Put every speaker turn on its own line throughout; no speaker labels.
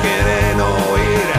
Quieren oír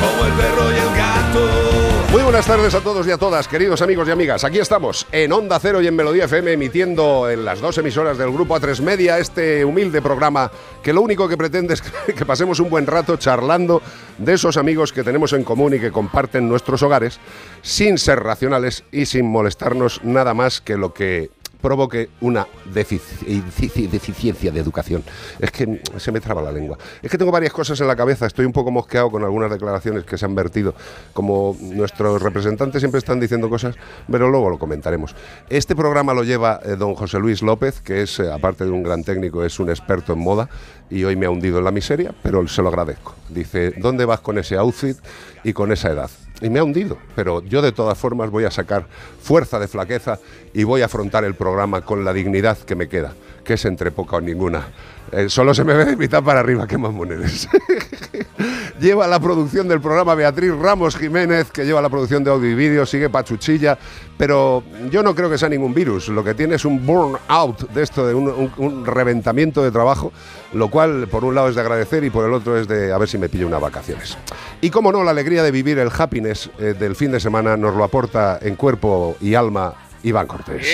como el perro y el gato.
Muy buenas tardes a todos y a todas, queridos amigos y amigas. Aquí estamos en Onda Cero y en Melodía FM, emitiendo en las dos emisoras del Grupo A3 Media este humilde programa que lo único que pretende es que pasemos un buen rato charlando de esos amigos que tenemos en común y que comparten nuestros hogares, sin ser racionales y sin molestarnos nada más que lo que provoque una defici- defici- deficiencia de educación. Es que se me traba la lengua. Es que tengo varias cosas en la cabeza, estoy un poco mosqueado con algunas declaraciones que se han vertido. Como nuestros representantes siempre están diciendo cosas, pero luego lo comentaremos. Este programa lo lleva eh, don José Luis López, que es, eh, aparte de un gran técnico, es un experto en moda y hoy me ha hundido en la miseria, pero se lo agradezco. Dice, ¿dónde vas con ese outfit y con esa edad? Y me ha hundido, pero yo de todas formas voy a sacar fuerza de flaqueza y voy a afrontar el programa con la dignidad que me queda, que es entre poca o ninguna. Eh, solo se me ve de mitad para arriba, qué mamoneres. lleva la producción del programa Beatriz Ramos Jiménez, que lleva la producción de audio y vídeo, sigue Pachuchilla, pero yo no creo que sea ningún virus, lo que tiene es un burnout de esto, de un, reventamiento de trabajo, lo cual por un lado es de agradecer y por el otro es de a ver si me pillo unas vacaciones. Y como no, la alegría de vivir el happiness eh, del fin de semana nos lo aporta en cuerpo y alma Iván Cortés.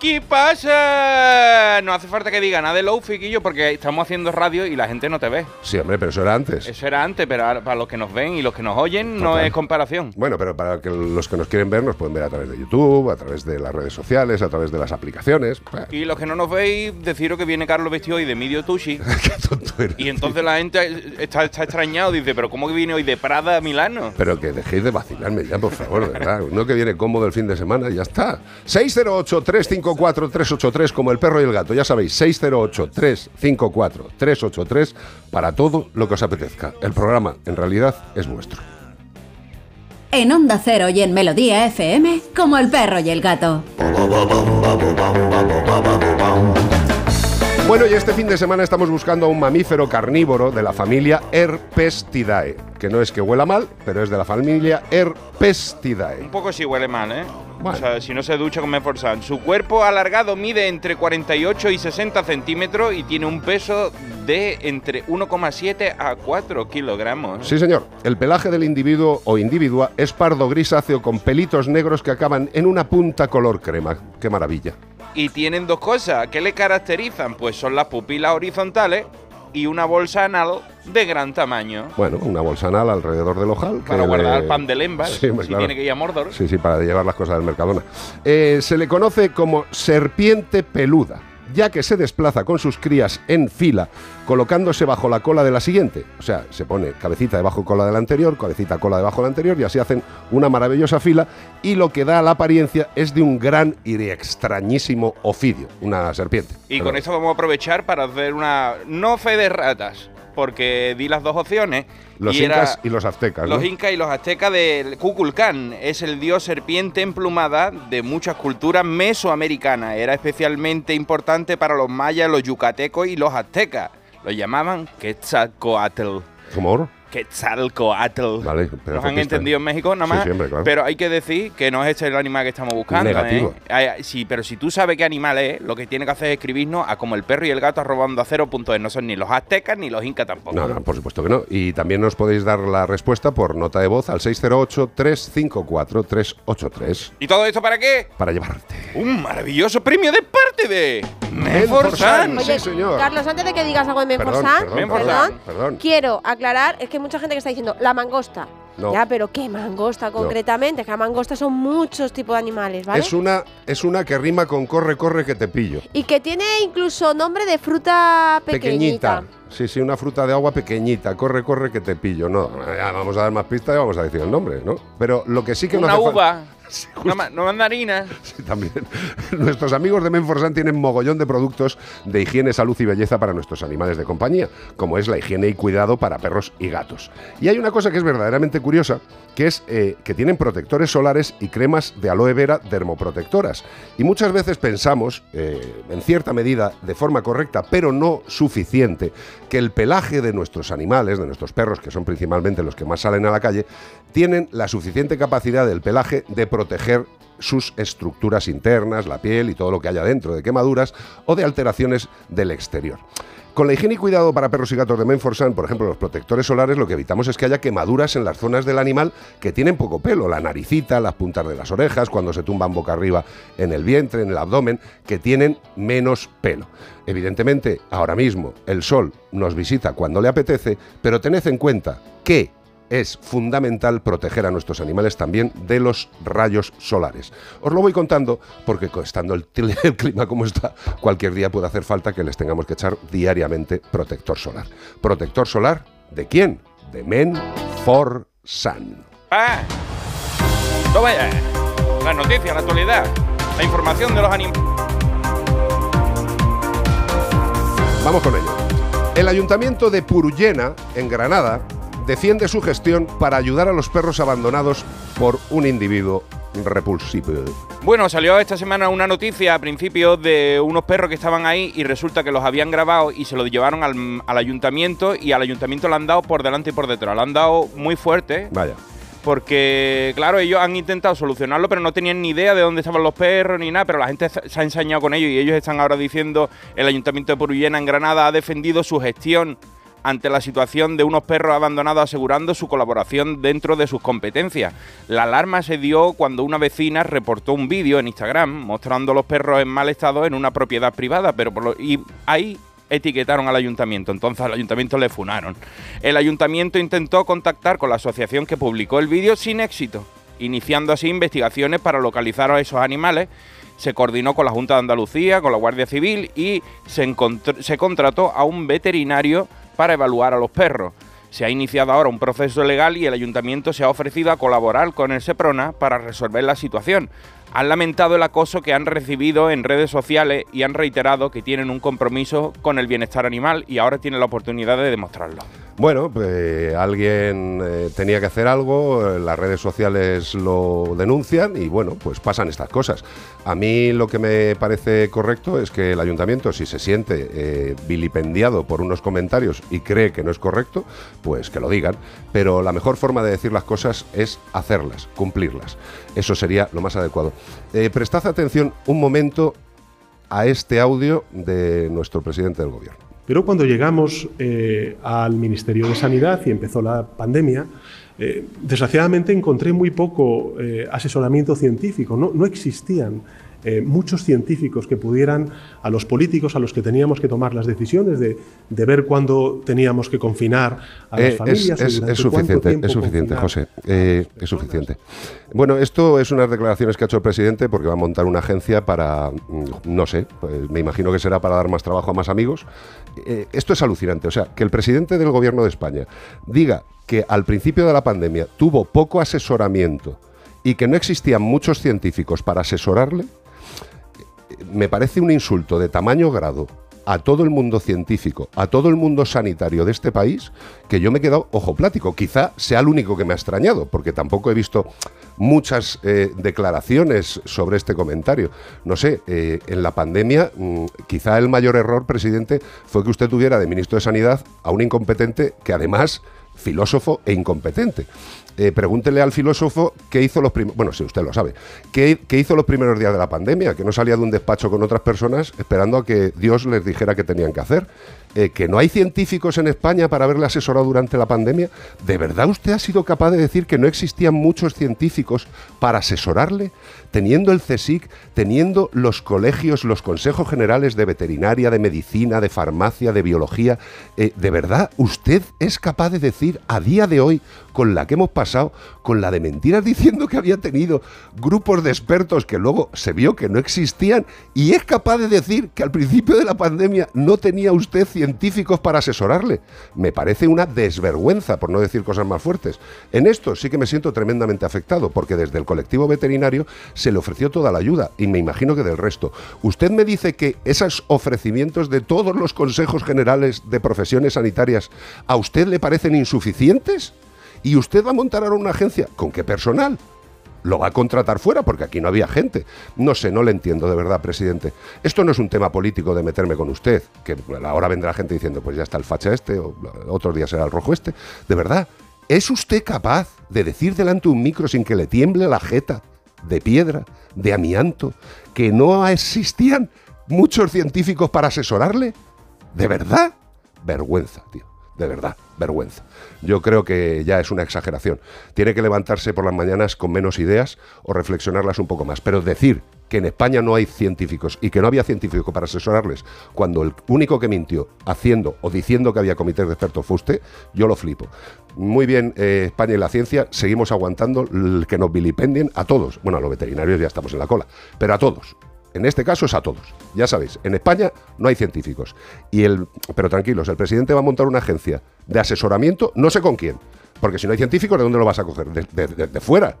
¿Qué pasa? No hace falta que diga nada de low yo porque estamos haciendo radio y la gente no te ve.
Sí, hombre, pero eso era antes.
Eso era antes, pero ahora para los que nos ven y los que nos oyen no
Total.
es comparación.
Bueno, pero para que los que nos quieren ver nos pueden ver a través de YouTube, a través de las redes sociales, a través de las aplicaciones.
Y los que no nos veis, deciros que viene Carlos vestido hoy de Midio Tushi.
qué tonto eres.
Y entonces la gente está, está extrañado, dice, pero ¿cómo que viene hoy de Prada a Milano?
Pero que dejéis de vacilarme ya, por favor, de verdad. Uno que viene cómodo el fin de semana, ya está. 608-354-383, como el perro y el gato, ya sabéis, 608-354-383, para todo lo que os apetezca. El programa, en realidad, es vuestro.
En Onda Cero y en Melodía FM, como el perro y el gato.
Bueno, y este fin de semana estamos buscando a un mamífero carnívoro de la familia Herpestidae, que no es que huela mal, pero es de la familia Herpestidae.
Un poco sí huele mal, ¿eh?
Bueno.
O sea, si no se ducha con Menforsan. Su cuerpo alargado mide entre 48 y 60 centímetros y tiene un peso de entre 1,7 a 4 kilogramos.
Sí, señor. El pelaje del individuo o individua es pardo grisáceo con pelitos negros que acaban en una punta color crema. ¡Qué maravilla!
Y tienen dos cosas que le caracterizan, pues son las pupilas horizontales y una bolsa anal de gran tamaño.
Bueno, una bolsa anal alrededor del ojal. que
Para guardar
le-
el pan de Lemba,
Sí,
si
claro.
tiene que ir a Mordor.
Sí, sí, para llevar las cosas del Mercadona. Eh, se le conoce como serpiente peluda, ya que se desplaza con sus crías en fila, colocándose bajo la cola de la siguiente. O sea, se pone cabecita debajo cola de la anterior, cabecita cola debajo de la anterior, y así hacen una maravillosa fila, y lo que da la apariencia es de un gran y extrañísimo ofidio, una serpiente.
Y
Pero-
con esto vamos a aprovechar para hacer una no fe de ratas, porque di las dos opciones.
Los
y
incas y los aztecas,
Los
¿no?
incas y los aztecas del Kukulcán. Es el dios serpiente emplumada de muchas culturas mesoamericanas. Era especialmente importante para los mayas, los yucatecos y los aztecas. Lo llamaban Quetzalcoatl.
¿Cómo?
Quetzalcoatl.
Vale,
Los
pedazo
han entendido en México nada más.
sí, hombre, claro.
Pero hay que decir que no es este el animal que estamos buscando.
Negativo.
¿eh? Ay, Sí, pero si tú sabes qué animal es, lo que tiene que hacer es escribirnos a como el perro y el gato arrobando a cero.es. No son ni los aztecas ni los incas tampoco.
No, no, por supuesto que no. Y también nos podéis dar la respuesta por nota de voz al 608-354-383
¿Y todo esto para qué?
para llevarte.
Un maravilloso premio de parte de
Menforsan. Sí, señor.
Carlos, antes de que digas algo de
Perdón,
Menforsan,
perdón,
Menforsan.
perdón.
quiero aclarar, es que hay mucha gente que está diciendo la mangosta.
No.
Ya, pero ¿qué mangosta concretamente? Que la mangosta son muchos tipos de animales, ¿vale?
Es una, es una que rima con corre, corre que te pillo.
Y que tiene incluso nombre de fruta pequeñita.
Sí, sí, una fruta de agua pequeñita. Corre, corre que te pillo. No, ya vamos a dar más pistas y vamos a decir el nombre, ¿no? Pero lo que sí que
Una
no hace
uva. Una mandarina.
Sí, también. Nuestros amigos de Menforsan tienen mogollón de productos de higiene, salud y belleza para nuestros animales de compañía, como es la higiene y cuidado para perros y gatos. Y hay una cosa que es verdaderamente curiosa, que es eh, que tienen protectores solares y cremas de aloe vera dermoprotectoras. Y muchas veces pensamos, eh, en cierta medida, de forma correcta, pero no suficiente, que el pelaje de nuestros animales, de nuestros perros, que son principalmente los que más salen a la calle, tienen la suficiente capacidad del pelaje de proteger sus estructuras internas, la piel y todo lo que haya dentro de quemaduras o de alteraciones del exterior. Con la higiene y cuidado para perros y gatos de Menforsan, por ejemplo, los protectores solares, lo que evitamos es que haya quemaduras en las zonas del animal que tienen poco pelo, la naricita, las puntas de las orejas, cuando se tumban boca arriba en el vientre, en el abdomen, que tienen menos pelo. Evidentemente, ahora mismo el sol nos visita cuando le apetece, pero tened en cuenta que es fundamental proteger a nuestros animales también de los rayos solares. Os lo voy contando porque estando el, clima como está, cualquier día puede hacer falta que les tengamos que echar diariamente protector solar. ¿Protector solar de quién? De Men for Sun.
Ah. La noticia, la actualidad. La información de los animales.
Vamos con ello. El ayuntamiento de Purullena, en Granada, defiende su gestión para ayudar a los perros abandonados por un individuo repulsivo.
Bueno, salió esta semana una noticia a principios de unos perros que estaban ahí y resulta que los habían grabado y se los llevaron al, al ayuntamiento y al ayuntamiento le han dado por delante y por detrás. Le han dado muy fuerte
Vaya.
porque, claro, ellos han intentado solucionarlo pero no tenían ni idea de dónde estaban los perros ni nada, pero la gente se se ha ensañado con ellos y ellos están ahora diciendo el ayuntamiento de Purullena en Granada ha defendido su gestión ante la situación de unos perros abandonados asegurando su colaboración dentro de sus competencias. La alarma se dio cuando una vecina reportó un vídeo en Instagram mostrando los perros en mal estado en una propiedad privada, pero por lo- y ahí etiquetaron al ayuntamiento, entonces al ayuntamiento le funaron. El ayuntamiento intentó contactar con la asociación que publicó el vídeo sin éxito, iniciando así investigaciones para localizar a esos animales se coordinó con la Junta de Andalucía, con la Guardia Civil y se, se contrató a un veterinario para evaluar a los perros. Se ha iniciado ahora un proceso legal y el ayuntamiento se ha ofrecido a colaborar con el SEPRONA para resolver la situación. Han lamentado el acoso que han recibido en redes sociales y han reiterado que tienen un compromiso con el bienestar animal y ahora tienen la oportunidad de demostrarlo.
Bueno, pues alguien eh, tenía que hacer algo, eh, las redes sociales lo denuncian y bueno, pues pasan estas cosas. A mí lo que me parece correcto es que el ayuntamiento, si se siente eh, vilipendiado por unos comentarios y cree que no es correcto, pues que lo digan. Pero la mejor forma de decir las cosas es hacerlas, cumplirlas. Eso sería lo más adecuado. Eh, prestad atención un momento a este audio de nuestro presidente del gobierno.
Pero cuando llegamos eh, al Ministerio de Sanidad y empezó la pandemia, eh, desgraciadamente encontré muy poco eh, asesoramiento científico. No, no existían eh, muchos científicos que pudieran a los políticos a los que teníamos que tomar las decisiones de, de ver cuándo teníamos que confinar a las
Eh,
familias.
es, suficiente, es suficiente. José. eh, es suficiente. Bueno, esto es unas declaraciones que ha hecho el presidente porque va a montar una agencia para, mm, no sé, pues me imagino que será para dar más trabajo a más amigos. Esto es alucinante. O sea, que el presidente del gobierno de España diga que al principio de la pandemia tuvo poco asesoramiento y que no existían muchos científicos para asesorarle, me parece un insulto de tamaño grado a todo el mundo científico, a todo el mundo sanitario de este país, que yo me he quedado ojo plático. Quizá sea el único que me ha extrañado, porque tampoco he visto muchas eh, declaraciones sobre este comentario. No sé, eh, en la pandemia, mm, quizá el mayor error, presidente, fue que usted tuviera de ministro de Sanidad a un incompetente que además filósofo e incompetente. Eh, pregúntele al filósofo qué hizo los primeros, bueno, si usted lo sabe, ¿qué, ¿qué, hizo los primeros días de la pandemia, que no salía de un despacho con otras personas esperando a que Dios les dijera qué tenían que hacer. Eh, que no hay científicos en España para haberle asesorado durante la pandemia. ¿De verdad usted ha sido capaz de decir que no existían muchos científicos para asesorarle? Teniendo el CSIC, teniendo los colegios, los consejos generales de veterinaria, de medicina, de farmacia, de biología, eh, ¿de verdad usted es capaz de decir a día de hoy, con la que hemos pasado, con la de mentiras diciendo que había tenido grupos de expertos que luego se vio que no existían y es capaz de decir que al principio de la pandemia no tenía usted científicos para asesorarle. Me parece una desvergüenza, por no decir cosas más fuertes. En esto sí que me siento tremendamente afectado, porque desde el colectivo veterinario se le ofreció toda la ayuda, y me imagino que del resto. ¿Usted me dice que esos ofrecimientos de todos los consejos generales de profesiones sanitarias a usted le parecen insuficientes? ¿Y usted va a montar ahora una agencia? ¿Con qué personal? Lo va a contratar fuera porque aquí no había gente. No sé, no le entiendo de verdad, presidente. Esto no es un tema político de meterme con usted, que ahora vendrá gente diciendo, pues ya está el facha este, o otros días será el rojo este. De verdad, ¿es usted capaz de decir delante de un micro sin que le tiemble la jeta de piedra, de amianto, que no existían muchos científicos para asesorarle? ¿De verdad? Vergüenza, tío de verdad, vergüenza. Yo creo que ya es una exageración. Tiene que levantarse por las mañanas con menos ideas o reflexionarlas un poco más. Pero decir que en España no hay científicos y que no había científicos para asesorarles cuando el único que mintió haciendo o diciendo que había comités de expertos fue usted, yo lo flipo. Muy bien, eh, España y la ciencia, seguimos aguantando el que nos vilipendien a todos. Bueno, a los veterinarios ya estamos en la cola, pero a todos. En este caso es a todos. Ya sabéis, en España no hay científicos. Y el, pero tranquilos, el presidente va a montar una agencia de asesoramiento, no sé con quién. Porque si no hay científicos, ¿de dónde lo vas a coger? De, fuera.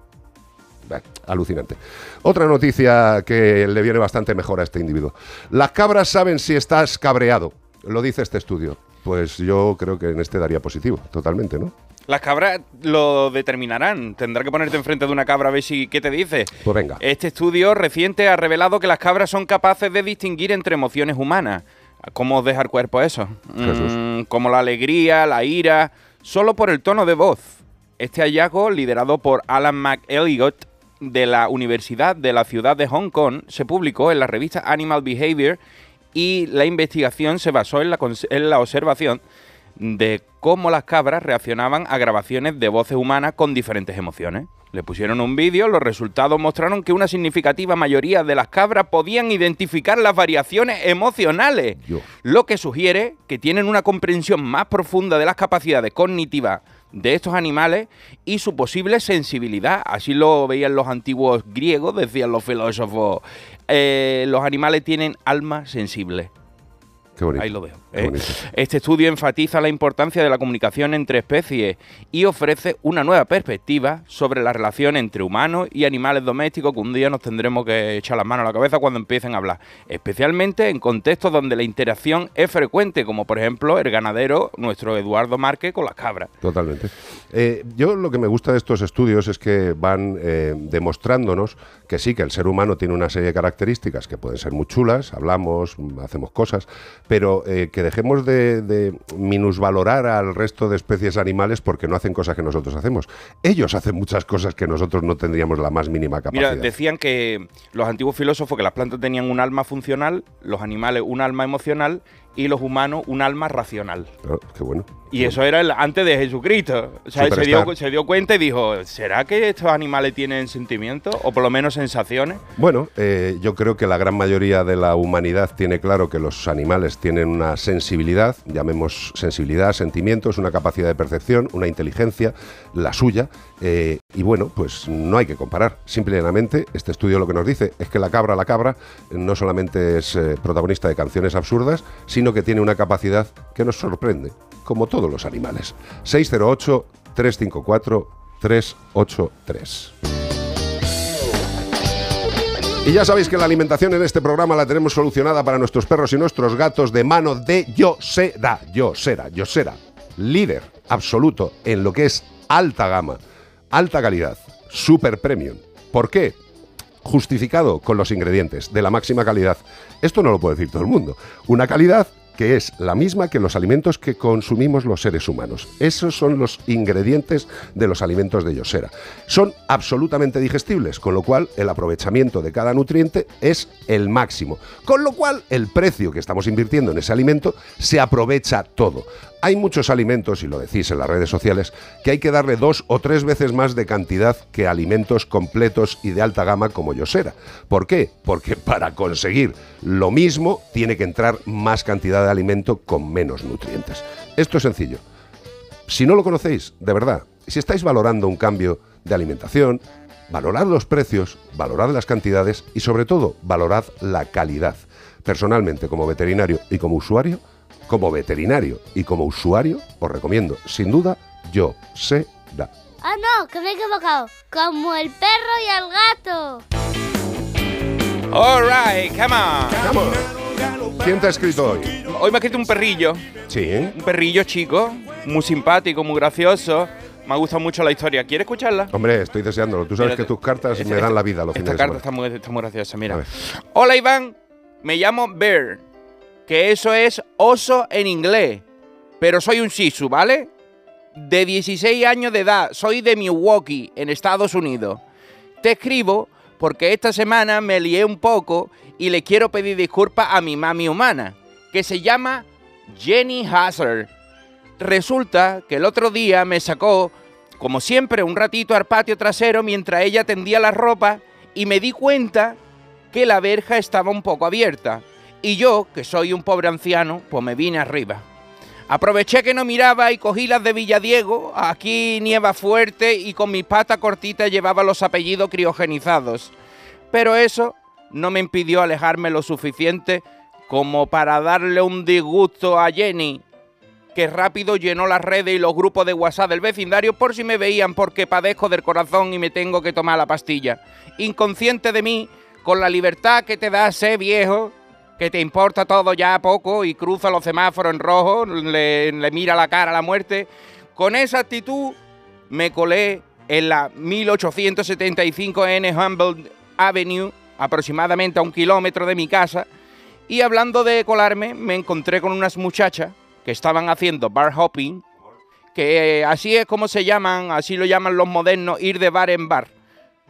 alucinante. Otra noticia que le viene bastante mejor a este individuo. Las cabras saben si estás cabreado. Lo dice este estudio. Pues yo creo que en este daría positivo, totalmente, ¿no?
Las cabras lo determinarán. Tendrá que ponerte enfrente de una cabra a ver si qué te dice.
Pues venga.
Este estudio reciente ha revelado que las cabras son capaces de distinguir entre emociones humanas. ¿Cómo deja el cuerpo eso? Mm, como la alegría, la ira, solo por el tono de voz. Este hallazgo, liderado por Alan McElligott de la Universidad de la Ciudad de Hong Kong, se publicó en la revista Animal Behavior y la investigación se basó en la, en la observación de cómo las cabras reaccionaban a grabaciones de voces humanas con diferentes emociones. Le pusieron un vídeo, los resultados mostraron que una significativa mayoría de las cabras podían identificar las variaciones emocionales, lo que sugiere que tienen una comprensión más profunda de las capacidades cognitivas de estos animales y su posible sensibilidad. Así lo veían los antiguos griegos, decían los filósofos. Eh, los animales tienen alma sensible. Ahí lo veo. ¿Eh? Este estudio enfatiza la importancia de la comunicación entre especies y ofrece una nueva perspectiva sobre la relación entre humanos y animales domésticos que un día nos tendremos que echar las manos a la cabeza cuando empiecen a hablar, especialmente en contextos donde la interacción es frecuente, como por ejemplo el ganadero, nuestro Eduardo Márquez, con las cabras.
Totalmente. Eh, yo lo que me gusta de estos estudios es que van eh, demostrándonos que sí, que el ser humano tiene una serie de características que pueden ser muy chulas, hablamos, hacemos cosas, pero eh, que dejemos de, minusvalorar al resto de especies animales porque no hacen cosas que nosotros hacemos. Ellos hacen muchas cosas que nosotros no tendríamos la más mínima capacidad.
Mira, decían que los antiguos filósofos que las plantas tenían un alma funcional, los animales un alma emocional y los humanos un alma racional.
Ah, qué bueno.
Y eso era el, antes de Jesucristo. O sea, se dio, se dio, cuenta y dijo, ¿será que estos animales tienen sentimientos o por lo menos sensaciones?
Bueno, eh, yo creo que la gran mayoría de la humanidad tiene claro que los animales tienen una sensibilidad, llamemos sensibilidad, sentimientos, una capacidad de percepción, una inteligencia, la suya. Eh, y bueno, pues no hay que comparar. Simplemente, este estudio lo que nos dice es que la cabra, la cabra, no solamente es eh, protagonista de canciones absurdas, sino que tiene una capacidad que nos sorprende, como todos los animales. 608-354-383. Y ya sabéis que la alimentación en este programa la tenemos solucionada para nuestros perros y nuestros gatos de mano de Yosera. Yosera, Yosera. Líder absoluto en lo que es alta gama, alta calidad, super premium. ¿Por qué? Justificado con los ingredientes de la máxima calidad. Esto no lo puede decir todo el mundo. Una calidad que es la misma que los alimentos que consumimos los seres humanos. Esos son los ingredientes de los alimentos de Yosera. Son absolutamente digestibles, con lo cual el aprovechamiento de cada nutriente es el máximo. Con lo cual el precio que estamos invirtiendo en ese alimento se aprovecha todo. Hay muchos alimentos, y lo decís en las redes sociales, que hay que darle dos o tres veces más de cantidad que alimentos completos y de alta gama como Yosera. ¿Por qué? Porque para conseguir lo mismo tiene que entrar más cantidad de alimento con menos nutrientes. Esto es sencillo. Si no lo conocéis, de verdad, si estáis valorando un cambio de alimentación, valorad los precios, valorad las cantidades y sobre todo valorad la calidad. Personalmente, como veterinario y como usuario, como veterinario y como usuario, os recomiendo, sin duda, yo sé da.
Ah, no, que me he equivocado. Como el perro y el gato.
Alright, come on.
Vamos. ¿Quién te ha escrito hoy?
Hoy me ha escrito un perrillo.
Sí.
Un perrillo chico, muy simpático, muy gracioso. Me ha gustado mucho la historia. ¿Quieres escucharla?
Hombre, estoy deseándolo. Tú sabes
Mira,
que tus cartas
esta-
me dan la vida los
Esta
fines de
carta
semana.
está muy, está muy graciosa, mira. Hola Iván, me llamo Bear, que eso es oso en inglés, pero soy un Shih ¿vale? De 16 años de edad, soy de Milwaukee, en Estados Unidos. Te escribo porque esta semana me lié un poco y le quiero pedir disculpas a mi mami humana, que se llama Jenny Hazard. Resulta que el otro día me sacó, como siempre, un ratito al patio trasero mientras ella tendía la ropa y me di cuenta que la verja estaba un poco abierta. Y yo, que soy un pobre anciano, pues me vine arriba. Aproveché que no miraba y cogí las de Villadiego, aquí nieva fuerte y con mi pata cortita llevaba los apellidos criogenizados. Pero eso no me impidió alejarme lo suficiente como para darle un disgusto a Jenny, que rápido llenó las redes y los grupos de WhatsApp del vecindario por si me veían porque padezco del corazón y me tengo que tomar la pastilla. Inconsciente de mí, con la libertad que te da ser viejo, que te importa todo ya poco y cruza los semáforos en rojo, le, mira la cara a la muerte, con esa actitud me colé en la 1875 N Humboldt Avenue, aproximadamente a un kilómetro de mi casa, y hablando de colarme, me encontré con unas muchachas que estaban haciendo bar hopping, que eh, así es como se llaman, así lo llaman los modernos, ir de bar en bar.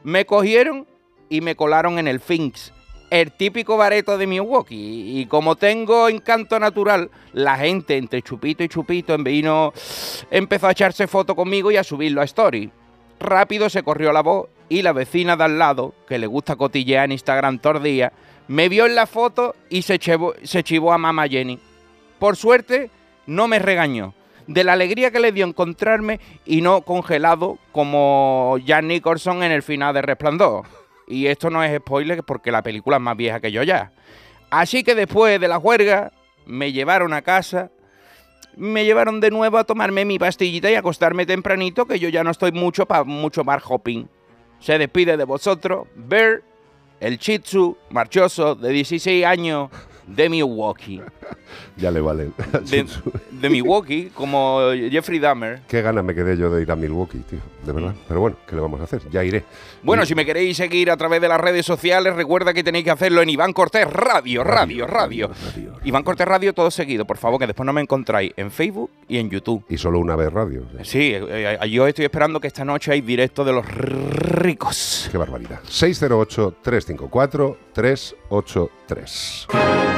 Me cogieron y me colaron en el Finks, el típico bareto de Milwaukee. Y como tengo encanto natural, la gente entre chupito y chupito en vino empezó a echarse foto conmigo y a subirlo a Story. Rápido se corrió la voz y la vecina de al lado, que le gusta cotillear en Instagram todos días, me vio en la foto y se chivó a mamá Jenny. Por suerte, no me regañó. De la alegría que le dio encontrarme y no congelado como Jan Nicholson en el final de Resplandor. Y esto no es spoiler porque la película es más vieja que yo ya. Así que después de la juerga, me llevaron a casa, me llevaron de nuevo a tomarme mi pastillita y acostarme tempranito, que yo ya no estoy mucho para mucho bar hopping. Se despide de vosotros, Bear, el Shih Tzu marchoso de 16 años de Milwaukee.
Ya le vale.
De, de Milwaukee, como Jeffrey Dahmer.
Qué ganas me quedé yo de ir a Milwaukee, tío, de verdad. Pero bueno, ¿qué le vamos a hacer? Ya iré.
Bueno,
Y-
si me queréis seguir a través de las redes sociales, recuerda que tenéis que hacerlo en Iván Cortés Radio, Radio, Radio.
radio.
Iván Cortés Radio todo seguido, por favor, que después no me encontráis en Facebook y en YouTube.
Y solo una vez radio.
Sí, eh, eh, yo estoy esperando que esta noche hay directo de los ricos.
Qué barbaridad. 608-354-383.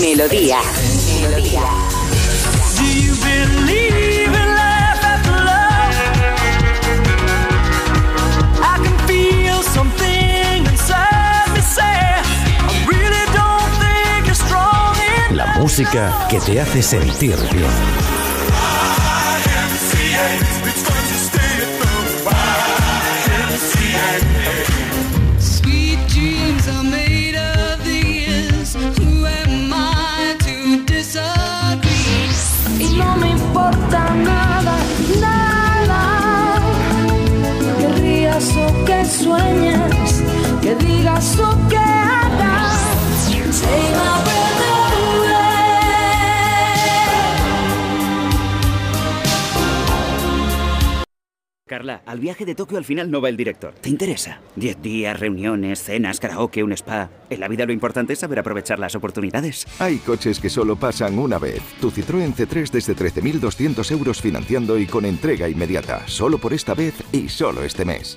Melodía. Melodía.
Do you believe in life after love? I can feel something inside me say, I really don't think you're strong enough.
La música que te hace sentir bien.
Sueñes, que digas o que hagas. Say my breath away.
Carla, al viaje de Tokio al final no va el director. ¿Te interesa? Diez días, reuniones, cenas, karaoke, un spa. En la vida lo importante es saber aprovechar las oportunidades.
Hay coches que solo pasan una vez. Tu Citroën C3 desde 13.200 euros financiando y con entrega inmediata. Solo por esta vez y solo este mes.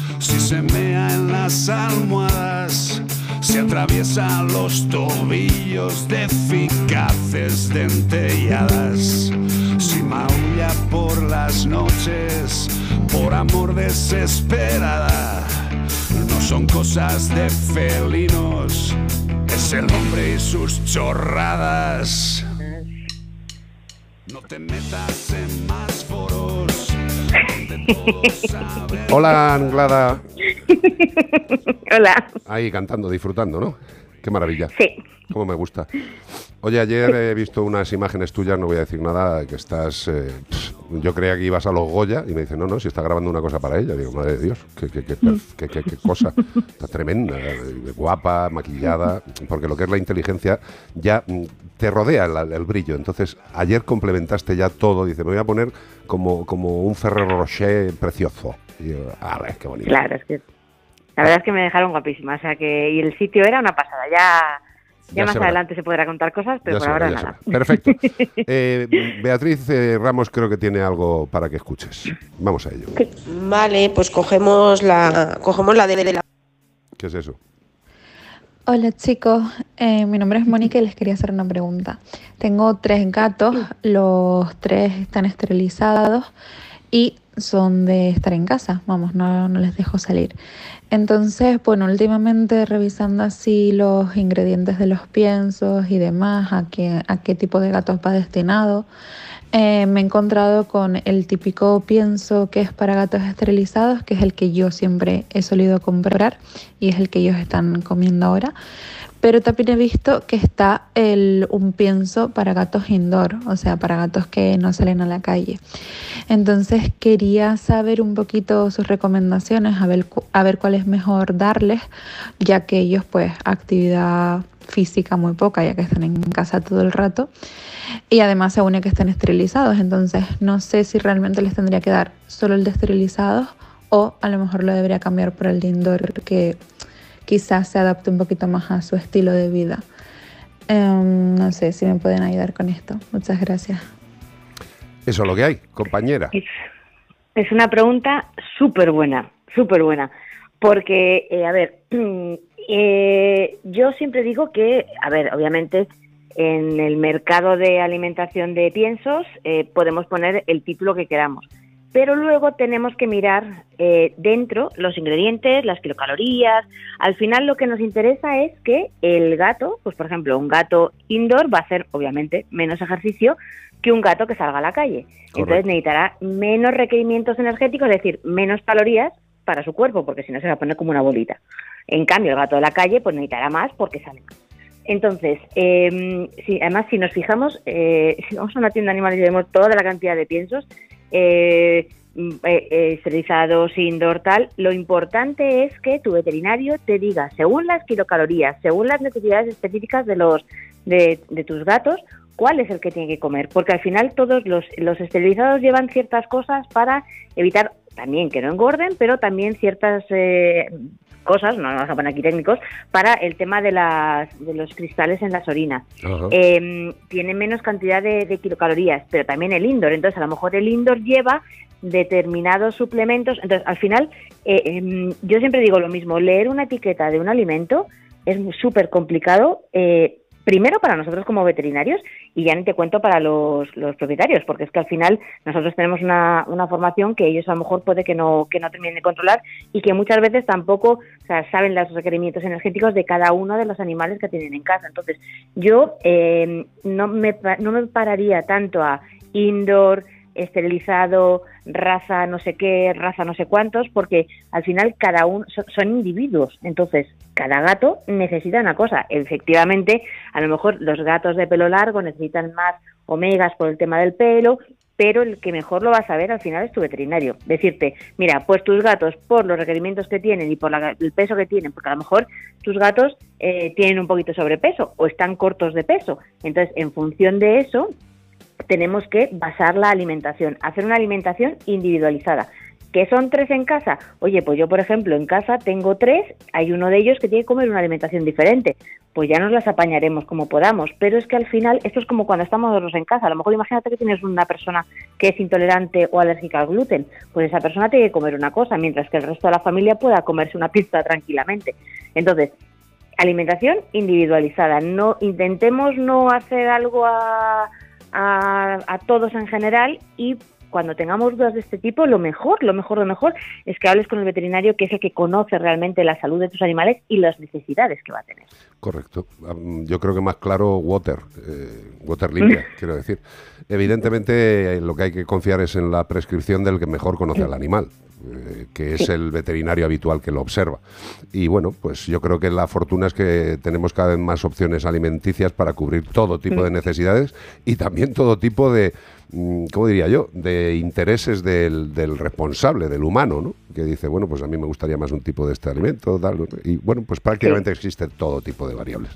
se mea en las almohadas, si atraviesa los tobillos de eficaces dentelladas, si maulla por las noches, por amor desesperada, no son cosas de felinos, es el hombre y sus chorradas. No te metas en más foros.
Hola, Anglada.
Hola.
Ahí cantando, disfrutando, ¿no? Qué maravilla.
Sí.
Cómo me gusta. Oye, ayer he visto unas imágenes tuyas, no voy a decir nada, que estás... eh, pff, yo creía que ibas a los Goya y me dice, no, no, si está grabando una cosa para ella. Digo, madre de Dios, qué, qué, qué, qué cosa. Está tremenda, eh, guapa, maquillada, porque lo que es la inteligencia ya mm, te rodea el, el brillo. Entonces, ayer complementaste ya todo. Dice, me voy a poner como, como un Ferrero Rocher precioso. Y yo, a ver, qué bonito.
Claro, es que la verdad es que me dejaron guapísima, o sea que y el sitio era una pasada. Ya, ya,
Ya
más adelante se podrá contar cosas, pero
Ya
por ahora nada.
Perfecto. Eh, Beatriz eh, Ramos creo que tiene algo para que escuches. Vamos a ello.
Vale, pues cogemos la, cogemos la de la...
¿Qué es eso?
Hola chicos, Eh, mi nombre es Mónica y les quería hacer una pregunta. Tengo tres gatos, los tres están esterilizados y son de estar en casa, vamos, no, no les dejo salir. Entonces, bueno, últimamente revisando así los ingredientes de los piensos y demás, a qué, a qué tipo de gatos va destinado, eh, me he encontrado con el típico pienso que es para gatos esterilizados, que es el que yo siempre he solido comprar y es el que ellos están comiendo ahora. Pero también he visto que está un pienso para gatos indoor, o sea, para gatos que no salen a la calle. Entonces quería saber un poquito sus recomendaciones, a ver, a ver cuál es mejor darles, ya que ellos pues actividad física muy poca, ya que están en casa todo el rato. Y además se une que estén esterilizados, entonces no sé si realmente les tendría que dar solo el de esterilizados o a lo mejor lo debería cambiar por el de indoor, que quizás se adapte un poquito más a su estilo de vida. Em, no sé si me pueden ayudar con esto. Muchas gracias.
Eso es lo que hay, compañera.
Es, es una pregunta súper buena, súper buena. Porque, eh, a ver, eh, yo siempre digo que, a ver, obviamente en el mercado de alimentación de piensos eh, podemos poner el título que queramos. Pero luego tenemos que mirar eh, dentro los ingredientes, las kilocalorías. Al final lo que nos interesa es que el gato, pues por ejemplo, un gato indoor va a hacer obviamente menos ejercicio que un gato que salga a la calle. Entonces necesitará menos requerimientos energéticos, es decir, menos calorías para su cuerpo, porque si no se va a poner como una bolita. En cambio, el gato de la calle pues necesitará más porque sale más. Entonces, eh, si, además, si nos fijamos, eh, si vamos a una tienda de animales y vemos toda la cantidad de piensos, eh, mm, eh, eh, esterilizados, indoor, tal, lo importante es que tu veterinario te diga, según las kilocalorías, según las necesidades específicas de los de, de tus gatos, cuál es el que tiene que comer, porque al final todos los, los esterilizados llevan ciertas cosas para evitar también que no engorden, pero también ciertas eh, cosas, no vamos a poner aquí técnicos, para el tema de, las, de los cristales en las orinas. Eh, tiene menos cantidad de, de kilocalorías, pero también el indoor. Entonces, a lo mejor el indoor lleva determinados suplementos. Entonces, al final, eh, em, yo siempre digo lo mismo, leer una etiqueta de un alimento es súper complicado. eh, Primero para nosotros como veterinarios y ya ni te cuento para los, los propietarios, porque es que al final nosotros tenemos una, una formación que ellos a lo mejor puede que no, que no terminen de controlar y que muchas veces tampoco saben los requerimientos energéticos de cada uno de los animales que tienen en casa. Entonces, yo eh, no, me, no me pararía tanto a indoor, esterilizado, raza no sé qué, raza no sé cuántos, porque al final cada uno so- son individuos. Entonces, cada gato necesita una cosa. Efectivamente, a lo mejor los gatos de pelo largo necesitan más omegas por el tema del pelo, pero el que mejor lo va a saber al final es tu veterinario. Decirte, mira, pues tus gatos, por los requerimientos que tienen y por la- el peso que tienen, porque a lo mejor tus gatos eh, tienen un poquito sobrepeso o están cortos de peso. Entonces, en función de eso, tenemos que basar la alimentación, hacer una alimentación individualizada. ¿Que son tres en casa? Oye, pues yo, por ejemplo, en casa tengo tres, hay uno de ellos que tiene que comer una alimentación diferente. Pues ya nos las apañaremos como podamos. Pero es que al final, esto es como cuando estamos nosotros en casa. A lo mejor imagínate que tienes una persona que es intolerante o alérgica al gluten. Pues esa persona tiene que comer una cosa, mientras que el resto de la familia pueda comerse una pizza tranquilamente. Entonces, alimentación individualizada. No intentemos no hacer algo a, a, a todos en general y cuando tengamos dudas de este tipo, lo mejor, lo mejor, lo mejor es que hables con el veterinario que es el que conoce realmente la salud de tus animales y las necesidades que va a tener.
Correcto. Am, Yo creo que más claro water, eh, water limpia, quiero decir. Evidentemente eh, lo que hay que confiar es en la prescripción del que mejor conoce al animal, eh, que es el veterinario habitual que lo observa. Y bueno, pues yo creo que la fortuna es que tenemos cada vez más opciones alimenticias para cubrir todo tipo de necesidades y también todo tipo de, mm, ¿cómo diría yo?, de intereses del, del responsable, del humano, ¿no? Que dice, bueno, pues a mí me gustaría más un tipo de este alimento, tal, y bueno, pues prácticamente existe todo tipo de variables.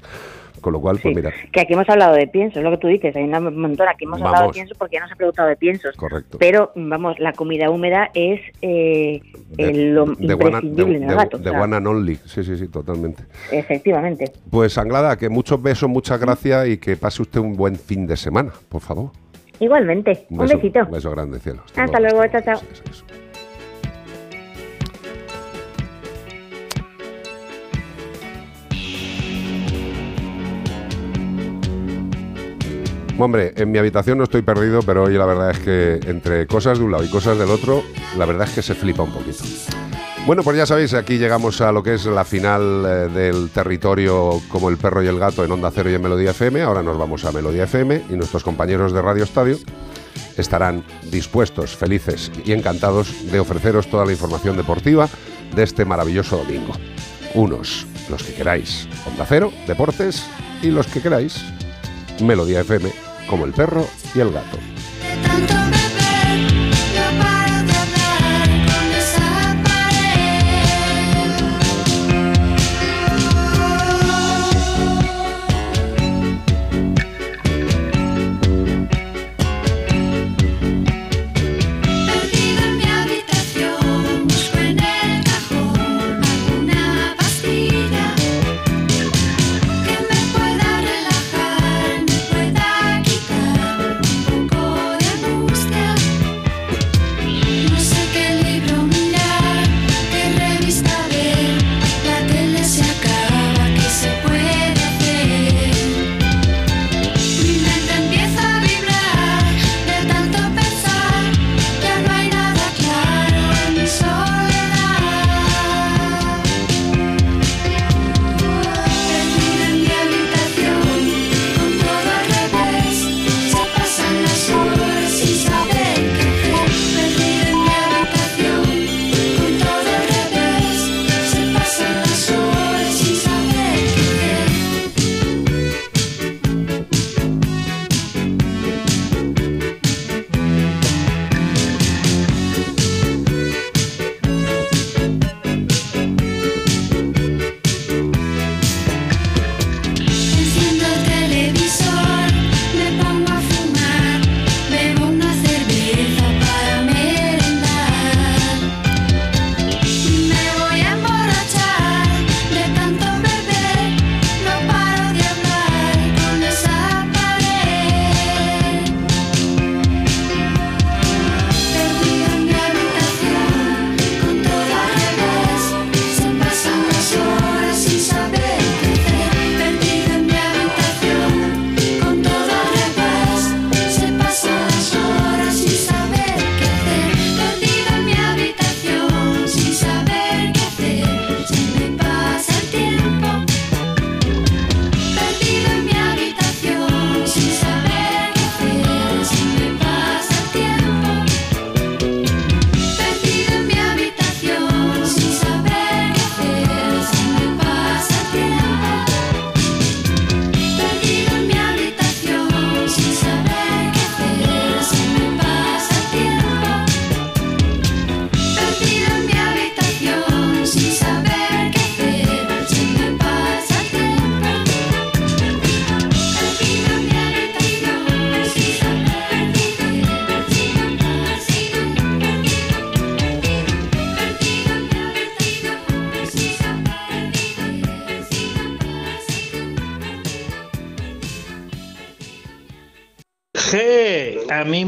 Con lo cual, pues mira,
Que aquí hemos hablado de piensos, es lo que tú dices, hay una montón, aquí hemos hablado de piensos porque ya nos ha preguntado de piensos.
correcto.
Pero, vamos, la comida húmeda es eh, el- lo
de
imprescindible en el gato.
de
o sea,
one and only, sí, sí, sí, totalmente.
efectivamente.
Pues Anglada, que muchos besos, muchas gracias y que pase usted un buen fin de semana, por favor.
Igualmente, un,
beso,
besito.
Un beso grande, cielo.
Hasta luego, chao, chao.
Hombre, en mi habitación no estoy perdido, pero hoy la verdad es que entre cosas de un lado y cosas del otro, la verdad es que se flipa un poquito. Bueno, pues ya sabéis, aquí llegamos a lo que es la final eh, del territorio como el perro y el gato en Onda Cero y en Melodía FM. Ahora nos vamos a Melodía FM y nuestros compañeros de Radio Estadio estarán dispuestos, felices y encantados de ofreceros toda la información deportiva de este maravilloso domingo. Unos, los que queráis, Onda Cero, Deportes, y los que queráis, Melodía FM, como el perro y el gato.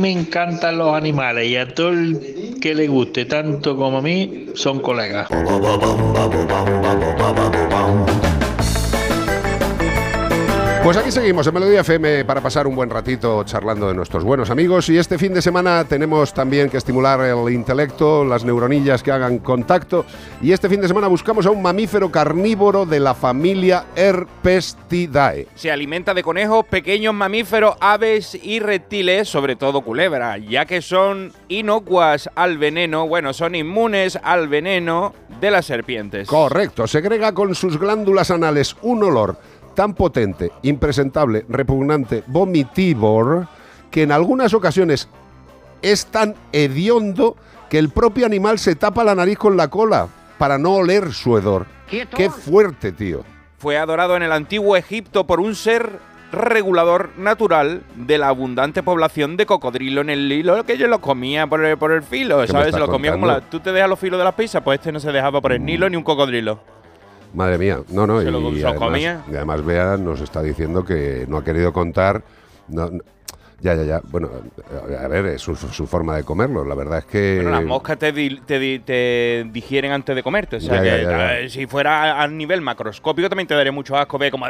Me
encantan los animales y a todo el que le guste tanto como a mí son colegas.
Pues aquí seguimos en Melodía FM para pasar un buen ratito charlando de nuestros buenos amigos y este fin de semana tenemos también que estimular el intelecto, las neuronillas que hagan contacto y este fin de semana buscamos a un mamífero carnívoro de la familia Herpestidae.
Se alimenta de conejos, pequeños mamíferos, aves y reptiles, sobre todo culebras, ya que son inocuas al veneno, bueno, son inmunes al veneno de las serpientes.
Correcto, segrega con sus glándulas anales un olor tan potente, impresentable, repugnante, vomitivor, que en algunas ocasiones es tan hediondo que el propio animal se tapa la nariz con la cola para no oler su hedor. Qué fuerte, tío.
Fue adorado en el antiguo Egipto por un ser regulador natural de la abundante población de cocodrilo en el hilo que ellos lo comía por el, por el filo, ¿sabes? Se lo comía como la... Tú te dejas los filos de las pizzas, pues este no se dejaba por el Nilo ni un cocodrilo.
Madre mía, no, no,
Se
y,
lo-
además,
comía.
y además Bea nos está diciendo que no ha querido contar. no- no- ya, ya, ya. Bueno, a ver, es su, su forma de comerlo. La verdad es que.
Pero las moscas te, di- te, di- te digieren antes de comerte. O sea
Ya,
que
ya, ya, ya.
si fuera a, nivel macroscópico también te daría mucho asco ver como...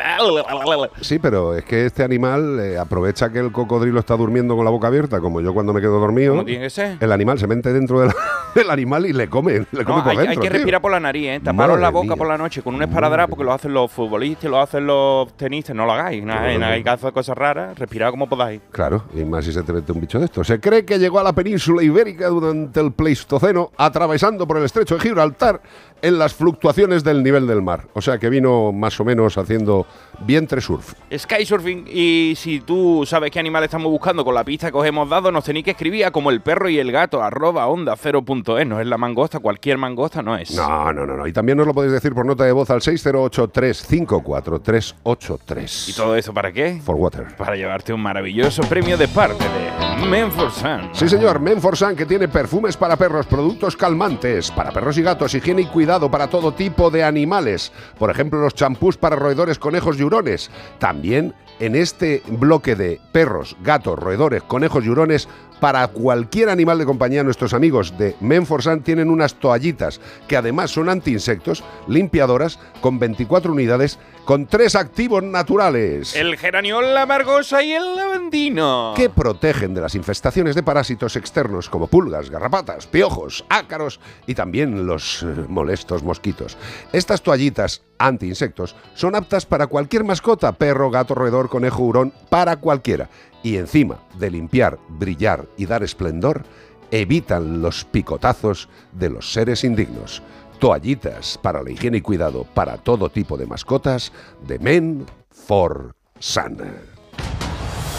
Sí, pero es que este animal eh, aprovecha que el cocodrilo está durmiendo con la boca abierta, como yo cuando me quedo dormido.
Tiene que ser.
El animal se mete dentro del animal y le come, le come
No,
por
hay,
dentro.
hay que
tío.
respirar por la nariz, ¿eh? Taparos la boca
mía.
por la noche con un esparadrapo que lo hacen los futbolistas, lo hacen los tenistas. No lo hagáis, no,
no,
no
no.
hagáis caso de cosas raras. Respirad como podáis.
Claro, y más si se te mete un bicho de esto. Se cree que llegó a la península ibérica durante el Pleistoceno, atravesando por el estrecho de Gibraltar en las fluctuaciones del nivel del mar. O sea que vino más o menos haciendo vientre surf.
Skysurfing, y si tú sabes qué animal estamos buscando con la pista que os hemos dado, nos tenéis que escribir a como el perro y el gato, arroba onda cero punto es. No es la mangosta, cualquier mangosta no es.
No, no, no, no. Y también nos lo podéis decir por nota de voz al 608-354-383.
¿Y todo eso para qué?
For water.
Para llevarte un maravilloso premio de parte de Menforsan.
Sí, señor, Menforsan, que tiene perfumes para perros, productos calmantes para perros y gatos, higiene y cuidado para todo tipo de animales. Por ejemplo, los champús para roedores, conejos y hurones. También en este bloque de perros, gatos, roedores, conejos y hurones, para cualquier animal de compañía, nuestros amigos de Menforsan tienen unas toallitas que además son anti-insectos, limpiadoras, con 24 unidades, con tres activos naturales.
El geraniol, la margosa y el lavandino.
que protegen de las infestaciones de parásitos externos como pulgas, garrapatas, piojos, ácaros y también los eh, molestos mosquitos. Estas toallitas anti-insectos son aptas para cualquier mascota, perro, gato, roedor, conejo, hurón, para cualquiera. Y encima de limpiar, brillar y dar esplendor, evitan los picotazos de los seres indignos. Toallitas para la higiene y cuidado para todo tipo de mascotas de Men for Sun.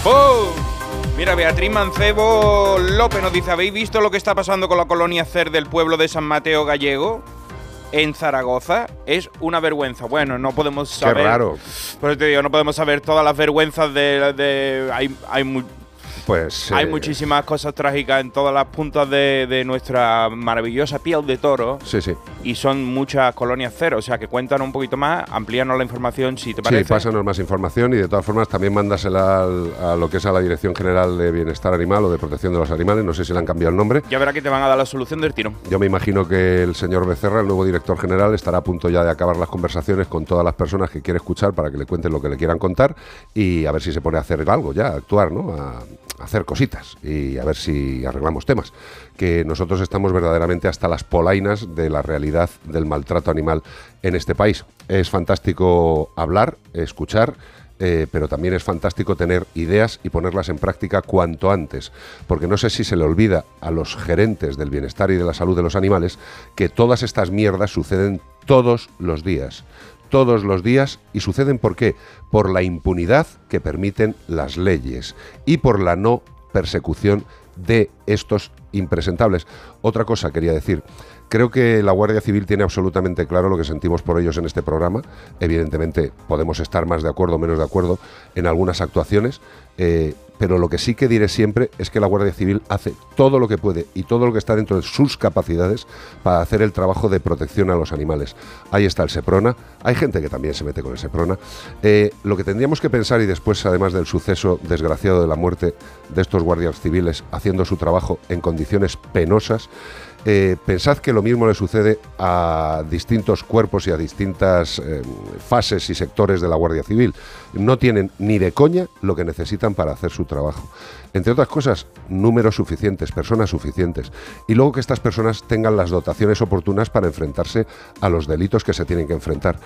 ¡Pum! Mira, Beatriz Mancebo López nos dice, ¿habéis visto lo que está pasando con la colonia CER del pueblo de San Mateo Gallego? En Zaragoza es una vergüenza. Bueno, no podemos
Qué
saber.
raro.
Por eso te digo, no podemos saber todas las vergüenzas de. de- hay, hay, mu-
Pues
hay
eh,
muchísimas cosas trágicas en todas las puntas de, de nuestra maravillosa piel de toro.
Sí, sí.
Y son muchas colonias cero. O sea que cuéntanos un poquito más, amplíanos la información si te
Sí,
parece.
pásanos más información y de todas formas también mándasela al- a lo que es a la Dirección General de Bienestar Animal o de Protección de los Animales, no sé si le han cambiado el nombre.
Ya verá que te van a dar la solución del tiro.
Yo me imagino que el señor Becerra, el nuevo director general, estará a punto ya de acabar las conversaciones con todas las personas que quiere escuchar para que le cuenten lo que le quieran contar y a ver si se pone a hacer algo ya, a actuar, ¿no? A hacer cositas y a ver si arreglamos temas. Que nosotros estamos verdaderamente hasta las polainas de la realidad del maltrato animal en este país. Es fantástico hablar, escuchar. eh, pero también es fantástico tener ideas y ponerlas en práctica cuanto antes, porque no sé si se le olvida a los gerentes del bienestar y de la salud de los animales que todas estas mierdas suceden todos los días, todos los días y suceden por qué? Por la impunidad que permiten las leyes y por la no persecución de estos impresentables. Otra cosa quería decir, Creo que la Guardia Civil tiene absolutamente claro lo que sentimos por ellos en este programa. Evidentemente podemos estar más de acuerdo o menos de acuerdo en algunas actuaciones, eh, pero lo que sí que diré siempre es que la Guardia Civil hace todo lo que puede y todo lo que está dentro de sus capacidades para hacer el trabajo de protección a los animales. Ahí está el Seprona, hay gente que también se mete con el Seprona. Eh, lo que tendríamos que pensar, y después además del suceso desgraciado de la muerte de estos guardias civiles haciendo su trabajo en condiciones penosas, eh, pensad que lo mismo le sucede a distintos cuerpos y a distintas eh, fases y sectores de la Guardia Civil. No tienen ni de coña lo que necesitan para hacer su trabajo. Entre otras cosas, números suficientes, personas suficientes. Y luego que estas personas tengan las dotaciones oportunas para enfrentarse a los delitos que se tienen que enfrentar.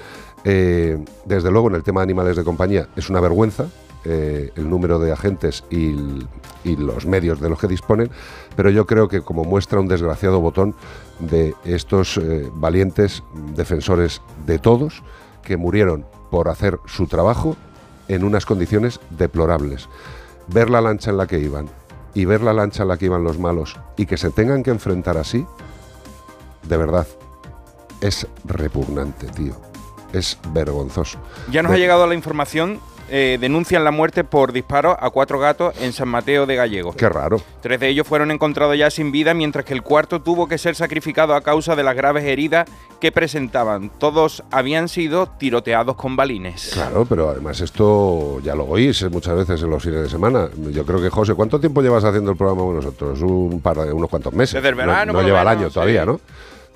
Eh, desde luego, en el tema de animales de compañía es una vergüenza eh, el número de agentes y, los medios de los que disponen, pero yo creo que como muestra un desgraciado botón de estos eh, valientes defensores de todos que murieron por hacer su trabajo en unas condiciones deplorables. Ver la lancha en la que iban y ver la lancha en la que iban los malos y que se tengan que enfrentar así, de verdad, es repugnante, tío. Es vergonzoso.
Ya nos
De-
ha llegado la información. Eh, denuncian la muerte por disparo a cuatro gatos en San Mateo de Gallego.
Qué raro.
Tres de ellos fueron encontrados ya sin vida, mientras que el cuarto tuvo que ser sacrificado a causa de las graves heridas que presentaban. Todos habían sido tiroteados con balines.
Claro, pero además esto ya lo oís muchas veces en los fines de semana. Yo creo que, José, ¿cuánto tiempo llevas haciendo el programa con nosotros? Un par de, unos cuantos meses.
Desde el
No-
verano,
No,
lo
lleva el año
sí.
todavía, ¿no?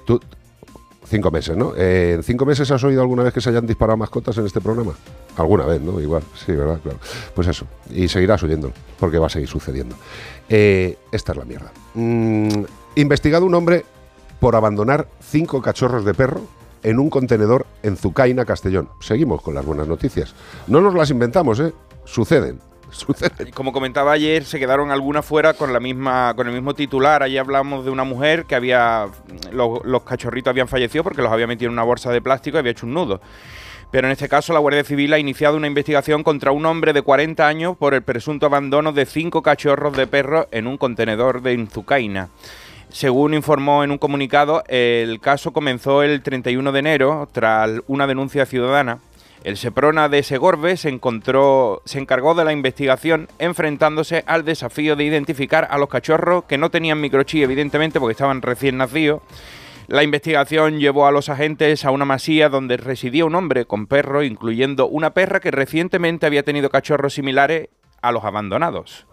Tú, cinco meses, ¿no? Eh, ¿En cinco meses has oído alguna vez que se hayan disparado mascotas en este programa? Alguna vez, ¿no? Igual, sí, ¿verdad? Claro. Pues eso. Y seguirás oyéndolo, porque va a seguir sucediendo. Eh, esta es la mierda. Mm, investigado un hombre por abandonar cinco cachorros de perro en un contenedor en Zucaina, Castellón. Seguimos con las buenas noticias. No nos las inventamos, ¿eh? Suceden.
Como comentaba ayer, se quedaron algunas fuera con la misma, con el mismo titular. Allí hablamos de una mujer que había. Los, los cachorritos habían fallecido porque los había metido en una bolsa de plástico y había hecho un nudo. Pero en este caso, la Guardia Civil ha iniciado una investigación contra un hombre de 40 años por el presunto abandono de cinco cachorros de perro en un contenedor de Inzucaina. Según informó en un comunicado, el caso comenzó el 31 de enero tras una denuncia ciudadana. El Seprona de Segorbe se encontró, se encargó de la investigación, enfrentándose al desafío de identificar a los cachorros que no tenían microchip, evidentemente, porque estaban recién nacidos. La investigación llevó a los agentes a una masía donde residía un hombre con perro, incluyendo una perra que recientemente había tenido cachorros similares a los abandonados.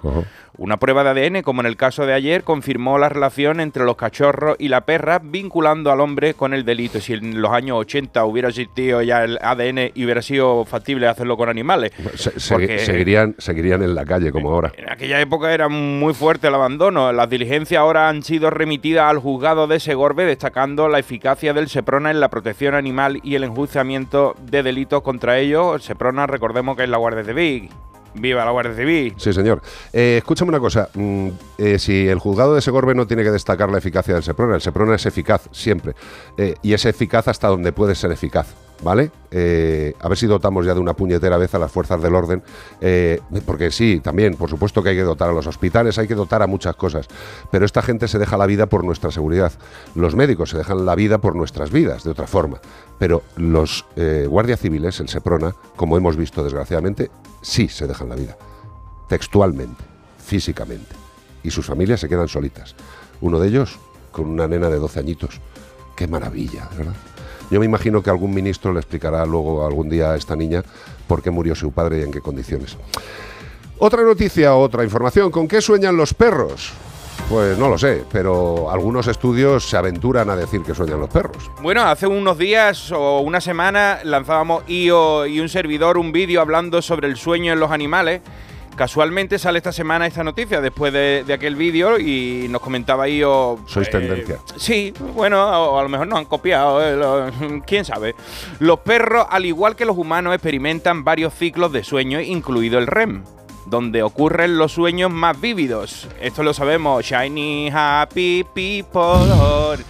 Una prueba de ADN, como en el caso de ayer, confirmó la relación entre los cachorros y la perra, vinculando al hombre con el delito. Si en los años 80 hubiera existido ya el ADN y hubiera sido factible hacerlo con animales.
Se- se-
Porque-
seguirían, seguirían en la calle como ahora.
en aquella época era muy fuerte el abandono. Las diligencias ahora han sido remitidas al juzgado de Segorbe, destacando la eficacia del Seprona en la protección animal y el enjuiciamiento de delitos contra ellos. El Seprona, recordemos que es la Guardia Civil. ¡Viva la Guardia Civil!
Sí, señor. Eh, escúchame una cosa. mm, eh, si el juzgado de Segorbe no tiene que destacar la eficacia del Seprona, el Seprona es eficaz siempre. Eh, y es eficaz hasta donde puede ser eficaz. ¿Vale? Eh, a ver si dotamos ya de una puñetera vez a las fuerzas del orden. eh, porque sí, también, por supuesto que hay que dotar a los hospitales, hay que dotar a muchas cosas. Pero esta gente se deja la vida por nuestra seguridad. Los médicos se dejan la vida por nuestras vidas, de otra forma. Pero los eh, guardias civiles, el Seprona, como hemos visto desgraciadamente, sí se dejan la vida textualmente, físicamente. Y sus familias se quedan solitas. Uno de ellos con una nena de 12 añitos. Qué maravilla, ¿verdad? Yo me imagino que algún ministro le explicará luego algún día a esta niña por qué murió su padre y en qué condiciones. Otra noticia, otra información. ¿Con qué sueñan los perros? Pues no lo sé, pero algunos estudios se aventuran a decir que sueñan los perros.
Bueno, hace unos días o una semana lanzábamos IO y un servidor un vídeo hablando sobre el sueño en los animales. Casualmente sale esta semana esta noticia después de, de aquel vídeo y nos comentaba IO...
Sois
eh,
tendencia.
Sí, bueno, o a lo mejor nos han copiado, eh, lo- quién sabe. Los perros, al igual que los humanos, experimentan varios ciclos de sueño, incluido el REM, donde ocurren los sueños más vívidos. Esto lo sabemos, Shiny Happy People.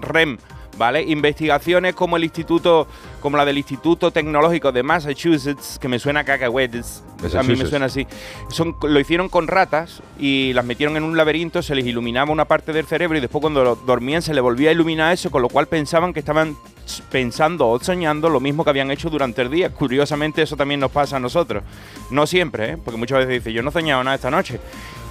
REM ¿vale? Investigaciones como el instituto, como la del Instituto Tecnológico de Massachusetts, que me suena a cacahuetes, a mí me suena así, son, lo hicieron con ratas y las metieron en un laberinto, se les iluminaba una parte del cerebro y después cuando dormían se les volvía a iluminar eso, con lo cual pensaban que estaban pensando o soñando lo mismo que habían hecho durante el día. Curiosamente eso también nos pasa a nosotros. No siempre, ¿eh? porque muchas veces dice, yo no he soñado nada esta noche.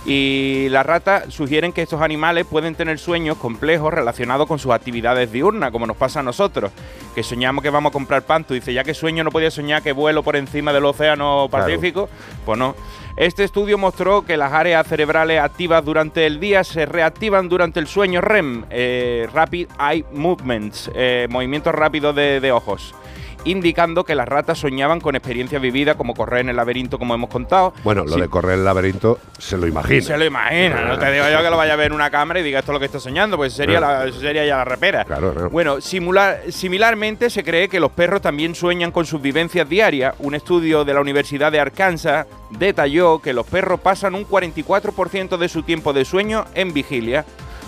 Y las ratas sugieren que estos animales pueden tener sueños complejos relacionados con sus actividades diurnas, como nos pasa a nosotros, que soñamos que vamos a comprar pan. Tú dices, ya que sueño no podía soñar que vuelo por encima del océano
Claro.
Pacífico, pues no. Este estudio mostró que las áreas cerebrales activas durante el día se reactivan durante el sueño REM, eh, Rapid Eye Movements, eh, movimientos rápidos de, de ojos, indicando que las ratas soñaban con experiencias vividas como correr en el laberinto, como hemos contado.
Bueno, lo
Sí.
de correr el laberinto se lo imagina.
Se lo imagina, no te digo yo que lo vaya a ver en una cámara y diga esto es lo que está soñando, pues sería, la, sería ya la repera.
Claro, claro.
Bueno, simular, similarmente se cree que los perros también sueñan con sus vivencias diarias. Un estudio de la Universidad de Arkansas detalló que los perros pasan un 44% de su tiempo de sueño en vigilia.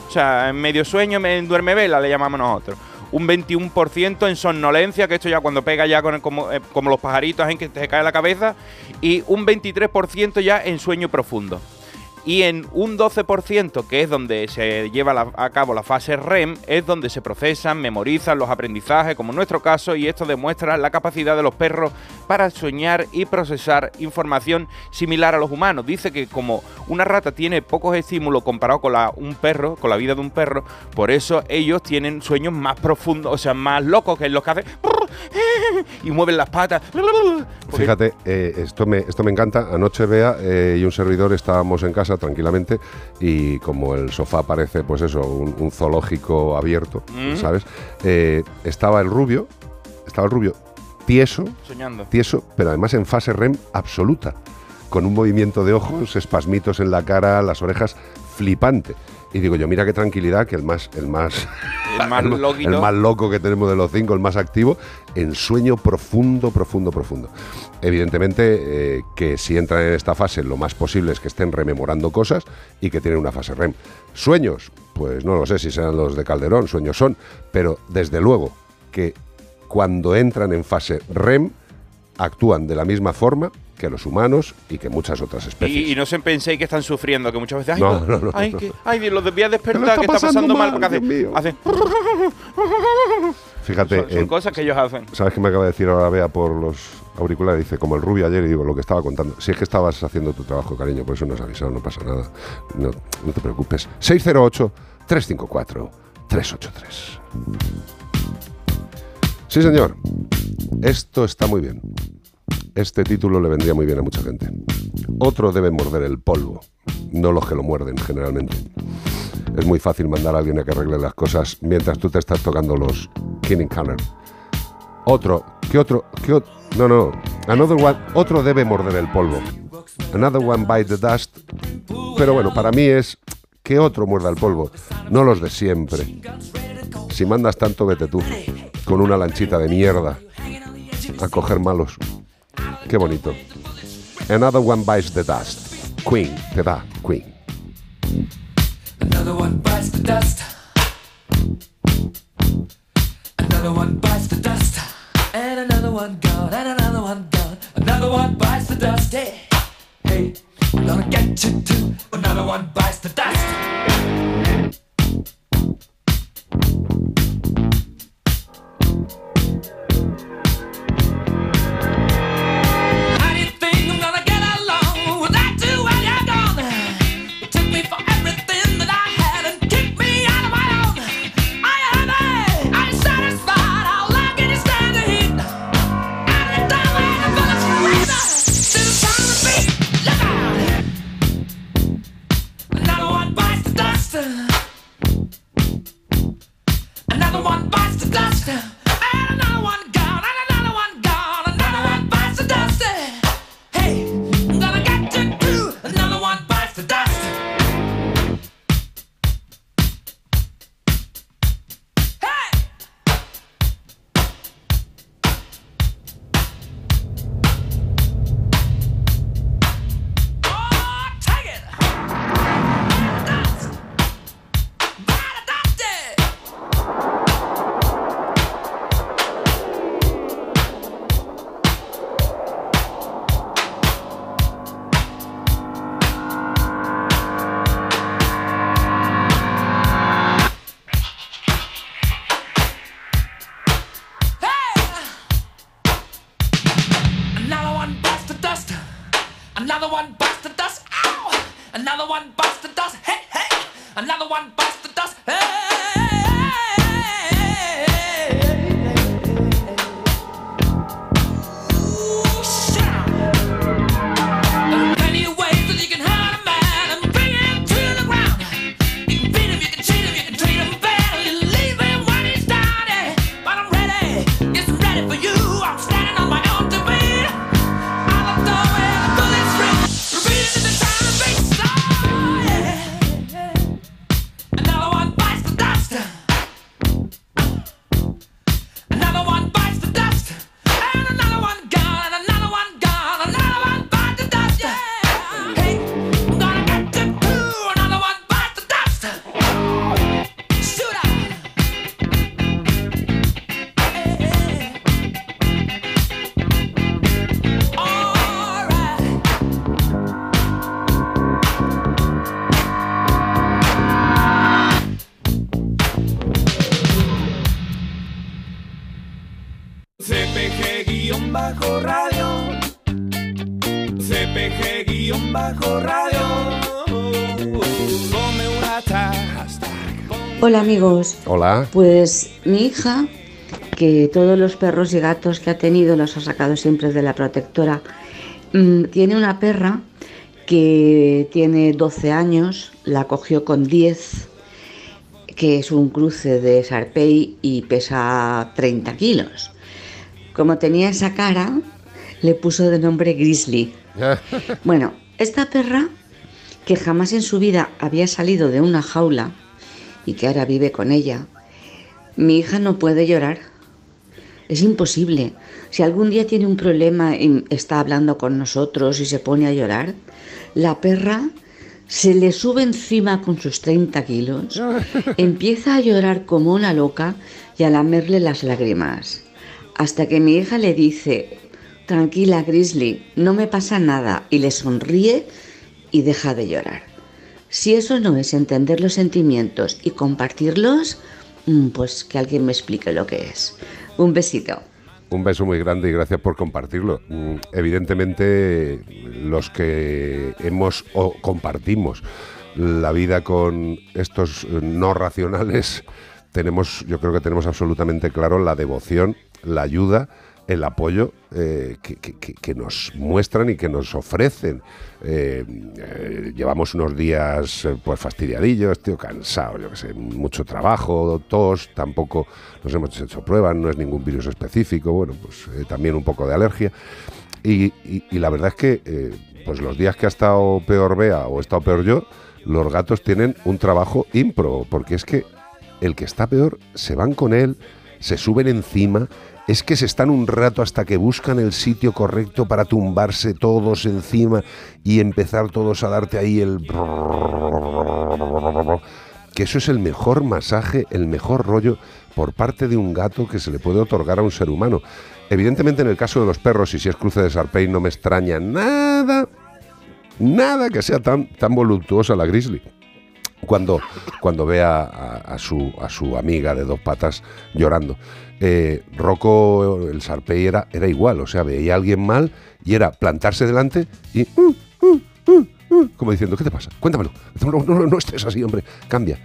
O sea, en medio sueño, en duerme vela le llamamos nosotros. Un 21% en somnolencia, que esto ya cuando pega ya con el- como, eh, como los pajaritos en que te cae la cabeza. Y un 23% ya en sueño profundo y en un 12%, que es donde se lleva a cabo la fase REM, es donde se procesan, memorizan los aprendizajes, como en nuestro caso, y esto demuestra la capacidad de los perros para soñar y procesar información similar a los humanos. Dice que como una rata tiene pocos estímulos comparado con la, un perro, con la vida de un perro, por eso ellos tienen sueños más profundos, o sea, más locos que los que hacen y mueven las patas.
Fíjate, eh, esto, me, esto me encanta. Anoche Bea eh, y un servidor estábamos en casa tranquilamente y como el sofá parece, pues eso, un, un zoológico abierto,
Mm.
¿sabes? Eh, estaba el rubio, estaba el rubio tieso,
Soñando.
tieso, pero además en fase REM absoluta, con un movimiento de ojos, espasmitos en la cara, las orejas, flipante. Y digo yo, mira qué tranquilidad que el más, el más,
El más loquito.
el más loco que tenemos de los cinco, el más activo, en sueño profundo, profundo, profundo. Evidentemente eh, que si entran en esta fase, lo más posible es que estén rememorando cosas y que tienen una fase REM. Sueños, pues no lo sé si serán los de Calderón, sueños son, pero desde luego que cuando entran en fase REM actúan de la misma forma que los humanos y que muchas otras especies.
Y, y no se penséis que están sufriendo, que muchas veces. Ay,
No,
no,
no,
ay, que- ay, Dios, los voy a despertar, que
está pasando
mal,
mal,
porque hacen-
Fíjate,
Son, son
eh,
cosas que ellos hacen.
¿sabes qué me acaba de decir ahora Bea por los auriculares? Dice, como el rubio ayer, y digo, lo que estaba contando. Si es que estabas haciendo tu trabajo, cariño, por eso no has avisado, no pasa nada. No, no te preocupes. 608-354-383. Sí, señor. Esto está muy bien. Este título le vendría muy bien a mucha gente. Otro debe morder el polvo, no los que lo muerden generalmente. Es muy fácil mandar a alguien a que arregle las cosas mientras tú te estás tocando los Kinning Canner. Otro, ¿qué otro? ¿Qué ot- no, no. Another one, otro debe morder el polvo. Another one bite the dust. Pero bueno, para mí es que otro muerda el polvo, no los de siempre. Si mandas tanto, vete tú, con una lanchita de mierda, a coger malos. Qué bonito. Another one bites the dust. Queen, te da, Queen.
Another one bites the dust. Another one bites the dust. And another one gone. And another one gone. Another one bites the dust. Hey, hey, I'm gonna get you too. Another one bites the dust. The
amigos.
Hola.
Pues mi hija, que todos los perros y gatos que ha tenido los ha sacado siempre de la protectora, mm, tiene una perra que tiene 12 años, la cogió con 10, que es un cruce de Sarpei y pesa 30 kilos. Como tenía esa cara, le puso de nombre Grizzly. Bueno, esta perra, que jamás en su vida había salido de una jaula y que ahora vive con ella, mi hija no puede llorar. Es imposible. Si algún día tiene un problema y está hablando con nosotros y se pone a llorar, la perra se le sube encima con sus 30 kilos, empieza a llorar como una loca y a lamerle las lágrimas. Hasta que mi hija le dice, tranquila Grizzly, no me pasa nada, y le sonríe y deja de llorar. Si eso no es entender los sentimientos y compartirlos, mm, pues que alguien me explique lo que es. Un besito.
Un beso muy grande y gracias por compartirlo. Mm, Evidentemente, los que hemos o compartimos la vida con estos eh, no racionales, tenemos, yo creo que tenemos absolutamente claro la devoción, la ayuda, el apoyo eh, que, nos muestran y que nos ofrecen. Eh, eh, llevamos unos días pues fastidiadillos, tío, cansado, yo que sé, mucho trabajo, tos, tampoco nos hemos hecho pruebas, no es ningún virus específico, bueno, pues también un poco de alergia. Y, la verdad es que pues los días que ha estado peor Bea o he estado peor yo, los gatos tienen un trabajo impro, porque es que el que está peor se van con él, se suben encima, es que se están un rato hasta que buscan el sitio correcto para tumbarse todos encima y empezar todos a darte ahí el... Que eso es el mejor masaje, el mejor rollo por parte de un gato que se le puede otorgar a un ser humano. Evidentemente en el caso de los perros, y si es cruce de Sarpey, no me extraña nada, nada que sea tan, tan voluptuosa la grizzly cuando, cuando ve a, su, a su amiga de dos patas llorando. Eh, Rocco, el Sarpey, era, era igual, o sea, veía a alguien mal y era plantarse delante y... "Uh, uh, uh, uh", como diciendo, ¿qué te pasa? Cuéntamelo. No, no, no estés así, hombre, cambia.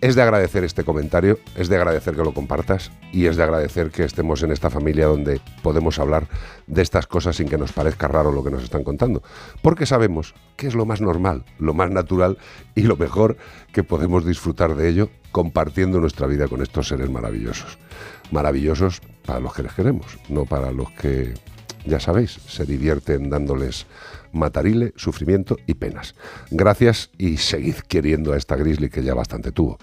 Es de agradecer este comentario, es de agradecer que lo compartas y es de agradecer que estemos en esta familia donde podemos hablar de estas cosas sin que nos parezca raro lo que nos están contando. Porque sabemos que es lo más normal, lo más natural y lo mejor que podemos disfrutar de ello compartiendo nuestra vida con estos seres maravillosos. Maravillosos para los que les queremos, no para los que, ya sabéis, se divierten dándoles matarile, sufrimiento y penas. Gracias y seguid queriendo a esta Grizzly que ya bastante tuvo.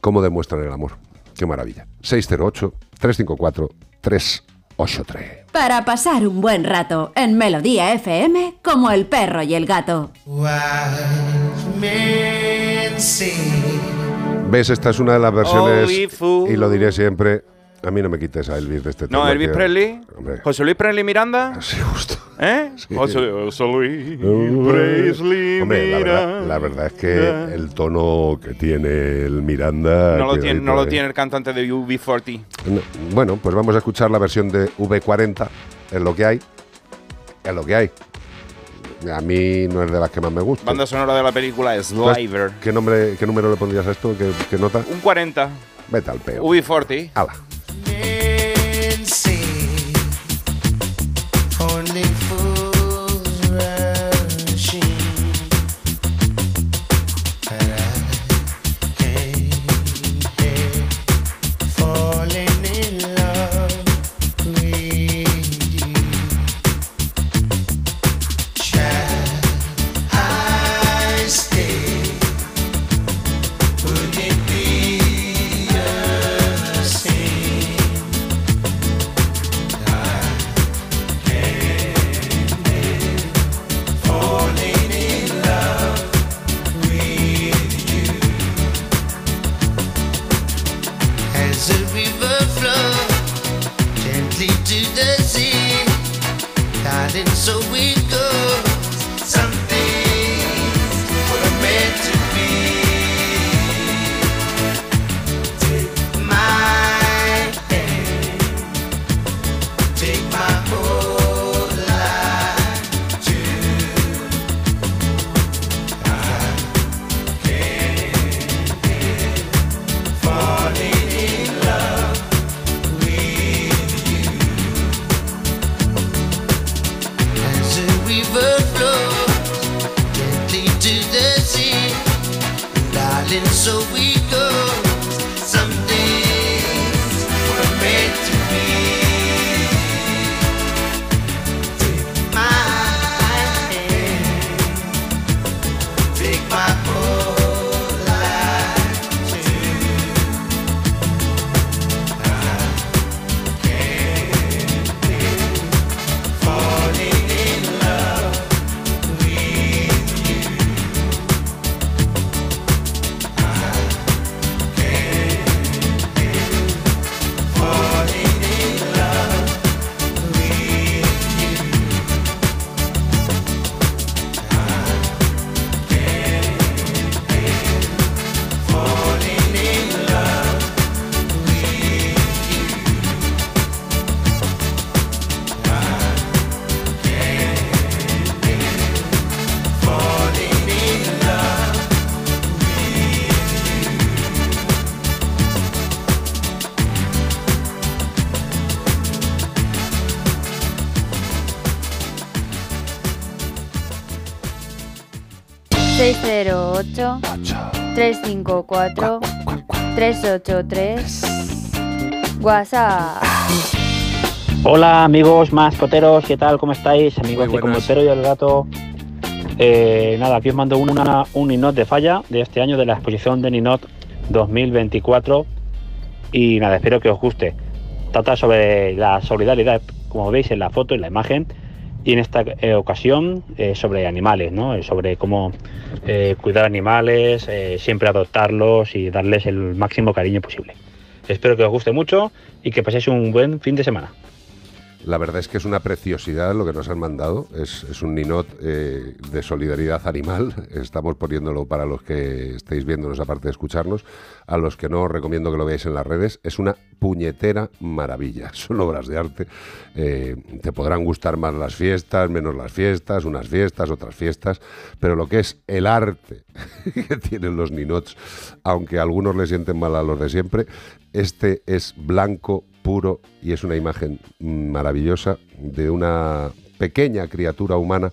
¿Cómo demuestran el amor? Qué maravilla. 608-354-383.
Para pasar un buen rato en Melodía FM como el perro y el gato.
¿Ves? Esta es una de las versiones,
fool.
y lo diré siempre, a mí no me quites a Elvis de este
No,
tema,
Elvis
que-
Presley.
Hombre.
José Luis Presley Miranda.
Sí, justo.
¿Eh? José, José Luis Presley
Hombre, la verdad,
Miranda.
la verdad es que el tono que tiene el Miranda...
No lo, tiene, no lo tiene el cantante de UB40.
No, Bueno, pues vamos a escuchar la versión de V40, es lo que hay, es lo que hay. A mí no es de las que más me gusta.
Banda sonora de la película Sliver.
¿Qué, nombre, ¿Qué número le pondrías a esto? ¿Qué, qué nota?
Un 40.
Vete al peo.
UB40.
Ala.
354 383 WhatsApp.
Hola amigos mascoteros, ¿qué tal? ¿Cómo estáis? Amigos de Como el Perro y el Gato. Eh, nada, aquí os mando una, un Ninot de falla de este año de la exposición de Ninot 2024 y nada, espero que os guste. Trata sobre la solidaridad, como veis en la foto, en la imagen, y en esta eh, ocasión eh, sobre animales, ¿no? Eh, sobre cómo eh, cuidar animales, eh, siempre adoptarlos y darles el máximo cariño posible. Espero que os guste mucho y que paséis un buen fin de semana.
La verdad es que es una preciosidad lo que nos han mandado. Es, un ninot eh, de solidaridad animal. Estamos poniéndolo para los que estéis viéndonos, aparte de escucharnos. A los que no, os recomiendo que lo veáis en las redes. Es una puñetera maravilla. Son obras de arte. Eh, te podrán gustar más las fiestas, menos las fiestas, unas fiestas, otras fiestas. Pero lo que es el arte que tienen los ninots, aunque algunos les sienten mal a los de siempre, este es blanco, puro y es una imagen maravillosa de una pequeña criatura humana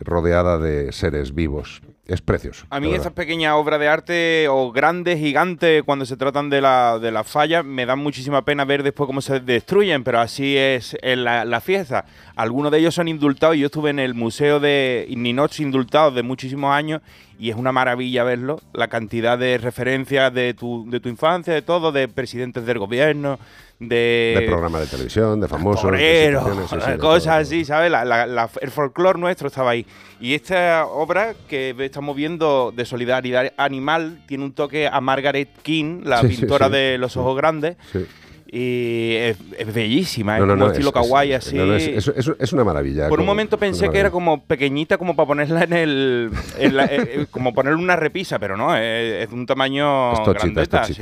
rodeada de seres vivos. Es precioso.
A mí esas pequeñas obras de arte o grandes, gigantes, cuando se tratan de la, de la falla, me dan muchísima pena ver después cómo se destruyen, pero así es en la, la fiesta. Algunos de ellos son indultados. Yo estuve en el museo de Ninots indultados de muchísimos años y es una maravilla verlo. La cantidad de referencias de tu, de tu infancia, de todo, de presidentes del gobierno, de...
De programas de televisión, de famosos, de sí, sí, de
cosas así, ¿sabes? La- la- la- el folclore nuestro estaba ahí. Y esta obra que estamos viendo de solidaridad animal tiene un toque a Margaret King, la
Sí,
pintora de los ojos grandes. Y es, es bellísima, es
No, no,
como
no,
estilo
es- es-
kawaii así.
es, es- es- es una maravilla.
Por un momento pensé que era como pequeñita, como para ponerla en el. en la- eh, eh, como ponerle una repisa, pero no, es, es de un tamaño
Es tochita, es
grandeta, sí.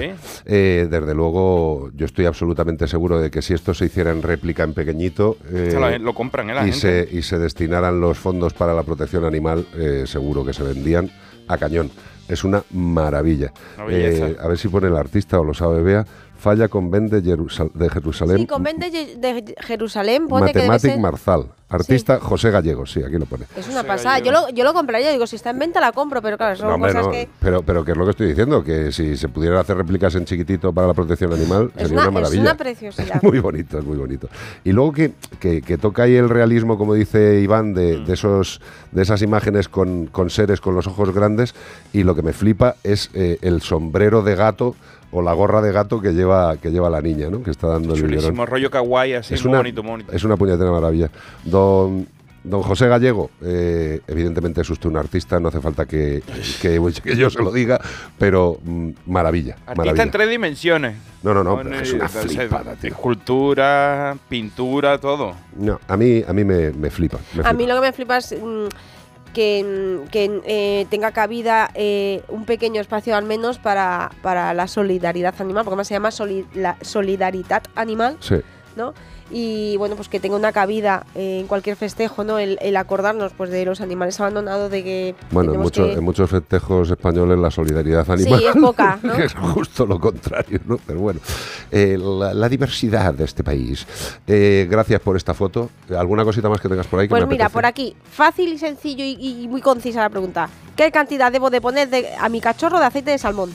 Eh, desde luego, yo estoy absolutamente seguro de que si esto se hiciera en réplica en pequeñito eh,
lo- lo compran, ¿eh, la
y,
gente?
se, y se destinaran los fondos para la protección animal, eh, seguro que se vendían a cañón. Es una maravilla. Eh, a ver si pone el artista o lo sabe Bea. Falla con Ben de, Jerusal- de Jerusalén.
Sí, con Ben de, Ye- de Jerusalén pone que debe
Matematic
ser...
Marzal. Artista José Gallegos, sí, aquí lo pone.
Es una pasada. Yo lo, yo lo compraría, digo, si está en venta la compro, pero claro, son
No, hombre,
cosas
no,
que...
pero, pero que es lo que estoy diciendo, que si se pudieran hacer réplicas en chiquitito para la protección animal,
Es
sería
una,
una,
es
maravilla.
una preciosidad.
Es muy bonito, es muy bonito. Y luego que, que- que toca ahí el realismo, como dice Iván, de,
Mm.
de esos, de esas imágenes con, con seres con los ojos grandes. Y lo que me flipa es eh, el sombrero de gato o la gorra de gato que lleva, que lleva la niña, ¿no? Que está dando el
Chulísimo,
biberón.
rollo kawaii así,
Es
muy
una,
bonito, muy bonito.
es una puñetera maravilla. Don, don José Gallego, eh, evidentemente es usted un artista, no hace falta que, que- que yo se lo diga, pero mm, maravilla.
Artista
maravilla.
en tres dimensiones.
No, no, no, es una flipada, tío.
Escultura, pintura, todo.
No, a mí, a mí me, me flipa. me
A mí lo que me flipa es mm, que, que, eh, tenga cabida eh, un pequeño espacio al menos para, para la solidaridad animal, porque además se llama soli- la solidaridad animal,
Sí.
¿no? Y bueno, pues que tenga una cabida eh, en cualquier festejo, ¿no? El, el acordarnos pues de los animales abandonados, de que
Bueno, en,
tenemos
mucho-
que-
en muchos festejos españoles la solidaridad animal
es poca, ¿no?
es justo lo contrario, ¿no? Pero bueno, eh, la, la diversidad de este país. Eh, gracias por esta foto. ¿Alguna cosita más que tengas por ahí? que
Pues
me
mira,
apetece?
por aquí, fácil y sencillo y, y muy concisa la pregunta. ¿Qué cantidad debo de poner de- a mi cachorro de aceite de salmón?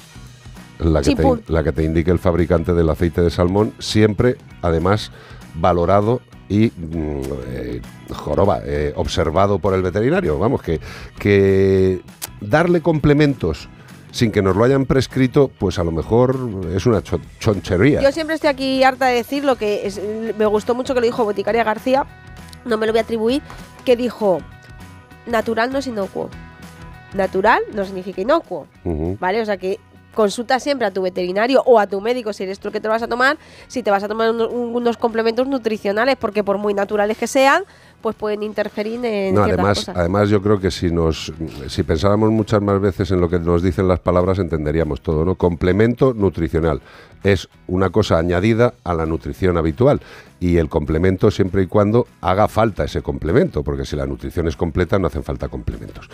La que, te, la que te indique el fabricante del aceite de salmón, siempre, además, valorado y mm, eh, joroba, eh, observado por el veterinario. Vamos, que, que darle complementos sin que nos lo hayan prescrito, pues a lo mejor es una cho- chonchería.
Yo siempre estoy aquí harta de decir lo que es- me gustó mucho que lo dijo Boticaria García, no me lo voy a atribuir, que dijo, natural no es inocuo. Natural no significa inocuo. ¿vale? O sea que consulta siempre a tu veterinario o a tu médico si eres tú el que te lo vas a tomar, si te vas a tomar uno- unos complementos nutricionales, porque por muy naturales que sean, pues pueden interferir en
No, además,
cosas.
además yo creo que si nos si pensáramos muchas más veces en lo que nos dicen las palabras entenderíamos todo, ¿no? Complemento nutricional es una cosa añadida a la nutrición habitual y el complemento siempre y cuando haga falta ese complemento, porque si la nutrición es completa no hacen falta complementos.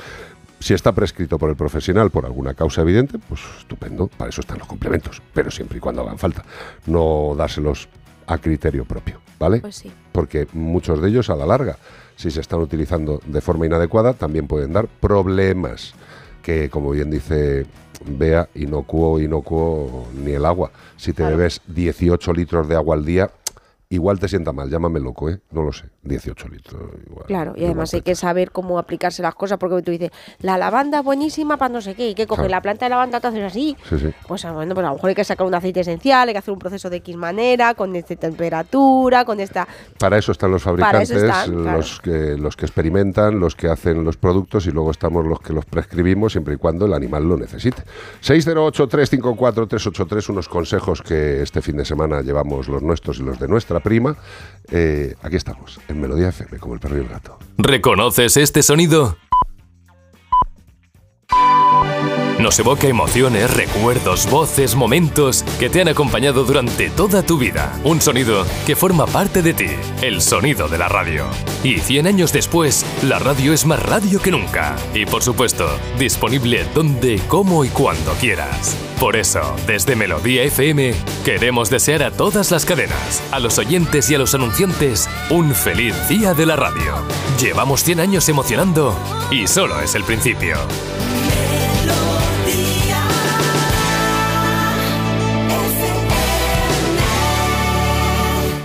Si está prescrito por el profesional por alguna causa evidente, pues estupendo, para eso están los complementos, pero siempre y cuando hagan falta, no dárselos a criterio propio, ¿vale?
Pues sí.
Porque muchos de ellos a la larga, si se están utilizando de forma inadecuada, también pueden dar problemas que, como bien dice Bea, inocuo, inocuo ni el agua. Si te bebes 18 litros de agua al día, igual te sienta mal, llámame loco, ¿eh? No lo sé, 18 litros. Igual,
Claro, y además hay que saber cómo aplicarse las cosas, porque tú dices, la lavanda es buenísima para no sé qué, y que
Claro.
la planta de lavanda, te haces así.
Sí, sí.
Pues ah, bueno, pues a lo mejor hay que sacar un aceite esencial, hay que hacer un proceso de X manera, con esta temperatura, con esta...
Para eso están los fabricantes,
eso están, claro.
los, que, los que experimentan, los que hacen los productos y luego estamos los que los prescribimos siempre y cuando el animal lo necesite. 608-354-383, unos consejos que este fin de semana llevamos los nuestros y los de nuestra prima. Eh, aquí estamos, en Melodía FM, como el perro y el gato.
¿Reconoces este sonido? Nos evoca emociones, recuerdos, voces, momentos que te han acompañado durante toda tu vida. Un sonido que forma parte de ti, el sonido de la radio. Y 100 años después, la radio es más radio que nunca. Y por supuesto, disponible donde, cómo y cuando quieras. Por eso, desde Melodía FM, queremos desear a todas las cadenas, a los oyentes y a los anunciantes, un feliz día de la radio. Llevamos 100 años emocionando y solo es el principio.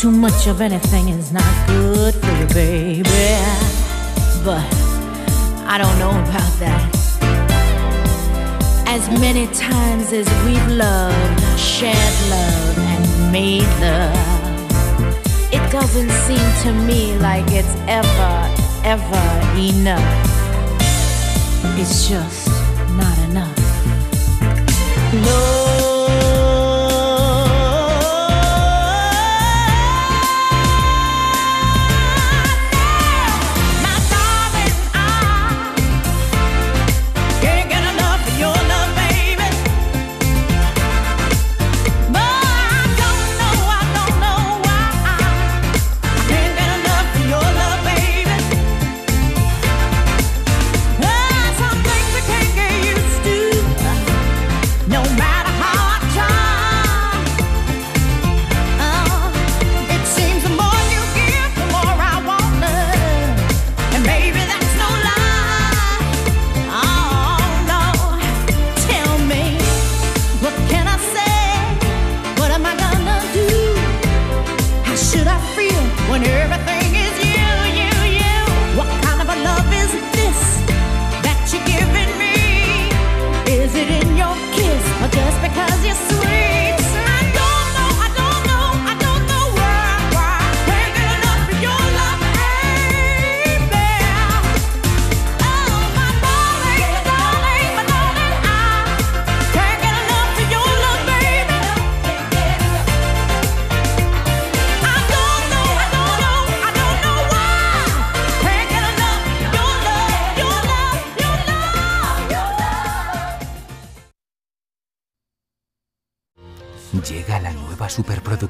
Too much of anything is not good for you, baby. But I don't know about that. As many times as we've loved, shared love, and made love, it doesn't seem to me like it's ever, ever enough. It's just not enough.
Can't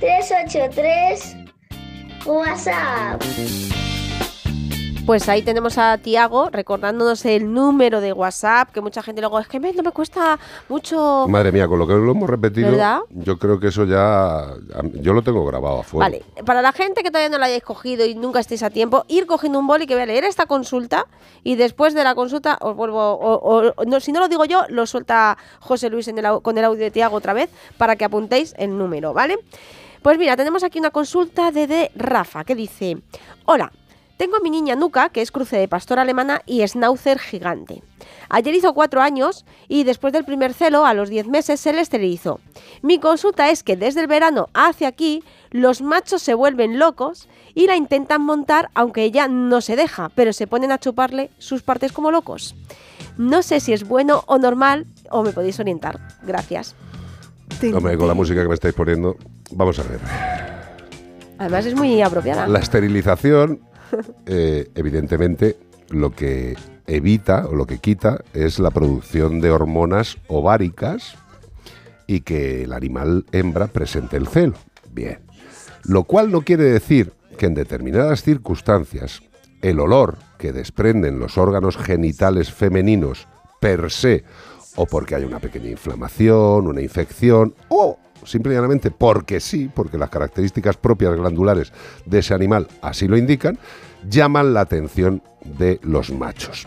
383 WhatsApp.
Pues ahí tenemos a Tiago recordándonos el número de WhatsApp, que mucha gente luego es que me- no me cuesta mucho.
Madre mía, con lo que lo hemos repetido,
¿Verdad?
yo creo que eso ya. Yo lo tengo grabado a fuego.
Vale, para la gente que todavía no la hayáis cogido y nunca estéis a tiempo, ir cogiendo un boli que voy a leer esta consulta y después de la consulta os vuelvo, o, o- no, si no lo digo yo, lo suelta José Luis en el con el audio de Tiago otra vez para que apuntéis el número, ¿vale? Pues mira, tenemos aquí una consulta de, de Rafa que dice, hola, tengo a mi niña Nuka, que es cruce de pastor alemana y schnauzer gigante. Ayer hizo cuatro años y después del primer celo, a los 10 meses, se le esterilizó. Mi consulta es que desde el verano hacia aquí, los machos se vuelven locos y la intentan montar, aunque ella no se deja, pero se ponen a chuparle sus partes como locos. No sé si es bueno o normal, o me podéis orientar. Gracias.
Hombre, con la música que me estáis poniendo, vamos a ver.
Además es muy apropiada.
La esterilización, eh, evidentemente, lo que evita o lo que quita es la producción de hormonas ováricas y que el animal hembra presente el celo. Bien. Lo cual no quiere decir que en determinadas circunstancias el olor que desprenden los órganos genitales femeninos per se o porque hay una pequeña inflamación, una infección o simple y llanamente porque sí, porque las características propias glandulares de ese animal así lo indican, llaman la atención de los machos.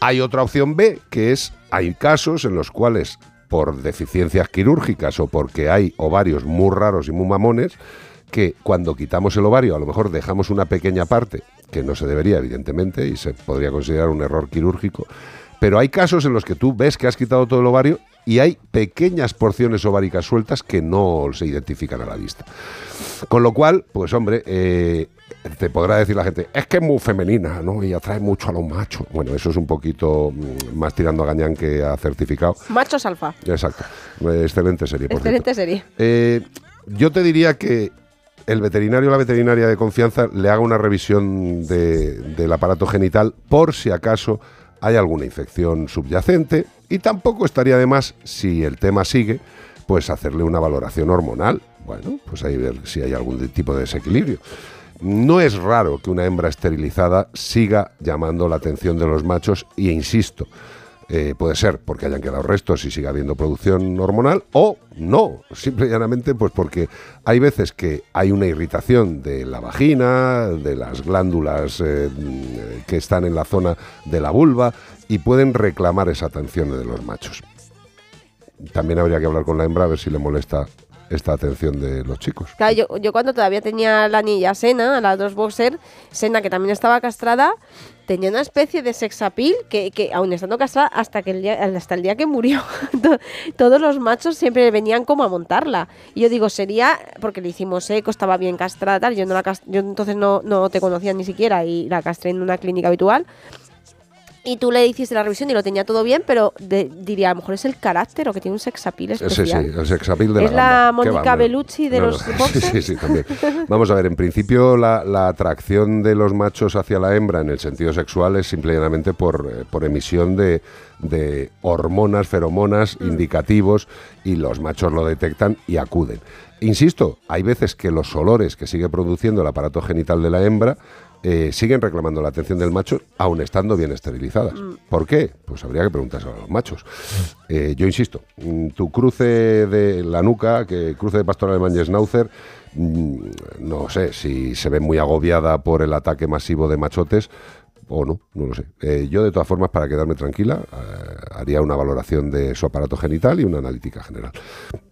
Hay otra opción B, que es, hay casos en los cuales por deficiencias quirúrgicas o porque hay ovarios muy raros y muy mamones, que cuando quitamos el ovario a lo mejor dejamos una pequeña parte, que no se debería evidentemente y se podría considerar un error quirúrgico, pero hay casos en los que tú ves que has quitado todo el ovario y hay pequeñas porciones ováricas sueltas que no se identifican a la vista. Con lo cual, pues hombre, eh, te podrá decir la gente, es que es muy femenina, ¿no? Y atrae mucho a los machos. Bueno, eso es un poquito mm, más tirando a gañán que a certificado.
Machos alfa.
Exacto. Eh, Excelente serie, por
Excelente serie.
eh, yo te diría que el veterinario o la veterinaria de confianza le haga una revisión de- del aparato genital por si acaso hay alguna infección subyacente y tampoco estaría de más si el tema sigue, pues hacerle una valoración hormonal. Bueno, pues ahí ver si hay algún tipo de desequilibrio. No es raro que una hembra esterilizada siga llamando la atención de los machos y insisto, eh, puede ser porque hayan quedado restos y siga habiendo producción hormonal o no, simple y llanamente pues porque hay veces que hay una irritación de la vagina, de las glándulas eh, que están en la zona de la vulva y pueden reclamar esa atención de los machos. También habría que hablar con la hembra a ver si le molesta esta atención de los chicos.
Claro, yo, yo cuando todavía tenía la niña Sena, la dos boxer, Sena que también estaba castrada, tenía una especie de sexapil que, que aún estando castrada, hasta, que el día, hasta el día que murió, to- todos los machos siempre venían como a montarla. Y yo digo, sería, porque le hicimos eco, estaba bien castrada, tal, yo, no la cas- yo entonces no, no te conocía ni siquiera y la castré en una clínica habitual. Y tú le hiciste la revisión y lo tenía todo bien, pero de- diría, a lo mejor es el carácter o que tiene un sexapil
Sí, sí,
especial.
el sexapil de
Es
la
la
gamba. Qué
Mónica. Bellucci de los boxers.
sí, sí, también. Vamos a ver, en principio la, la atracción de los machos hacia la hembra en el sentido sexual es simplemente por, eh, por emisión de, de hormonas, feromonas, indicativos, y los machos lo detectan y acuden. Insisto, hay veces que los olores que sigue produciendo el aparato genital de la hembra eh, siguen reclamando la atención del macho, aun estando bien esterilizadas. ¿Por qué? Pues habría que preguntárselo a los machos. Eh, yo insisto, mm, tu cruce de la nuca, que cruce de pastor alemán y schnauzer, mm, no sé si se ve muy agobiada por el ataque masivo de machotes o no, no lo sé. Eh, yo, de todas formas, para quedarme tranquila, eh, haría una valoración de su aparato genital y una analítica general.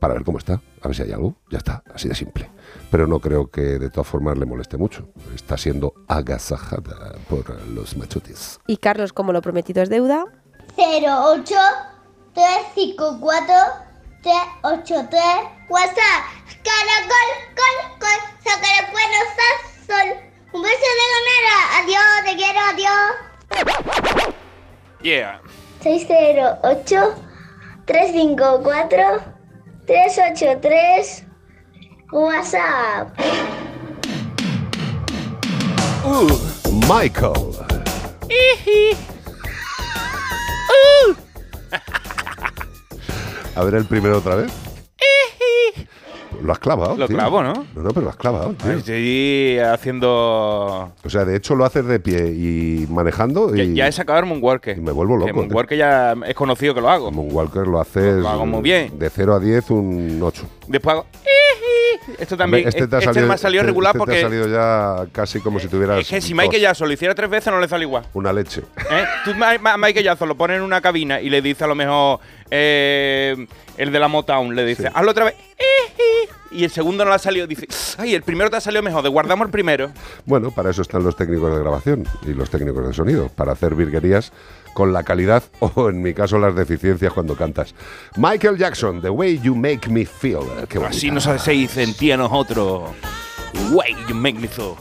Para ver cómo está, a ver si hay algo. Ya está, así de simple. Pero no creo que de todas formas le moleste mucho. Está siendo agasajada por los machotes.
Y Carlos, como lo prometido es deuda,
08 354 383 WhatsApp. Caracol, col, col, saca el cuero, sal, sol. Un beso de ganera. Adiós, te quiero, adiós.
Yeah.
608 354 383 WhatsApp.
Uh, Michael. A ver el primero otra vez. Lo has clavado.
Lo
tío.
clavo, ¿no?
No, no, pero lo has clavado, tío.
Estoy haciendo.
O sea, de hecho lo haces de pie y manejando
Ya,
y,
ya he sacado el Moonwalker.
y me vuelvo loco. tío.
Moonwalker ya es conocido que lo hago.
Moonwalker lo haces
Lo hago muy bien.
de 0 a 10 un 8.
Después hago. Esto también.
este te ha
este
salido,
me ha salido
este-
regular
este te
porque.
ha salido ya casi como si tuvieras
Es que si Michael Jackson lo hiciera tres veces no le sale igual.
una leche.
¿Eh? Tú Michael Jackson lo pones en una cabina y le dice a lo mejor eh, el de la Motown, le dice, hazlo otra vez. Y el segundo no le ha salido. Dice, ay, el primero te ha salido mejor, de guardamos el primero.
Bueno, para eso están los técnicos de grabación y los técnicos de sonido, para hacer virguerías con la calidad o en mi caso las deficiencias cuando cantas. Michael Jackson, The Way You Make Me Feel. Qué
Así nos se dice en ti a nosotros. Way you make me feel.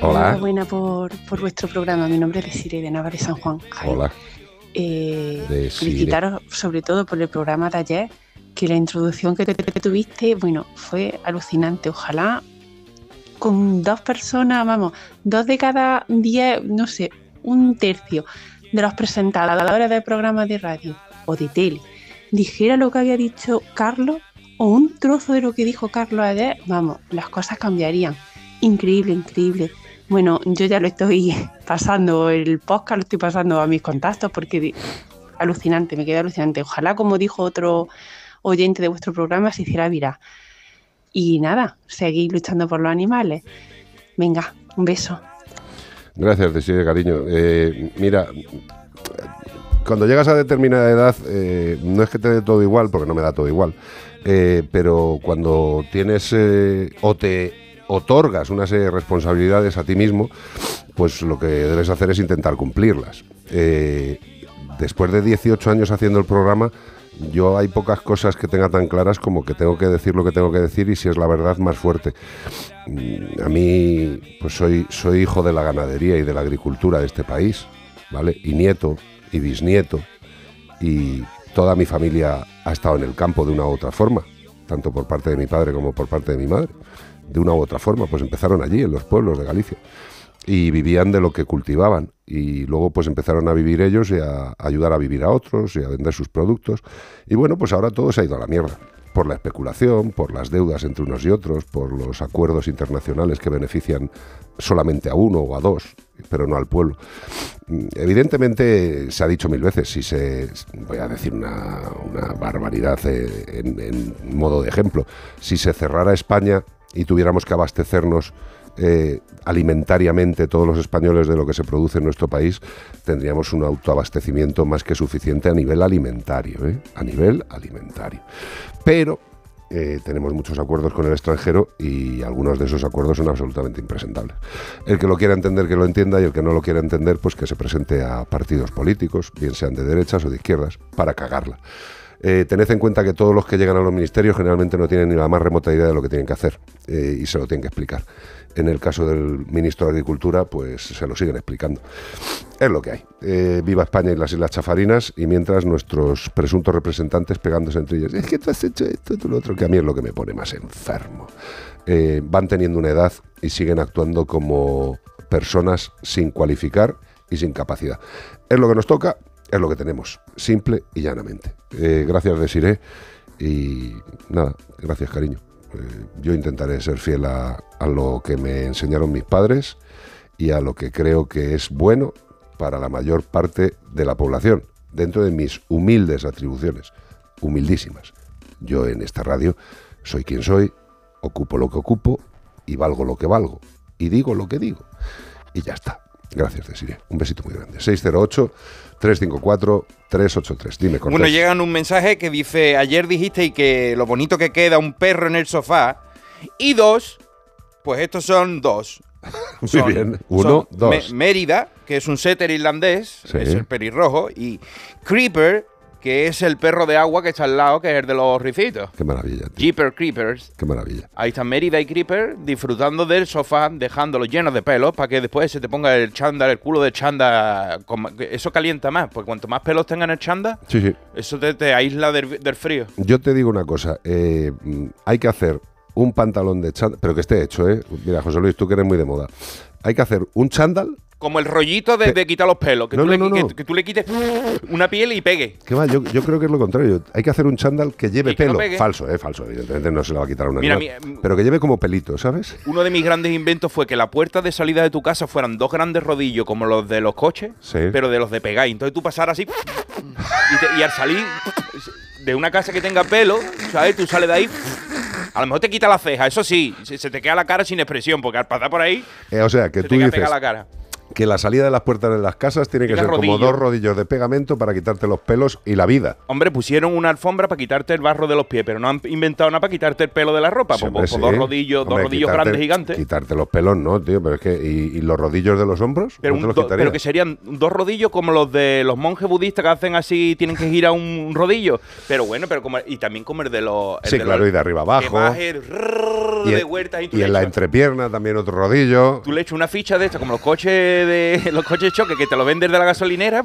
Hola. Enhorabuena por, por vuestro programa. Mi nombre es Desiree de Nava de San Juan.
Hola.
Eh, felicitaros sobre todo por el programa de ayer, que la introducción que, que tuviste, bueno, fue alucinante. Ojalá con dos personas, vamos, dos de cada diez, no sé, un tercio de los presentadores de programas de radio o de tele dijera lo que había dicho Carlos o un trozo de lo que dijo Carlos ayer, vamos, las cosas cambiarían. Increíble, increíble. Bueno, yo ya lo estoy pasando, el podcast lo estoy pasando a mis contactos porque alucinante, me queda alucinante. Ojalá, como dijo otro oyente de vuestro programa, se hiciera viral. Y nada, seguir luchando por los animales. Venga, un beso.
Gracias, Desiree, cariño. Eh, mira, cuando llegas a determinada edad, eh, no es que te dé todo igual, porque no me da todo igual, eh, pero cuando tienes eh, o te otorgas una serie de responsabilidades a ti mismo, pues lo que debes hacer es intentar cumplirlas. Eh, después de 18 años haciendo el programa, yo hay pocas cosas que tenga tan claras como que tengo que decir lo que tengo que decir y si es la verdad más fuerte. Mm, A mí, pues soy, soy hijo de la ganadería y de la agricultura de este país, ¿vale? Y nieto y bisnieto y toda mi familia ha estado en el campo de una u otra forma, tanto por parte de mi padre como por parte de mi madre. De una u otra forma, pues empezaron allí, en los pueblos de Galicia y vivían de lo que cultivaban y luego pues empezaron a vivir ellos y a ayudar a vivir a otros y a vender sus productos y bueno pues ahora todo se ha ido a la mierda por la especulación, por las deudas entre unos y otros, por los acuerdos internacionales que benefician solamente a uno o a dos, pero no al pueblo. Evidentemente se ha dicho mil veces, si se, voy a decir una, una barbaridad eh, en, en modo de ejemplo, si se cerrara España y tuviéramos que abastecernos eh, alimentariamente todos los españoles de lo que se produce en nuestro país, tendríamos un autoabastecimiento más que suficiente a nivel alimentario, ¿eh? a nivel alimentario. Pero eh, tenemos muchos acuerdos con el extranjero y algunos de esos acuerdos son absolutamente impresentables. El que lo quiera entender que lo entienda y el que no lo quiera entender pues que se presente a partidos políticos, bien sean de derechas o de izquierdas, para cagarla. Eh, tened en cuenta que todos los que llegan a los ministerios generalmente no tienen ni la más remota idea de lo que tienen que hacer eh, y se lo tienen que explicar. En el caso del ministro de Agricultura, pues se lo siguen explicando. Es lo que hay. Eh, viva España y las Islas Chafarinas y mientras nuestros presuntos representantes pegándose entre ellos. Es que tú has hecho esto, tú lo otro, que a mí es lo que me pone más enfermo. Van teniendo una edad y siguen actuando como personas sin cualificar y sin capacidad. Es lo que nos toca, es lo que tenemos, simple y llanamente. Eh, gracias, Desiré, y nada, gracias, cariño. Eh, yo intentaré ser fiel a, a lo que me enseñaron mis padres y a lo que creo que es bueno para la mayor parte de la población, dentro de mis humildes atribuciones, humildísimas. Yo en esta radio soy quien soy, ocupo lo que ocupo y valgo lo que valgo y digo lo que digo. Y ya está. Gracias, Desiree. Un besito muy grande. 608-354-383. Dime, Cortés.
Bueno, llegan un mensaje que dice, ayer dijiste y que lo bonito que queda un perro en el sofá. Y dos, pues estos son dos.
Muy
Son-
bien. Uno, dos.
Mérida, que es un setter irlandés,
Sí.
es el pelirrojo, y Creeper, que es el perro de agua que está al lado, que es el de los ricitos.
Qué maravilla, tío.
Jeeper Creepers.
Qué maravilla.
Ahí están Mérida y Creeper disfrutando del sofá, dejándolo lleno de pelos para que después se te ponga el chándal, el culo de con ma- Eso calienta más, porque cuanto más pelos tengan el chándal,
Sí, sí.
eso te, te aísla del, del frío.
Yo te digo una cosa. eh, mm, hay que hacer un pantalón de chándal, pero que esté hecho, ¿eh? Mira, José Luis, tú que eres muy de moda. Hay que hacer un chándal.
Como el rollito de, de quitar los pelos, que,
No,
tú
no,
le,
no,
que- tú le quites una piel y pegue.
¿Qué va? Yo, yo creo que es lo contrario. Hay que hacer un chándal que lleve
Y
pelo. falso, ¿eh? Falso. Evidentemente no se le va a quitar una
Mira,
animal,
mi-
Pero que lleve como pelito, ¿sabes?
Uno de mis grandes inventos fue que la puerta de salida de tu casa fueran dos grandes rodillos como los de los coches,
Sí.
pero de los de pegar. Entonces tú pasaras así y, te- y al salir de una casa que tenga pelo, ¿sabes? Tú sales de ahí, a lo mejor te quita la ceja, eso sí, se, te queda la cara sin expresión, porque al pasar por ahí
Eh, o sea, que
se
tú
te
dices
pegada la cara.
Que la salida de las puertas de las casas tiene que ser como dos rodillos de pegamento para quitarte los pelos y la vida.
Hombre, pusieron una alfombra para quitarte el barro de los pies, pero no han inventado nada para quitarte el pelo de la ropa.
Sí,
Pues, pues,
sí.
dos rodillos, dos rodillos
quitarte-
grandes gigantes.
Quitarte los pelos, no, tío, pero es que. ¿Y, y los rodillos de los hombros?
Pero,
¿No te
un
los
do- pero que serían dos rodillos como los de los monjes budistas que hacen así, tienen que girar un rodillo. Pero bueno, pero como y también como el de los. el
Sí,
de
claro,
los-
y de arriba abajo. Y
de y
Y en la entrepierna también otro rodillo.
Tú le echas una ficha de esta, como los coches de los coches choque que te lo venden de la gasolinera.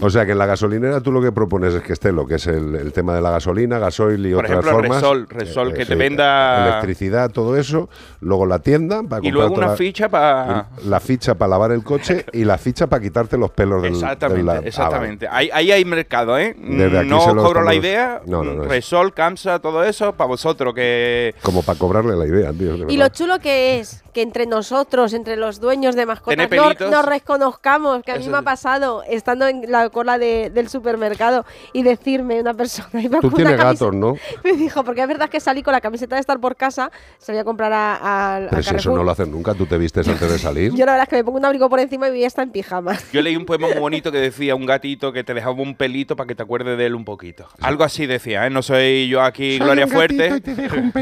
O sea que en la gasolinera tú lo que propones es que esté lo que es el, el tema de la gasolina, gasoil y
Por
otras
ejemplo,
formas.
Resol, Resol, que te
sí,
venda-
Electricidad, todo eso. Luego la tienda para
Y luego una
la-
ficha para.
La ficha para lavar el coche y la ficha para quitarte los pelos del
Exactamente,
del la- ah, vale.
exactamente. Ahí, ahí hay mercado, ¿eh?
Desde aquí
no
se
cobro la idea.
No, no, no, es-
Resol, Camsa, todo eso, para vosotros que.
Como para cobrarle la idea, tío. de
Y lo chulo que es que entre nosotros, entre los dueños de mascotas,
Pelitos.
nos reconozcamos, que a mí me ha pasado estando en la cola de- del supermercado y decirme una persona, iba
Tú
con
tienes gatos, ¿no?
Me dijo, porque es verdad que salí con la camiseta de estar por casa, salí a comprar a, a- a
Pero si eso no lo hacen nunca, tú te vistes antes de salir.
Yo la verdad es que me pongo un abrigo por encima y voy hasta en pijama.
Yo leí un poema muy bonito que decía un gatito que te dejaba un pelito para que te acuerdes de él un poquito. Algo así decía, ¿eh? No soy yo aquí Gloria Fuerte.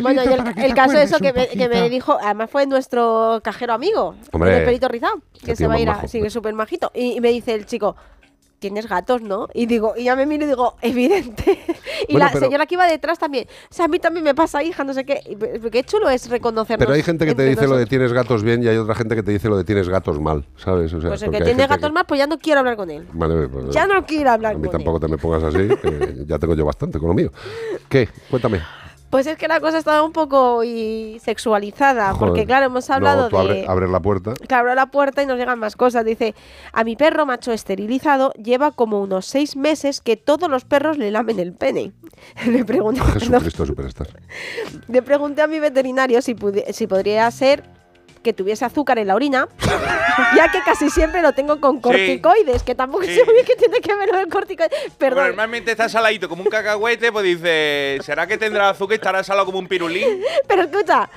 Bueno, y el, el caso de eso que me, que me dijo, además fue nuestro cajero amigo,
Hombre,
el pelito rizado, que se va a ir a, sí, que es súper majito. Y, y me dice el chico, tienes gatos, ¿no? Y digo, y ya me miro y digo, evidente. y
Bueno,
la
pero-
señora que iba detrás también, o sea, a mí también me pasa, hija, no sé qué. Qué chulo es reconocernos.
Pero hay gente que te dice lo de tienes gatos bien y hay otra gente que te dice lo de tienes gatos mal, ¿sabes? O sea,
Pues el que tiene gatos más, pues ya no quiero hablar con él.
Vale, pues,
Ya no quiero hablar
A mí
con él.
tampoco te me pongas así, que ya tengo yo bastante con lo mío. ¿Qué? Cuéntame.
Pues es que la cosa está un poco y sexualizada, porque claro, hemos hablado
No, tú
de...
abre- la puerta.
que abro la puerta y nos llegan más cosas. Dice, a mi perro macho esterilizado lleva como unos seis meses que todos los perros le lamen el pene. le, pregunté,
Jesucristo Superstar.
le pregunté a mi veterinario si, si podría ser que tuviese azúcar en la orina, ya que casi siempre lo tengo con corticoides, que tampoco sé muy bien qué tiene que ver lo del corticoide.
Bueno,
Perdón.
normalmente está saladito como un cacahuete, pues dice, ¿será que tendrá azúcar y estará salado como un pirulín?
Pero escucha,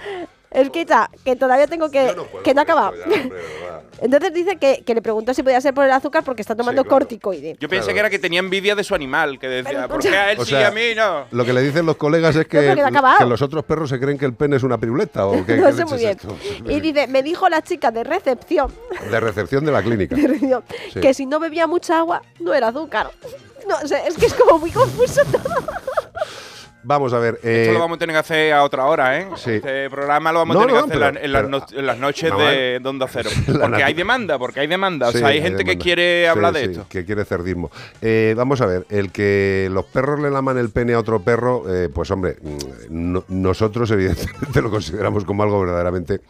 escucha, que todavía tengo que... que no ha acabado. Entonces dice que, que le preguntó si podía ser por el azúcar porque está tomando corticoide.
Yo pensé que era que tenía envidia de su animal, que decía, ¿por
escucha-
qué a él
O
sí y
sea,
a mí no?
Lo que le dicen los colegas es que,
No, que no
que los otros perros se creen que el pene es una piruleta o qué,
no sé muy bien.
es esto?
Y dice, me dijo la chica de recepción,
De recepción de la clínica.
de recepción,
Sí.
que si no bebía mucha agua, no era azúcar. No, o sea, es que es como muy confuso todo.
Vamos a ver. eh,
Esto lo vamos a tener que hacer a otra hora, ¿eh?
sí.
Este programa lo vamos
No,
a tener
no,
que hacer
pero-
en la- en, las
pero-
no- en las noches
no,
de, de Onda Cero. Porque hay demanda, porque hay demanda.
Sí,
o sea, hay gente que quiere
Sí,
hablar de esto.
Que quiere cerdismo. Eh, vamos a ver, el que los perros le laman el pene a otro perro, eh, pues hombre, mm, no- nosotros evidentemente lo consideramos como algo verdaderamente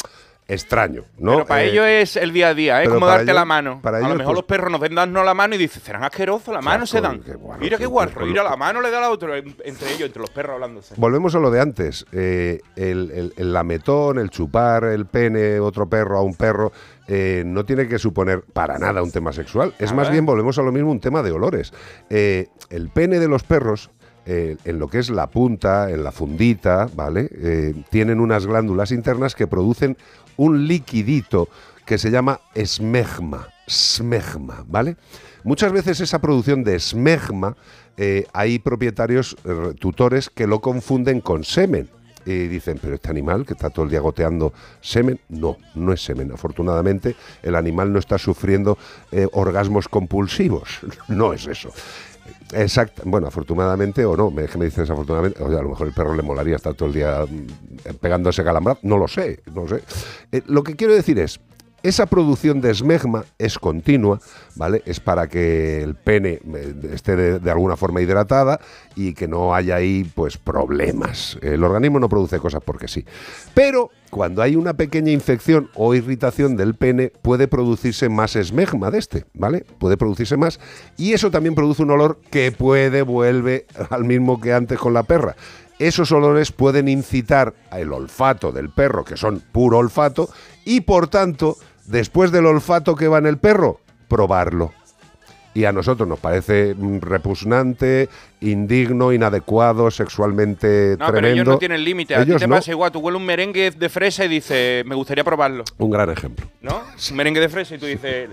extraño, ¿no?
Pero para
Eh,
ellos es el día a día, es
pero
como darte
ellos-
la mano.
para
a lo mejor
pues-
los perros nos ven darnos la mano y dicen, serán asquerosos, la mano se dan. Mira qué guarro, mira la mano le da la otra, entre ellos, entre los perros hablándose.
Volvemos a lo de antes. eh, el, el- el lametón, el chupar el pene otro perro a un perro, eh, no tiene que suponer para nada un tema sexual. Es
A
más
ver.
bien, volvemos a lo mismo, un tema de olores. Eh, el pene de los perros, eh, en lo que es la punta, en la fundita, ¿vale? Eh, tienen unas glándulas internas que producen un liquidito que se llama esmegma. Smegma, ¿vale? Muchas veces esa producción de esmegma, eh, hay propietarios, tutores, que lo confunden con semen. Y dicen, pero este animal que está todo el día goteando semen, no, no es semen. Afortunadamente, el animal no está sufriendo orgasmos compulsivos. No es eso. Exacto. Bueno, afortunadamente o no, me, me dices afortunadamente, o sea, a lo mejor el perro le molaría estar todo el día mm, pegándose calambrazo, no lo sé, no lo sé. Eh, lo que quiero decir es, esa producción de esmegma es continua, ¿vale? Es para que el pene eh, esté de, alguna forma hidratada y que no haya ahí, pues, problemas. El organismo no produce cosas porque sí. Pero cuando hay una pequeña infección o irritación del pene, puede producirse más esmegma de este, ¿vale? Puede producirse más. Y eso también produce un olor que puede, vuelve al mismo que antes con la perra. Esos olores pueden incitar el olfato del perro, que son puro olfato, y por tanto, después del olfato que va en el perro, probarlo. Y a nosotros nos parece mm, repugnante indigno, inadecuado, sexualmente
No, pero ellos no tienen límite. A ti
Ellos
te
no.
pasa igual. Tú hueles un merengue de fresa y dices, me gustaría probarlo.
Un gran ejemplo.
¿No? Un merengue de fresa y tú dices,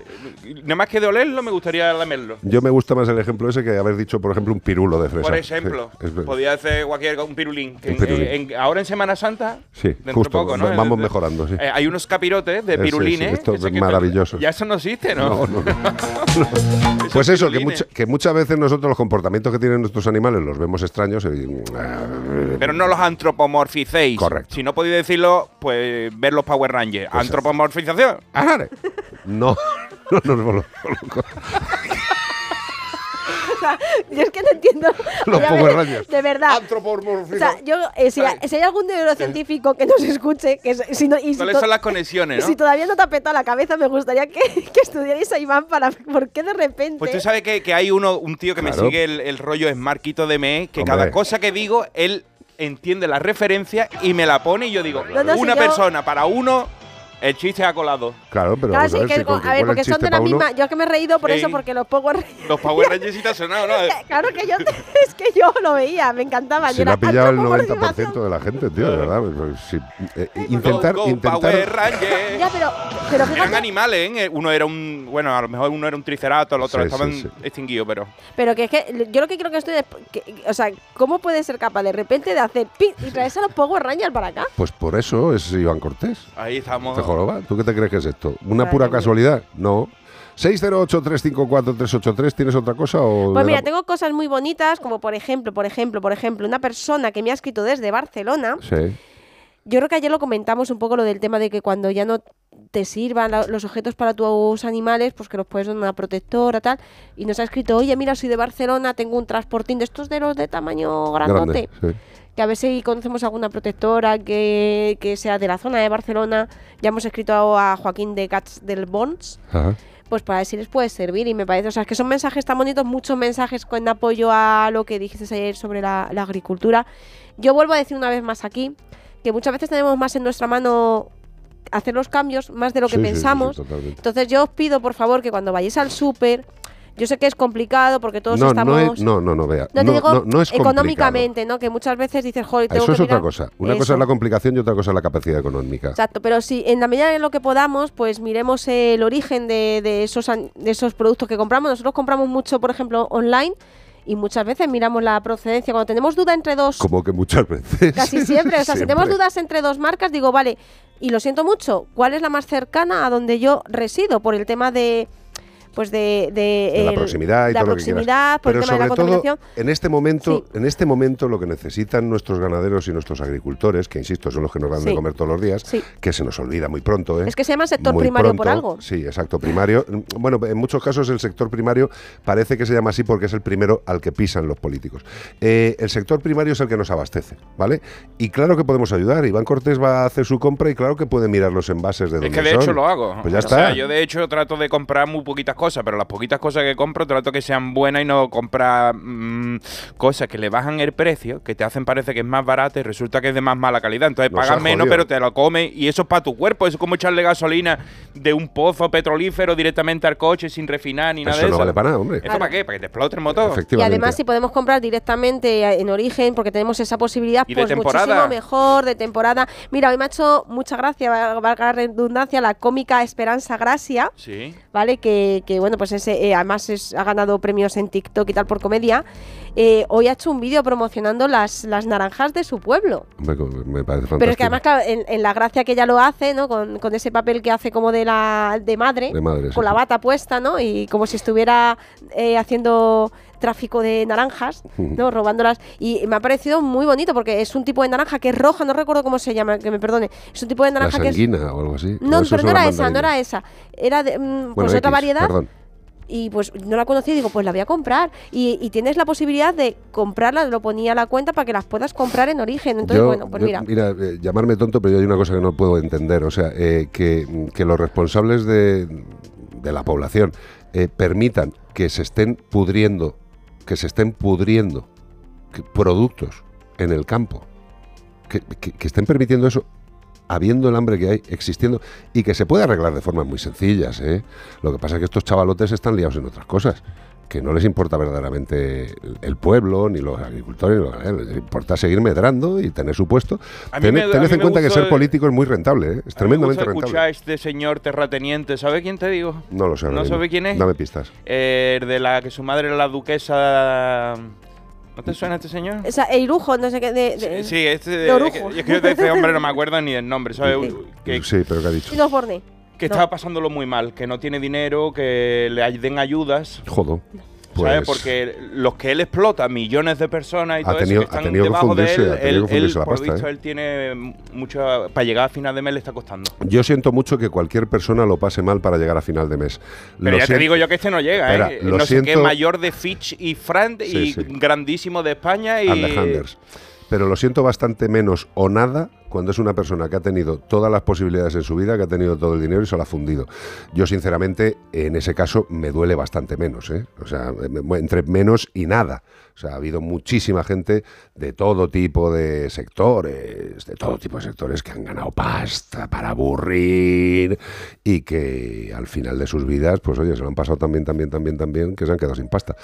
nada más que de olerlo, me gustaría lamerlo.
Yo me gusta más el ejemplo ese que haber dicho, por ejemplo, un pirulo de fresa.
Por ejemplo,
Sí,
podía hacer cualquier un pirulín. que
Un pirulín.
en- ahora en Semana Santa,
Sí,
dentro de
justo.
poco, ¿no?
va- Vamos
De-
mejorando, sí.
eh, hay unos capirotes de
Eh, sí,
pirulines.
esto es maravilloso.
Ya eso no existe, ¿no?
No, no, Pues eso, que, mucha- que muchas veces nosotros los comportamientos que tienen nuestros animales los vemos extraños y,
Pero no los antropomorficéis.
Correcto.
Si no podéis decirlo, pues ver los Power Rangers.
Pues
Antropomorfización.
no, no nos locos.
Sea, yo es que no entiendo.
Los Power Rangers.
De verdad. O sea, yo, eh, si, ha- si hay algún neurocientífico que nos escuche, que si no, y si
¿Cuáles son las conexiones, no?
Si todavía no te ha petado la cabeza, me gustaría que, que estudiarais a Iván para. ¿Por qué de repente?
Pues tú sabes que, que hay uno, un tío que me sigue el, el rollo es Marquito de Me, que
Hombre.
cada cosa que digo, él entiende la referencia y me la pone y yo digo,
No, no, si
una
yo-
persona para uno, el chiste ha colado.
Claro, pero
Claro,
vamos
sí,
a ver
que-
si
a ver, porque son de la
pa' uno-
misma. Yo es que me he reído por
Sí.
eso, porque los Power
Los Power Rangers sí te ha sonado, ¿no?
Claro que yo, es que yo lo veía, me encantaba.
Se le ha pillado el 90% de la gente, tío, de verdad. Pues, sí, eh, intentar,
Go, go,
intentar.
Power Rangers.
Ya, pero, pero
Eran animales, ¿eh? Uno era un. Bueno, a lo mejor uno era un triceratops, el otro
Sí,
estaban
sí, sí.
extinguidos, pero.
pero que es que yo lo que creo que estoy. que- o sea, ¿cómo puede ser capaz de repente de hacer pin y traerse a los Power Rangers para acá?
Pues por eso es Iván Cortés.
Ahí estamos.
¿Te joroba? ¿Tú qué te crees que es esto? ¿Una
Madre
pura
mía.
casualidad? No. 608-354-383, ¿tienes otra cosa? O
Pues mira,
la-
tengo cosas muy bonitas, como por ejemplo, por ejemplo, por ejemplo, una persona que me ha escrito desde Barcelona.
Sí.
Yo creo que ayer lo comentamos un poco lo del tema de que cuando ya no te sirvan los objetos para tus animales, pues que los puedes dar a una protectora, tal. Y nos ha escrito, oye, mira, soy de Barcelona, tengo un transportín de estos de los de tamaño grandote.
Grande, sí.
Que a ver si conocemos alguna protectora que, que sea de la zona de Barcelona. Ya hemos escrito a Joaquín de Cats del Bons
Ajá.
pues para ver si les puede servir y me parece, o sea, que son mensajes tan bonitos, muchos mensajes con apoyo a lo que dijiste ayer sobre la, la agricultura. Yo vuelvo a decir una vez más aquí que muchas veces tenemos más en nuestra mano hacer los cambios más de lo que
Sí, sí, sí, sí,
pensamos.
totalmente.
Entonces yo os pido, por favor, que cuando vayáis al súper, yo sé que es complicado porque todos
No,
estamos...
no, es, no, no, no, vea.
No te digo
no, es complicado.
económicamente, ¿no? Que muchas veces dices, joder, tengo
Eso es otra
mirar".
cosa. Una cosa es la complicación y otra cosa es la capacidad económica.
Exacto, pero si en la medida de lo que podamos, pues miremos el origen de, de esos, de esos productos que compramos. Nosotros compramos mucho, por ejemplo, online y muchas veces miramos la procedencia. Cuando tenemos duda entre dos,
Como que muchas veces.
casi siempre, o sea, si tenemos dudas entre dos marcas, digo, vale, y lo siento mucho, ¿cuál es la más cercana a donde yo resido? Por el tema de... Pues de, de,
de la
el-
proximidad y
la
todo lo que
por
Pero
el tema de la
sobre todo,
contaminación.
en este momento, en este momento lo que necesitan nuestros ganaderos y nuestros agricultores, que insisto, son los que nos dan de
Sí.
comer todos los días,
Sí.
que se nos olvida muy pronto, ¿eh?
Es que se llama sector
Muy
primario por algo.
Sí, exacto, primario. Bueno, en muchos casos el sector primario parece que se llama así porque es el primero al que pisan los políticos. Eh, el sector primario es el que nos abastece, ¿vale? Y claro que podemos ayudar. Iván Cortés va a hacer su compra y claro que puede mirar los envases de
Es
dónde
que de
son.
hecho lo hago.
Pues ya
o
está.
sea, yo de hecho trato de comprar muy poquitas cosas, pero las poquitas cosas que compro trato que sean buenas y no comprar mm, cosas que le bajan el precio, que te hacen parecer que es más barata y resulta que es de más mala calidad. Entonces
Nos
pagas menos, pero te lo comes y eso es para tu cuerpo. Eso es como echarle gasolina de un pozo petrolífero directamente al coche sin refinar ni nada
Eso
de
no
eso.
vale para nada, hombre.
¿Esto para qué? Para que te explote el motor.
Y además, si podemos comprar directamente en origen, porque tenemos esa posibilidad,
Y
pues
temporada.
muchísimo mejor, de temporada. Mira, hoy me ha hecho mucha gracia, va- valga la redundancia, la cómica Esperanza Gracia,
Sí.
¿vale? Que, que, bueno, pues ese, eh, además es- ha ganado premios en TikTok y tal por comedia. Eh, hoy ha hecho un vídeo promocionando las, las naranjas de su pueblo.
Hombre, me parece fantástico.
Pero es que además, claro, en, en la gracia que ella lo hace, ¿no? Con, con ese papel que hace como de la de madre,
De madre, sí,
con la bata puesta, ¿no? Y como si estuviera eh, haciendo tráfico de naranjas, ¿no? Robándolas. Y me ha parecido muy bonito porque es un tipo de naranja que es roja, no recuerdo cómo se llama, que me perdone. Es un tipo de
La
naranja que es...
o algo así.
No, pero no era esa, no era esa. Era de mm,
Bueno,
pues otra variedad.
Perdón.
Y pues no la conocí y digo, pues la voy a comprar. Y, y tienes la posibilidad de comprarla, lo ponía a la cuenta para que las puedas comprar en origen. Entonces,
Yo-
bueno, pues
yo-
mira.
eh, llamarme tonto, pero yo hay una cosa que no puedo entender. O sea, eh, que, que los responsables de, de la población eh, permitan que se estén pudriendo, que se estén pudriendo productos en el campo, que, que- que estén permitiendo eso habiendo el hambre que hay, existiendo, y que se puede arreglar de formas muy sencillas. ¿eh? Lo que pasa es que estos chavalotes están liados en otras cosas. Que no les importa verdaderamente el, el pueblo, ni los agricultores, ni los ganaderos. Les importa seguir medrando y tener su puesto.
A mí
Tened,
me- a
tened
mí
en
me
cuenta que ser
el-
político es muy rentable, ¿eh? es
Me
tremendamente
gusta
rentable.
escuchar a este señor terrateniente. ¿Sabe quién te digo?
No lo sé.
¿No sabe quién es?
Dame pistas.
Eh, de la que su madre era la duquesa. ¿No te suena este señor?
O sea, Eirujo, no sé qué. De, de-
Sí, este.
de
que- es que yo de este hombre no me acuerdo ni del nombre, ¿sabes? Que,
Sí, pero ¿qué ha dicho?
No, Forney.
Que
No.
estaba pasándolo muy mal, que no tiene dinero, que le den ayudas.
Jodo.
¿Sabes?
Pues-
Porque los que él explota, millones de personas y
Ha
todo
tenido-
eso que
ha
están
tenido que
debajo de
fundirse,
él,
ha tenido
él,
que fundirse
él,
la
por
pasta,
visto,
¿eh?
él tiene mucho... Para llegar a final de mes le está costando.
Yo siento mucho que cualquier persona lo pase mal para llegar a final de mes.
Pero
Lo
ya te digo yo que este no llega,
Espera,
¿eh?
lo
No sé qué,
siento-
mayor de Fitch y Frank
Sí,
y
sí.
grandísimo de España y...
and the Handers. Pero lo siento bastante menos o nada cuando es una persona que ha tenido todas las posibilidades en su vida, que ha tenido todo el dinero y se lo ha fundido. Yo, sinceramente, en ese caso me duele bastante menos. ¿eh? O sea, entre menos y nada. O sea, ha habido muchísima gente de todo tipo de sectores, de todo tipo de sectores que han ganado pasta para aburrir y que al final de sus vidas, pues oye, se lo han pasado también, también, también, también, que se han quedado sin pasta.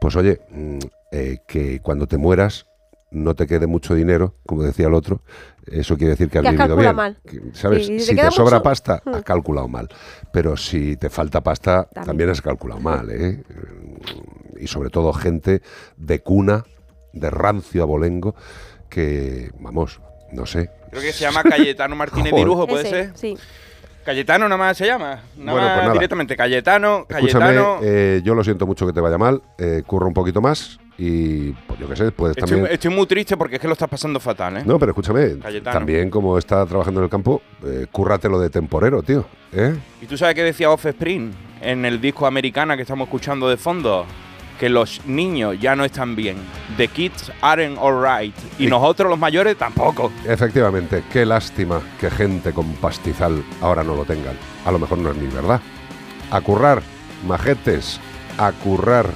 Pues oye, mm, eh, que cuando te mueras no te quede mucho dinero, como decía el otro, eso quiere decir que has
Que
vivido bien.
mal.
¿Sabes?
Sí, te
si te sobra
mucho-
pasta,
Hmm.
has calculado mal. Pero si te falta pasta,
También.
también, has calculado mal. ¿eh? Y sobre todo gente de cuna, de rancio abolengo, que, vamos, no sé.
Creo que se llama Cayetano Martínez. Virujo, ¿puede
Ese,
ser?
Sí.
Cayetano nada más se llama. Nada
Bueno,
más
pues nada.
directamente. Cayetano,
Escúchame,
Cayetano.
eh, yo lo siento mucho que te vaya mal, eh, curra un poquito más y, pues yo qué sé, puedes
Estoy,
también...
estoy muy triste porque es que lo estás pasando fatal, ¿eh?
No, pero escúchame,
Cayetano.
también como está trabajando en el campo, eh, cúrratelo de temporero, tío. ¿eh?
¿Y tú sabes qué decía Offspring en el disco americana que estamos escuchando de fondo? Que los niños ya no están bien. The kids aren't alright. Y
Y-
nosotros los mayores tampoco.
Efectivamente, qué lástima que gente con pastizal ahora no lo tengan. A lo mejor no es ni verdad. A currar, majetes, a currar.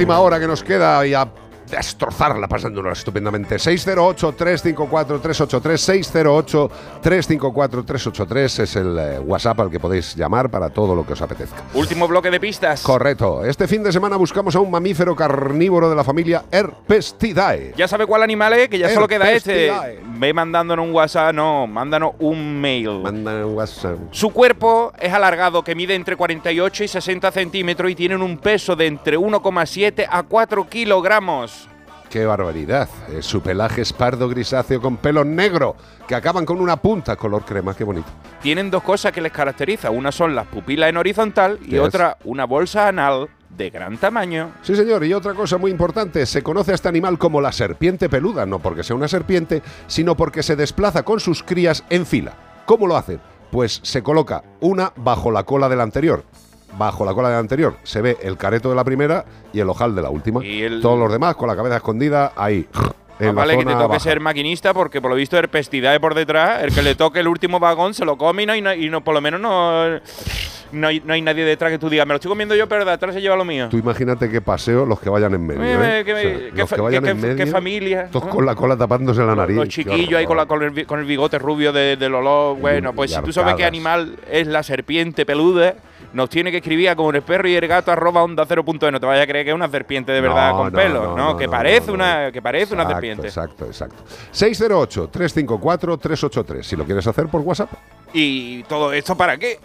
Última hora que nos queda y pasándonos estupendamente. 608-354-383, 608-354-383 es el eh, WhatsApp al que podéis llamar para todo lo que os apetezca.
Último bloque de pistas.
Correcto. Este fin de semana buscamos a un mamífero carnívoro de la familia Herpestidae.
Ya sabe cuál animal es, que ya solo queda este. Ve mandándonos un WhatsApp, no, mándanos un mail.
Mándanos un WhatsApp.
Su cuerpo es alargado, que mide entre 48 y 60 centímetros y tienen un peso de entre 1,7 a 4 kilogramos.
¡Qué barbaridad! Eh, su pelaje es pardo grisáceo con pelo negro que acaban con una punta color crema. ¡Qué bonito!
Tienen dos cosas que les caracteriza. Una son las pupilas en horizontal y otra una bolsa anal de gran tamaño.
Sí, señor. Y otra cosa muy importante, se conoce a este animal como la serpiente peluda, no porque sea una serpiente, sino porque se desplaza con sus crías en fila. ¿Cómo lo hace? Pues se coloca una bajo la cola de la anterior. Bajo la cola de la anterior se ve el careto de la primera y el ojal de la última.
Y el-
Todos los demás con la cabeza escondida ahí. La
vale que te toque
baja.
ser maquinista porque por lo visto herpestidae por detrás, el que le toque el último vagón se lo come y no, y no, y no- por lo menos no, no, hay, no hay nadie detrás que tú digas, me lo estoy comiendo yo, pero de atrás se lleva lo mío.
Tú imagínate qué paseo los que vayan en medio.
Eh,
¿eh?
qué-
O sea,
qué
los que vayan
qué-
en
qué- qué
medio,
familia,
Todos con la cola tapándose la nariz.
Los chiquillos ahí con, la- con el, con el bigote rubio de- del olor. Bueno, pues si tú sabes qué animal es la serpiente peluda, nos tiene que escribir a como el perro y el gato arroba onda cero punto e. No te vayas a creer que es una serpiente de verdad
No,
con
no,
pelos,
no,
que, parece. Una, que parece una serpiente.
Exacto, exacto. 608-354-383. Si lo quieres hacer por WhatsApp.
¿Y todo esto para qué?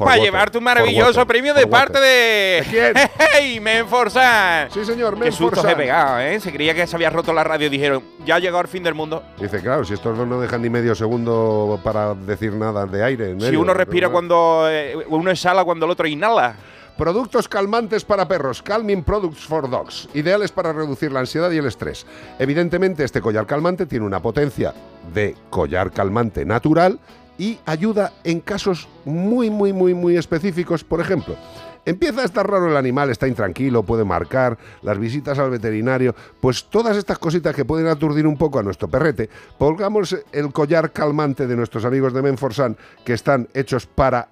For
para llevarte un
for
maravilloso
water,
premio de parte de.
quién?
¡Hey! Menforsan.
Sí, señor,
Qué susto se pegado, ¿eh? Se creía que se había roto la radio. Dijeron, ya ha llegado el fin del mundo.
Dice, claro, si estos dos no dejan ni medio segundo para decir nada de aire. en
Si uno respira
¿no?
cuando. eh, uno exhala cuando el otro inhala.
Productos calmantes para perros, Calming Products for Dogs, ideales para reducir la ansiedad y el estrés. Evidentemente, este collar calmante tiene una potencia de collar calmante natural y ayuda en casos muy, muy, muy, muy específicos. Por ejemplo, empieza a estar raro el animal, está intranquilo, puede marcar, las visitas al veterinario, pues todas estas cositas que pueden aturdir un poco a nuestro perrete, pongamos el collar calmante de nuestros amigos de Menforsan que están hechos para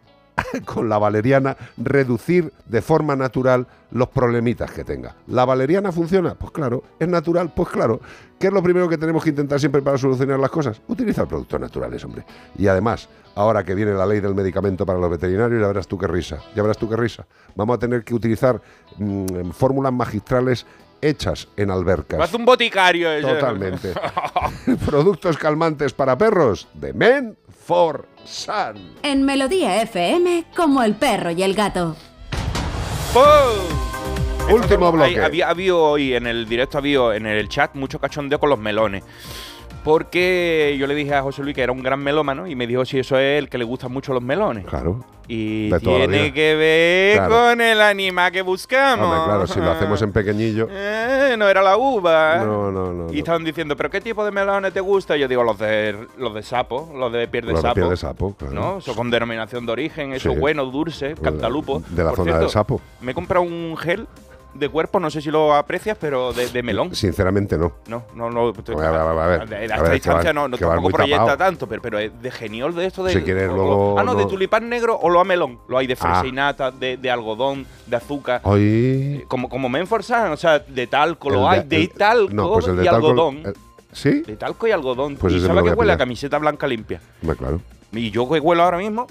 con la valeriana reducir de forma natural los problemitas que tenga. ¿La valeriana funciona? Pues claro. ¿Es natural? Pues claro. ¿Qué es lo primero que tenemos que intentar siempre para solucionar las cosas? Utilizar productos naturales, hombre. Y además, ahora que viene la ley del medicamento para los veterinarios, ya verás tú qué risa. Ya verás tú qué risa. Vamos a tener que utilizar mm, fórmulas magistrales hechas en albercas.
Haz un boticario ese.
Totalmente. Productos calmantes para perros de Men for Sun.
En Melodía FM, como el perro y el gato.
¡Pum!
Último
Hay-
bloque.
había habido hoy en el directo, había en el chat mucho cachondeo con los melones. Porque yo le dije a José Luis que era un gran melómano y me dijo si eso es el que le gustan mucho los melones.
Claro.
Y tiene que ver
Claro.
con el animal que buscamos.
Hombre, claro, si lo hacemos en pequeñillo.
Eh, no era la uva.
No, no, no.
Y
no.
estaban diciendo, ¿pero qué tipo de melones te gusta? Y yo digo, los de los de sapo, los de piel de
Los de
sapo.
piel de sapo, claro.
¿No? Eso con denominación de origen, eso
Sí.
bueno, dulce, cantalupo.
de la
Por
zona del sapo.
Me he comprado un gel de cuerpo, no sé si lo aprecias, pero de, de melón.
Sinceramente no.
No, no, no.
A ver, a ver, a ver.
Esta distancia no, no tampoco proyecta
tapado.
tanto, pero, pero es de genial de esto de.
Si quieres,
o-
luego
Ah, no, de tulipán negro o lo a melón. Lo hay de fresa
Ah.
y nata, de, de algodón, de azúcar.
Hoy.
Como, como Menforsan, o sea, de talco
El
lo hay, de
el-
talco
no, pues el de
y
talco-
algodón.
el- ¿Sí?
De talco y algodón.
Pues
y sabe que huele a camiseta blanca limpia.
Claro.
Y yo que huelo ahora mismo,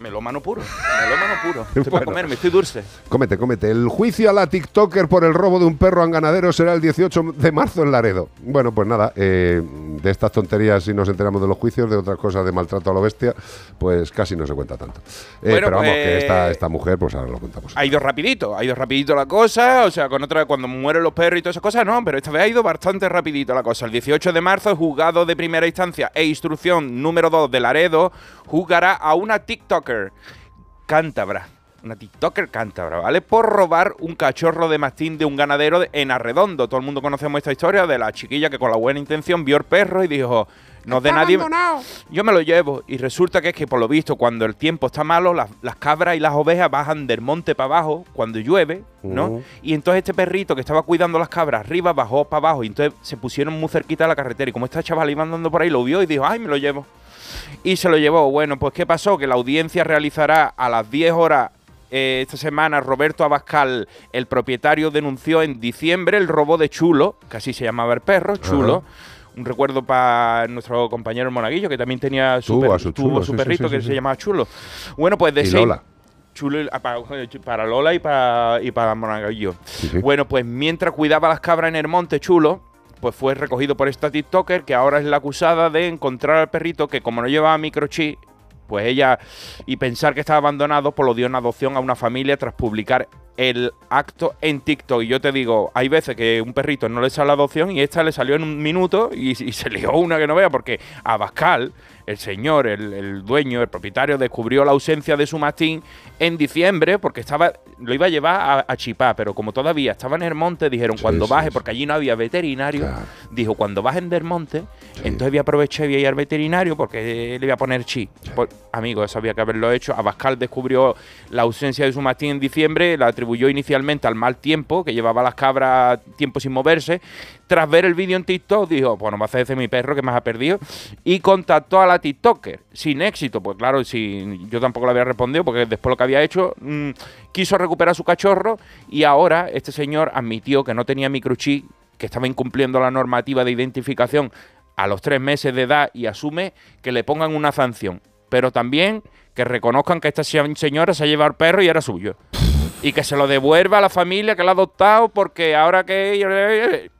melómano puro. Melómano puro. Estoy para
Bueno.
comerme, estoy dulce.
Cómete, cómete. El juicio a la TikToker por el robo de un perro en ganadero será el 18 de marzo en Laredo. Bueno, pues nada, eh, de estas tonterías si nos enteramos de los juicios, de otras cosas de maltrato a lo bestia, pues casi no se cuenta tanto. Eh,
Bueno,
pero vamos, que
pues-
esta, esta mujer, pues ahora lo contamos.
Ha ido rapidito, ha ido rapidito la cosa, o sea, con otra cuando mueren los perros y todas esas cosas, no, pero esta vez ha ido bastante rapidito la cosa. El 18 de marzo, el juzgado de primera instancia e instrucción número 2 de Laredo juzgará a una TikToker cántabra, una TikToker cántabra, ¿vale? Por robar un cachorro de mastín de un ganadero de- en Arredondo. Todo el mundo conocemos esta historia de la chiquilla que con la buena intención vio el perro y dijo, no de nadie... Yo me lo llevo y resulta que es que por lo visto cuando el tiempo está malo las, las cabras y las ovejas bajan del monte para abajo cuando llueve, ¿no? Y entonces este perrito que estaba cuidando las cabras arriba bajó para abajo y entonces se pusieron muy cerquita de la carretera y como esta chaval iba andando por ahí lo vio y dijo, ay, me lo llevo. Y se lo llevó. Bueno, pues ¿qué pasó? Que la audiencia realizará a las 10 horas eh, esta semana Roberto Abascal, el propietario, denunció en diciembre el robo de Chulo, que así se llamaba el perro, Chulo. Un recuerdo para nuestro compañero Monaguillo, que también tenía su, per-
su
tuvo
Chulo,
su
sí, sí,
perrito
sí,
que se llamaba Chulo. Bueno, pues de
Y Lola.
Chulo y- ah, para, para Lola y para, y para Monaguillo. Bueno, pues mientras cuidaba las cabras en el monte Chulo, pues fue recogido por esta TikToker que ahora es la acusada de encontrar al perrito que como no llevaba microchip, pues ella y pensar que estaba abandonado, pues lo dio en adopción a una familia tras publicar el acto en TikTok. Y yo te digo, hay veces que un perrito no le sale la adopción y esta le salió en un minuto y, y se lió una que no vea, porque Abascal, el señor, el, el dueño, el propietario, descubrió la ausencia de su mastín en diciembre porque estaba lo iba a llevar a, a Chipá, pero como todavía estaba en el monte, dijeron cuando baje, porque allí no había veterinario, dijo cuando bajen del monte, entonces voy a aprovechar y voy a ir al veterinario porque le voy a poner chi. Pues, amigo, eso había que haberlo hecho. Abascal descubrió la ausencia de su mastín en diciembre, la atribuyó inicialmente al mal tiempo, que llevaba las cabras tiempo sin moverse. Tras ver el vídeo en TikTok, dijo, pues no va a hacer ese mi perro que más ha perdido. Y contactó a la TikToker, sin éxito. Pues claro, si yo tampoco le había respondido, porque después lo que había hecho, mm, quiso recuperar su cachorro y ahora este señor admitió que no tenía microchip, que estaba incumpliendo la normativa de identificación a los tres meses de edad y asume que le pongan una sanción. Pero también que reconozcan que esta se- señora se ha llevado el perro y era suyo. Y que se lo devuelva a la familia que lo ha adoptado porque ahora que...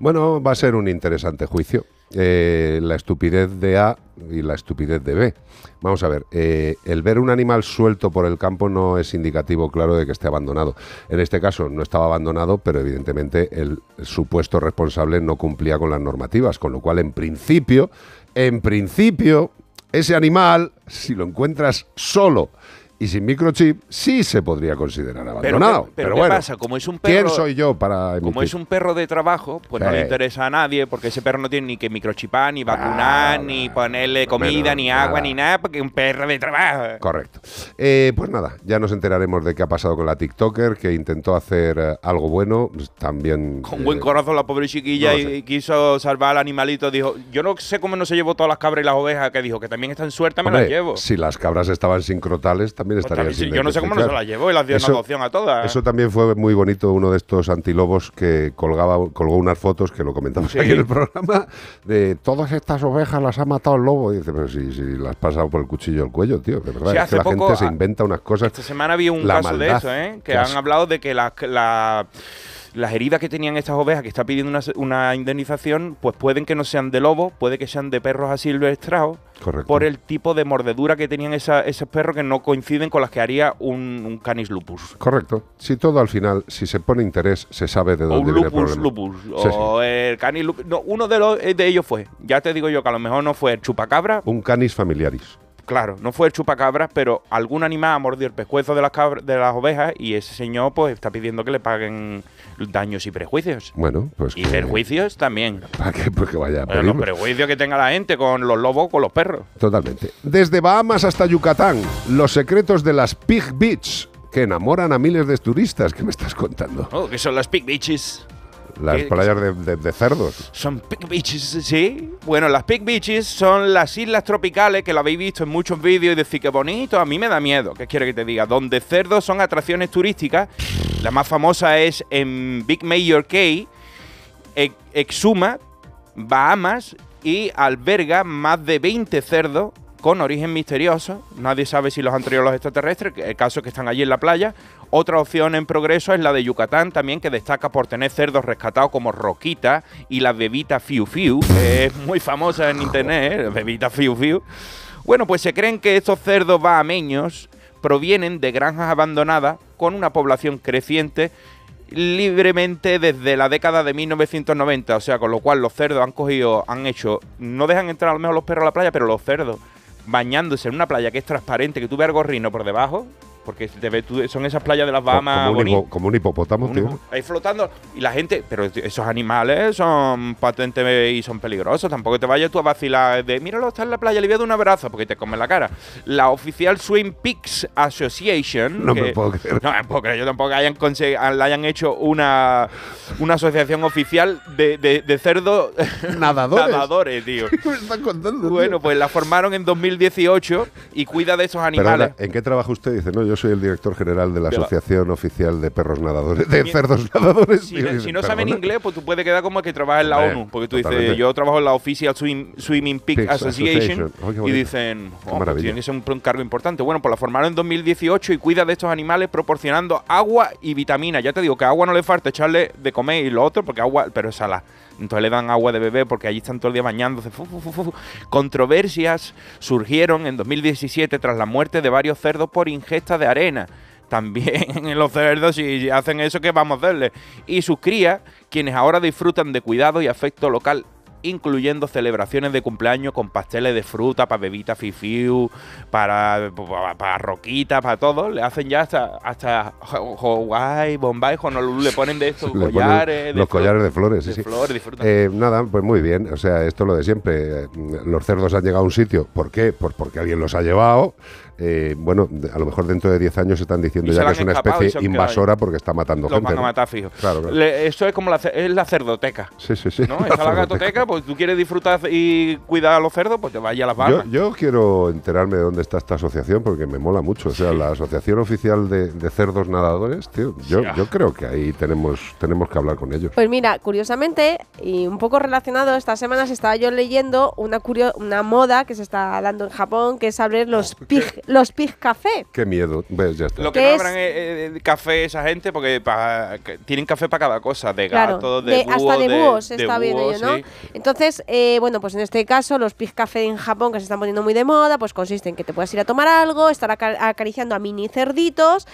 Bueno, va a ser un interesante juicio. Eh, la estupidez de A y la estupidez de B. Vamos a ver, eh, el ver un animal suelto por el campo no es indicativo claro de que esté abandonado. En este caso no estaba abandonado, pero evidentemente el supuesto responsable no cumplía con las normativas, con lo cual en principio, en principio, ese animal, si lo encuentras solo y sin microchip, sí se podría considerar abandonado.
¿qué-
Pero,
pero ¿qué
bueno,
pasa? Como es un
¿quién
perro-
soy yo para
Como
emitir?
es un perro de trabajo, pues no le interesa a nadie, porque ese perro no tiene ni que microchipar, ni vacunar, ni ponerle comida,
menos,
ni agua,
nada.
ni nada, porque es un perro de trabajo.
Correcto. Eh, pues nada, ya nos enteraremos de qué ha pasado con la TikToker, que intentó hacer eh, algo bueno, pues también...
Con
eh,
buen corazón la pobre chiquilla
no
y, quiso salvar al animalito. Dijo, yo no sé cómo no se llevó todas las cabras y las ovejas, que dijo que también están sueltas, me
hombre,
las llevo.
Si las cabras estaban sin crotales, también
Pues también, sí, yo no sé cómo no se las llevó dio en
Eso-
adopción a todas.
Eso también fue muy bonito, uno de estos antilobos que colgaba, colgó unas fotos, que lo comentamos
Sí.
aquí en el programa, de todas estas ovejas las ha matado el lobo. Y dice, pero si, si las has pasado por el cuchillo al cuello, tío, de verdad.
Sí,
es que la
poco,
gente se inventa unas cosas.
Esta semana había un
La
caso de eso, ¿eh? Que han hablado de que la- la- las heridas que tenían estas ovejas que está pidiendo una, una indemnización, pues pueden que no sean de lobo, puede que sean de perros asilvestrados,
Correcto.
por el tipo de mordedura que tenían esa- esos perros que no coinciden con las que haría un, un canis lupus.
Correcto. Si todo al final, si se pone interés, se sabe de
O
dónde
un
viene el
lupus
problema.
lupus.
Sí, sí.
o el canis lupus. No, uno de, los, de ellos fue. Ya te digo yo que a lo mejor no fue el chupacabra,
Un canis familiaris.
Claro, no fue el chupacabras, pero algún animal ha mordido el pescuezo de las, cabra- de las ovejas y ese señor pues está pidiendo que le paguen daños y prejuicios.
Bueno, pues
Y
que,
perjuicios también.
para que, pues que vaya
Pero los prejuicios que tenga la gente con los lobos, con los perros.
Totalmente. Desde Bahamas hasta Yucatán, los secretos de las Pig Beach que enamoran a miles de turistas. ¿Qué me estás contando?
Oh, que son las pig beaches.
Las
¿Qué-
playas de, de- de cerdos.
Son pig beaches, sí. Bueno, las pig beaches son las islas tropicales que lo habéis visto en muchos vídeos y decir que bonito, a mí me da miedo. ¿Qué quiere que te diga? Donde cerdos son atracciones turísticas. La más famosa es en Big Mayor Cay, Ex- Exuma, Bahamas y alberga más de 20 cerdos con origen misterioso. Nadie sabe si los han traído los extraterrestres, el caso es que están allí en la playa. Otra opción en progreso es la de Yucatán también, que destaca por tener cerdos rescatados como Roquita y la bebita Fiu Fiu, que es muy famosa en internet, ¿eh? bebita Fiu Fiu. Bueno, pues se creen que estos cerdos bahameños provienen de granjas abandonadas con una población creciente libremente desde la década de 1990, o sea, con lo cual los cerdos han cogido, han hecho, no dejan entrar a lo mejor los perros a la playa, pero los cerdos bañándose en una playa que es transparente, que tú ves por debajo, porque te ves tú- son esas playas de las Bahamas
como, un
bonitas.
hipo- como un hipopótamo, tío.
Ahí flotando. Y la gente, pero esos animales son patentes y son peligrosos. Tampoco te vayas tú a vacilar de, míralo, está en la playa, le voy a dar un abrazo porque te come la cara. La oficial Swim Pigs Association.
No me puedo creer.
No me puedo creer, yo tampoco que hayan, le hayan hecho una, una asociación oficial de, de, de cerdos
Nadadores.
nadadores, tío.
¿Qué me están contando? tío?
Bueno, pues la formaron en 2018 y cuida de esos animales.
Perdona, ¿en qué trabaja usted? Dice, no, yo soy el director general de la Asociación Oficial de Perros Nadadores, de Cerdos Nadadores.
Si, no- si no saben inglés, pues tú puedes quedar como que trabajas en la ONU. Porque tú dices, yo trabajo en la Official Swim- Swimming Pig
Pigs
Association.
Oh,
y dicen, oh, pues
maravilla.
tiene que ser un, un cargo importante. Bueno, pues la formaron en 2018 y cuida de estos animales proporcionando agua y vitaminas. Ya te digo que agua no le falta echarle de comer y lo otro, porque agua, pero es salada. Entonces le dan agua de bebé porque allí están todo el día bañándose. Controversias surgieron en 2017 tras la muerte de varios cerdos por ingesta de arena. También los cerdos, si hacen eso, ¿qué vamos a hacerle? Y sus crías, quienes ahora disfrutan de cuidado y afecto local, incluyendo celebraciones de cumpleaños con pasteles de fruta, para bebita fifiu, para, para, para roquita, para todo, le hacen ya hasta, hasta Hawaii, Bombay, Honolulu, le ponen de estos
Le
collares. de
los collares de flores, sí,
de
sí.
flores.
Eh, nada, pues muy bien. O sea, esto es lo de siempre. Eh, Los cerdos han llegado a un sitio. ¿Por qué? Pues porque alguien los ha llevado. Eh, bueno, a lo mejor dentro de 10 años están diciendo
Y se
ya
la
que es una
se
especie invasora porque está matando
Los
gente.
van a
¿no?
matar, fijo.
Claro, claro.
Le- eso es como la, es la cerdoteca.
Sí, sí, sí.
¿no? Esa la gatoteca, pues tú quieres disfrutar y cuidar a los cerdos, pues te vayas a las
Yo,
Bahamas.
yo quiero enterarme de dónde está esta asociación porque me mola mucho. O sea, la Asociación Oficial de, de Cerdos Nadadores, tío. Yo, yo creo que ahí tenemos, tenemos que hablar con ellos.
Pues mira, curiosamente, y un poco relacionado, estas semanas estaba yo leyendo una, curio- una moda que se está dando en Japón, que es abrir los pig, los pig café.
Qué miedo. Ya está.
Lo que
¿Qué
no
es?
habrán es, eh, café esa gente porque pa- que tienen café para cada cosa, de
Claro,
gatos, de,
de-
búhos,
hasta de búhos
de
está viendo
búhos,
yo, ¿no?
sí.
Entonces, eh, bueno, pues en este caso, los pig café en Japón, que se están poniendo muy de moda, pues consiste en que te puedas ir a tomar algo, estar aca- acariciando a mini cerditos,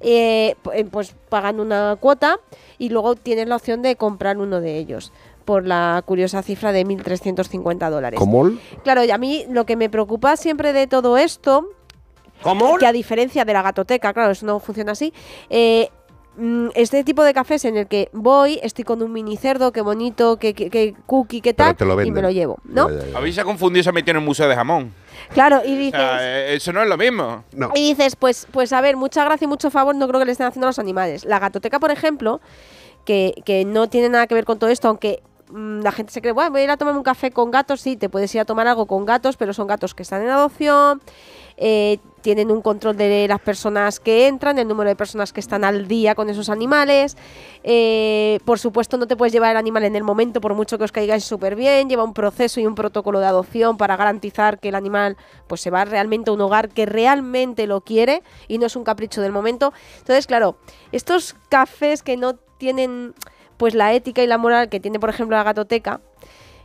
eh, eh, pues pagando una cuota y luego tienes la opción de comprar uno de ellos por la curiosa cifra de 1.350 dólares.
¿Cómo?
Claro, y a mí lo que me preocupa siempre de todo esto, que a diferencia de la gatoteca, claro, eso no funciona así, eh, mm, este tipo de cafés en el que voy, estoy con un mini cerdo, qué bonito, qué, qué, qué cookie, qué tal,
te lo
y me lo llevo, ¿no?
A mí se ha confundido y se ha metido en el museo de jamón.
Claro, y
O
dices...
sea, eh, eso no es lo mismo.
Y dices, pues, pues a ver, mucha gracia y mucho favor no creo que le estén haciendo a los animales. La gatoteca, por ejemplo, que, que no tiene nada que ver con todo esto, aunque mm, la gente se cree, bueno, voy a ir a tomarme un café con gatos, sí, te puedes ir a tomar algo con gatos, pero son gatos que están en adopción, eh, tienen un control de las personas que entran, el número de personas que están al día con esos animales. eh, por supuesto, no te puedes llevar el animal en el momento, por mucho que os caigáis súper bien. Lleva un proceso y un protocolo de adopción para garantizar que el animal pues, se va realmente a un hogar que realmente lo quiere y no es un capricho del momento. Entonces, claro, estos cafés que no tienen pues la ética y la moral que tiene, por ejemplo, la gatoteca,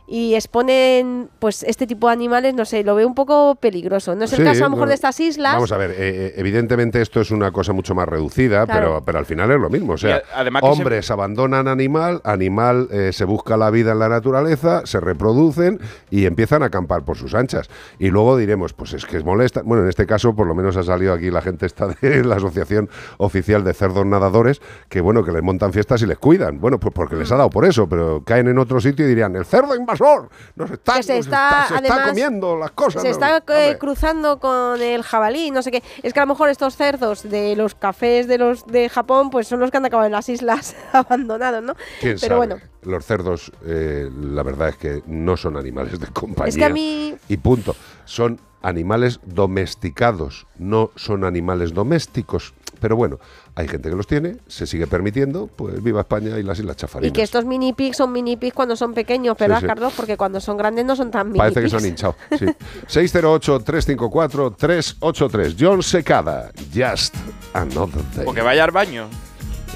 y exponen pues este tipo de animales, no sé, lo veo un poco peligroso. No es el
Sí,
caso a lo mejor
no.
de estas islas.
Vamos a ver, eh, eh, evidentemente esto es una cosa mucho más reducida,
Claro.
pero, pero al final es lo mismo. O sea,
además se-
hombres abandonan animal, animal eh, se busca la vida en la naturaleza, se reproducen y empiezan a acampar por sus anchas. Y luego diremos, pues es que es molesta. Bueno, en este caso, por lo menos ha salido aquí la gente esta de la Asociación Oficial de Cerdos Nadadores, que bueno, que les montan fiestas y les cuidan. Bueno, pues porque les ha dado por eso, pero caen en otro sitio y dirían, el cerdo invasor nos está,
que se
nos
está,
se está
además,
comiendo las cosas.
Se está eh, cruzando con el jabalí, no sé qué. Es que a lo mejor estos cerdos de los cafés de los de Japón, pues son los que han acabado en las islas abandonados, ¿no?
¿Quién
Pero
sabe?
bueno,
Los cerdos, eh, la verdad es que no son animales de compañía.
es que a mí
Y punto. Son animales domesticados, no son animales domésticos. Pero bueno, hay gente que los tiene, se sigue permitiendo, pues viva España y las Islas
y
Chafarinas.
que estos mini pigs son mini pigs cuando son pequeños, ¿verdad,
sí.
Carlos? Porque cuando son grandes no son tan mini
Parece que
pigs.
son hinchados. Sí. 608-354-383. John Secada, Just Another Day.
Porque vaya al baño.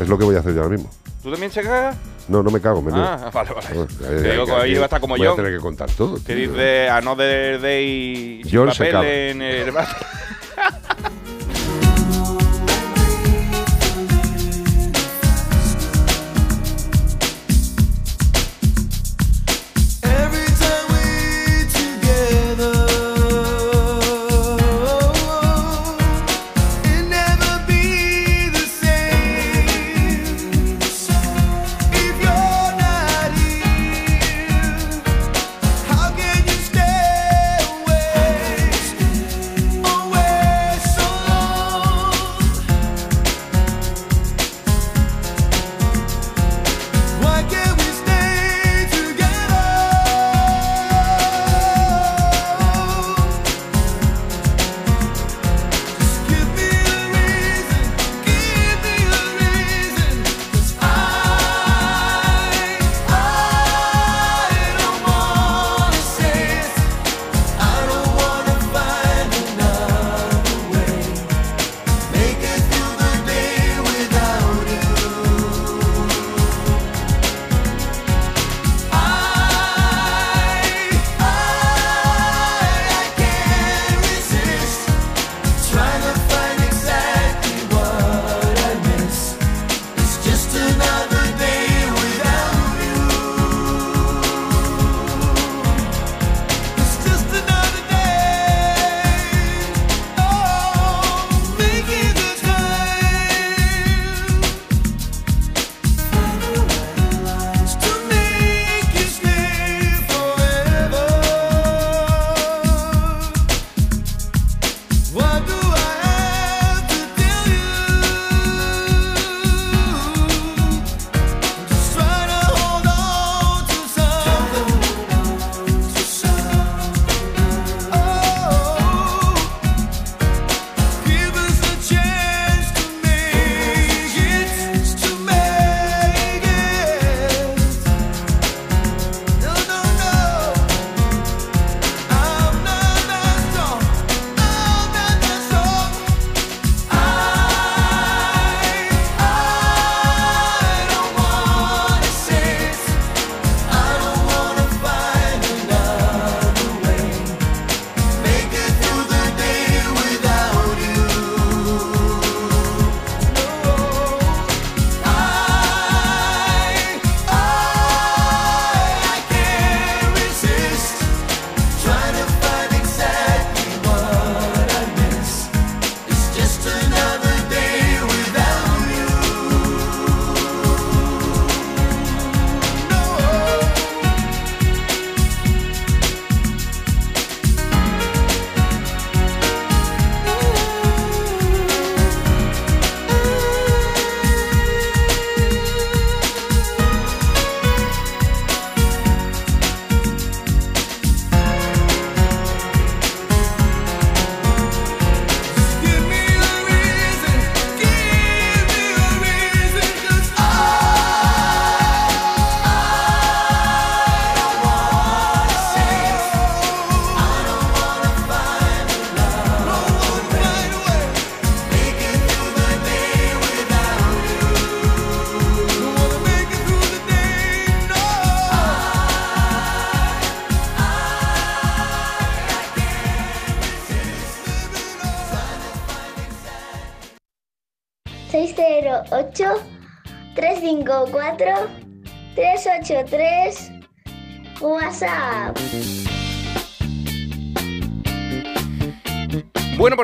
Es lo que voy a hacer yo ahora mismo.
¿Tú también se cagas?
No, no me cago, me
Ah, vale, vale.
Bueno,
Te digo que ahí va a estar como
voy a tener que contar todo.
Que
tío.
dice Another Day sin
John
papel
Secada.
en el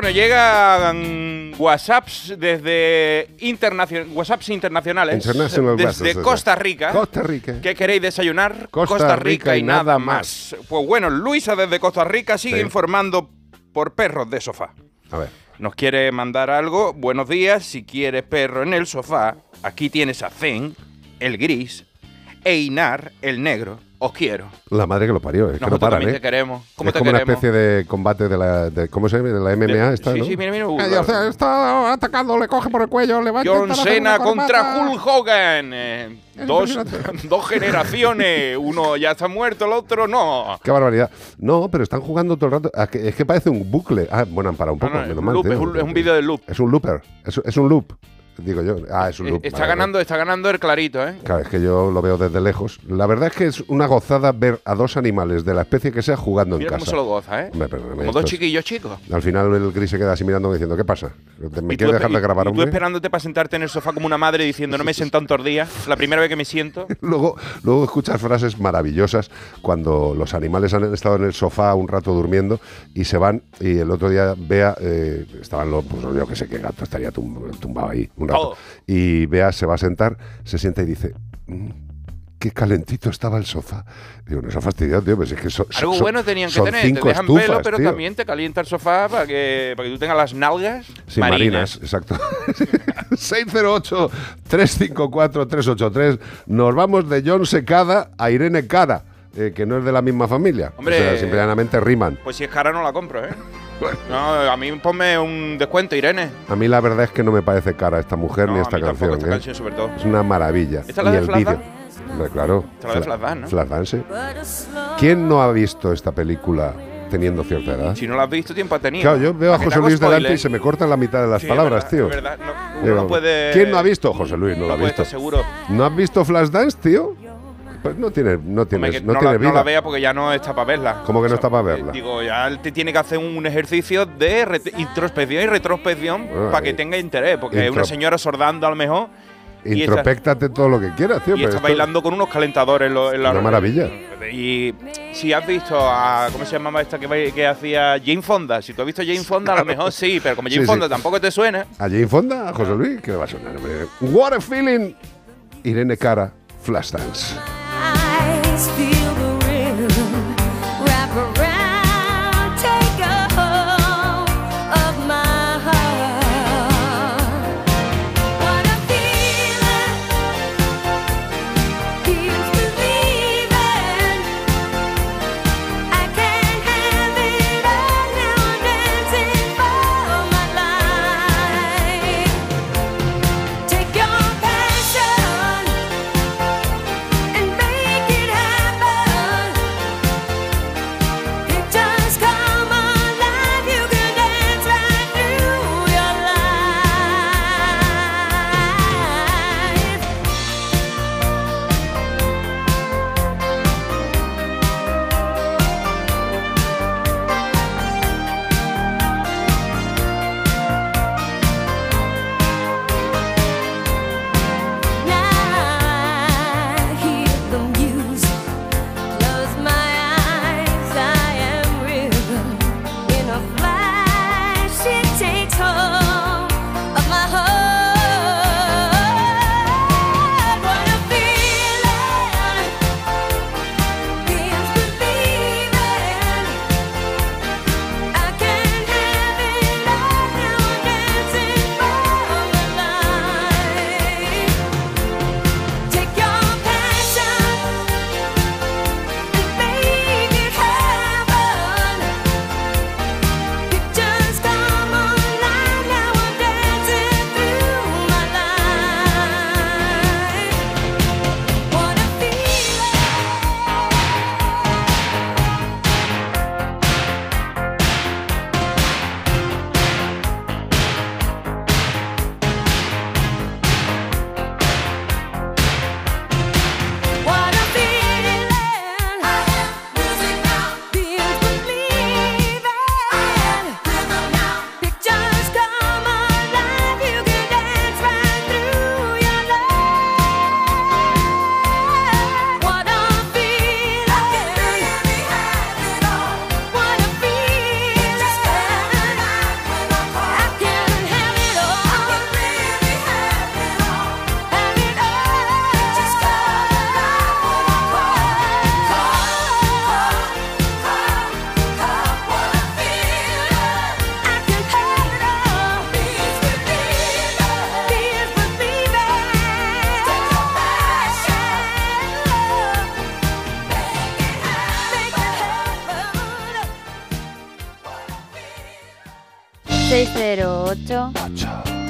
Bueno, llegan WhatsApps desde internacion- WhatsApps internacionales.
International
desde Costa Rica.
Costa Rica.
¿Qué queréis desayunar?
Costa Rica y nada más.
Pues bueno, Luisa desde Costa Rica sigue
Sí.
informando por perros de sofá.
A ver.
Nos quiere mandar algo. Buenos días, si quieres perro en el sofá, aquí tienes a Zen, el gris, e Inar, el negro. Os quiero.
La madre que lo parió, es que no paran,
también
¿eh?
te queremos. ¿Cómo
es
te
como una especie de combate de la, de, ¿cómo se llama? De la MMA esta,
sí,
¿no?
sí, mira, mira.
Eh, ya está, está atacando, le coge por el cuello, le va a
John
intentar hacer
Cena
una
contra
corbata.
Hulk Hogan. eh, dos, dos generaciones. Uno ya está muerto, el otro no.
Qué barbaridad. No, pero están jugando todo el rato. Ah, que- Es que parece un bucle. Ah, bueno, han parado un poco.
No, no,
menos
es un
mal,
loop,
tío.
es un- es un vídeo de loop.
Es un looper. Es, es un loop, digo yo. Ah, es un loop.
Está
vale,
ganando, está ganando el clarito, ¿eh?
Claro, es que yo lo veo desde lejos. La verdad es que es una gozada ver a dos animales de la especie que sea jugando en
Mira
casa.
cómo se lo goza, ¿eh?
Perdóname,
Como dos chiquillos chicos.
Al final el gris se queda así mirando diciendo, ¿qué pasa? ¿Me
Y tú
quieres dejar de
y-
grabar,
y tú
hombre?
esperándote para sentarte en el sofá como una madre diciendo no me he sentado en días. La primera vez que me siento.
Luego, luego escuchas frases maravillosas cuando los animales han estado en el sofá un rato durmiendo y se van y el otro día Bea, eh, estaban los, pues yo que sé qué gato estaría tum- tumbado ahí un rato.
Todo.
Y Bea se va a sentar, se sienta y dice, "Mm, qué calentito estaba el sofá. Digo, no se ha fastidiado, tío, pues es que son,
Algo bueno tenían que tener. Te dejan
estufas,
pelo, pero
tío.
también te calienta el sofá para que, para que tú tengas las nalgas
Sí, marinas, exacto. 608-354-383. Nos vamos de John Secada a Irene Cara, eh, que no es de la misma familia.
Hombre.
O sea, simplemente riman.
Pues si es cara no la compro, ¿eh? No, a mí ponme un descuento, Irene.
A mí la verdad es que no me parece cara esta mujer
No,
ni
a
esta
mí tampoco,
canción.
esta
¿eh?
canción sobre todo.
Es una maravilla.
¿Esta es la
y
de
el vídeo. Claro.
Esta es la de Flashdance, ¿no?
Flashdance, sí. ¿Quién no ha visto esta película teniendo cierta edad?
Si no la has visto, tiempo ha tenido.
Claro, yo veo a
¿Para que te
José Luis delante y se me cortan la mitad de las
Sí, es
palabras,
verdad,
tío.
es verdad, no- uno
Digo,
no puede-
¿Quién no ha visto? José Luis no, lo ha visto.
seguro.
¿No has visto Flashdance, tío? Pues no tiene, no
que
no,
no,
tiene
la,
vida.
no la vea porque ya no está para verla.
¿Cómo que no está para verla?
Digo, ya te tiene que hacer un ejercicio de introspección y retrospección
Ah,
para que tenga interés. Porque
intro-
una señora sordando a lo mejor
Intropéctate todo lo que quieras, tío.
y está bailando con unos calentadores en, lo- en la
Una maravilla.
Y si has visto a. ¿Cómo se llamaba esta que, que hacía Jane Fonda? Si tú has visto Jane Fonda, a lo mejor sí, pero como Jane
Sí, sí.
Fonda tampoco te suena.
¿A Jane Fonda? ¿A José Luis? ¿Qué le va a sonar? What a feeling. Irene Cara, Flashdance.
Eyes feel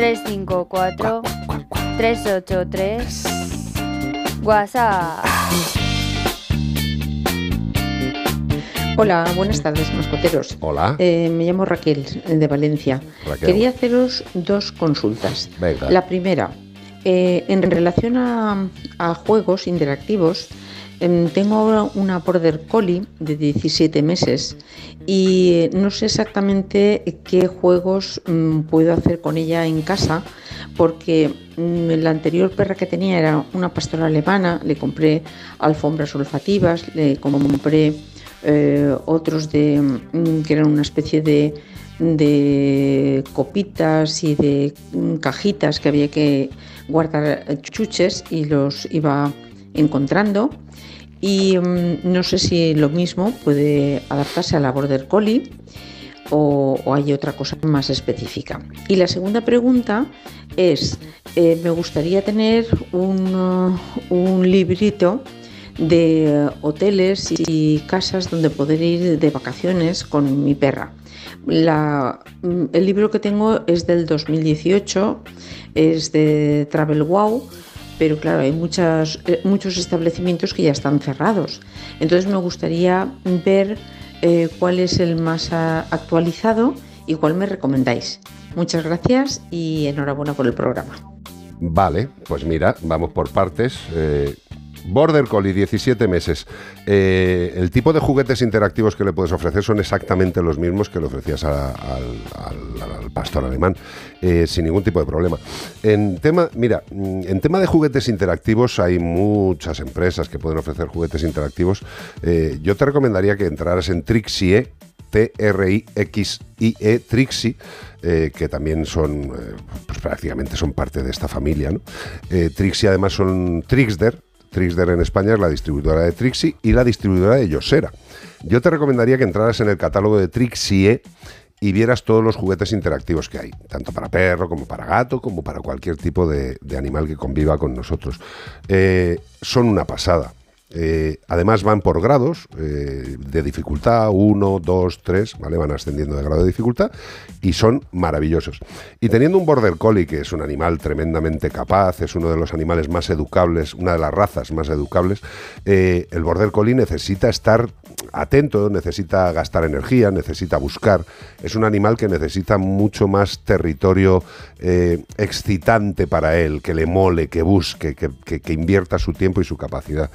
354 383 WhatsApp.
Hola, buenas tardes, mascoteros.
Hola.
Eh, me llamo Raquel, de Valencia.
Raquel.
Quería haceros dos consultas.
Venga.
La primera, eh, en relación a, a juegos interactivos, tengo ahora una Border Collie de 17 meses y eh, no sé exactamente qué juegos mm, puedo hacer con ella en casa porque mm, la anterior perra que tenía era una pastora alemana, le compré alfombras olfativas, le compré eh, otros de, mm, que eran una especie de, de copitas y de cajitas que había que guardar eh, chuches y los iba encontrando. Y mm, no sé si lo mismo puede adaptarse a la Border Collie o, hay otra cosa más específica. Y la segunda pregunta es, eh, me gustaría tener un, uh, un librito de hoteles y casas donde poder ir de vacaciones con mi perra. Mm, el libro que tengo es del 2018, es de Travel Wow, pero claro, hay muchas, eh, muchos establecimientos que ya están cerrados. Entonces me gustaría ver eh, cuál es el más actualizado y cuál me recomendáis. Muchas gracias y enhorabuena por el programa.
Vale, pues mira, vamos por partes. Eh, Border Collie, 17 meses. Eh, el tipo de juguetes interactivos que le puedes ofrecer son exactamente los mismos que le ofrecías al, pastor alemán, eh, sin ningún tipo de problema. En tema, mira, mm, en tema de juguetes interactivos hay muchas empresas que pueden ofrecer juguetes interactivos. Eh, yo te recomendaría que entraras en Trixie, T-R-I-X-I-E, Trixie, eh, que también son, pues prácticamente son parte de esta familia. ¿no? Trixie además son Trixder, Trixder en España es la distribuidora de Trixie y la distribuidora de Yosera. Yo te recomendaría que entraras en el catálogo de Trixie y vieras todos los juguetes interactivos que hay, tanto para perro como para gato, como para cualquier tipo de, animal que conviva con nosotros. Eh, son una pasada. Eh, además van por grados eh, de dificultad, 1, 2, 3, ¿vale? Van ascendiendo de grado de dificultad y son maravillosos. Y teniendo un Border Collie, que es un animal tremendamente capaz, es uno de los animales más educables, una de las razas más educables, eh, el Border Collie necesita estar atento, necesita gastar energía, necesita buscar. Es un animal que necesita mucho más territorio excitante para él, que le mole, que busque, que, que- que invierta su tiempo y su capacidad.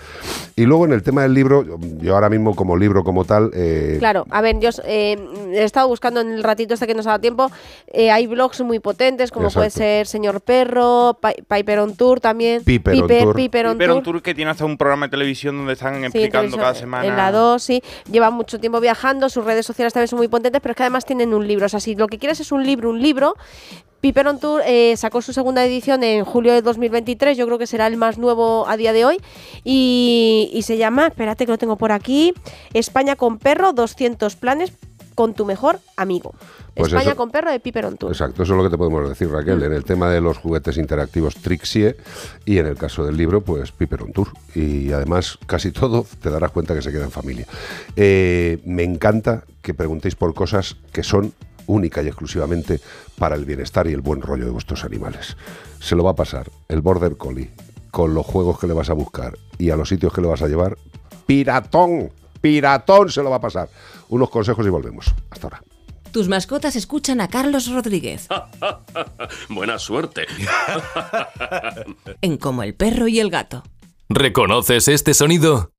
Y luego en el tema del libro, yo ahora mismo como libro como tal... eh,
Claro, a ver, yo eh, he estado buscando en el ratito este que nos ha dado tiempo. eh, hay blogs muy potentes, como puede ser Señor Perro, Pi- Piper on Tour también.
Piper on
Piper,
Tour.
Piper on
Piper on
Tour.
Tour que tiene hasta un programa de televisión donde están explicando cada semana.
En la 2, sí. Lleva mucho tiempo viajando, sus redes sociales también son muy potentes, pero es que además tienen un libro. O sea, si lo que quieres es un libro, un libro. Piper on Tour eh, sacó su segunda edición en julio de 2023, yo creo que será el más nuevo a día de hoy. Y, y se llama, espérate que lo tengo por aquí, España con perro, 200 planes con tu mejor amigo.
Pues
España
eso-
con perro de Piper on Tour.
Exacto, eso es lo que te podemos decir, Raquel. En el tema de los juguetes interactivos Trixie y en el caso del libro, pues Piper on Tour. Y además, casi todo te darás cuenta que se queda en familia. Eh, me encanta que preguntéis por cosas que son única y exclusivamente para el bienestar y el buen rollo de vuestros animales. Se lo va a pasar el Border Collie con los juegos que le vas a buscar y a los sitios que le vas a llevar. Piratón, piratón se lo va a pasar. Unos consejos y volvemos. Hasta ahora.
Tus mascotas escuchan a Carlos Rodríguez
Buena suerte.
en Como el perro y el gato.
¿Reconoces este sonido?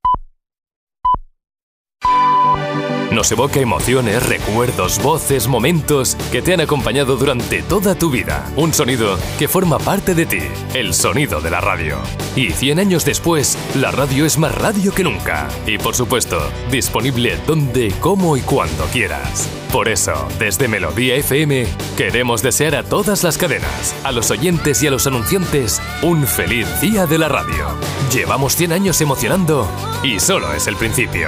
Nos evoca emociones, recuerdos, voces, momentos que te han acompañado durante toda tu vida. Un sonido que forma parte de ti, el sonido de la radio. Y 100 años después, la radio es más radio que nunca. Y por supuesto, disponible donde, cómo y cuando quieras. Por eso, desde Melodía FM, queremos desear a todas las cadenas, a los oyentes y a los anunciantes, un feliz día de la radio. Llevamos 100 años emocionando y solo es el principio.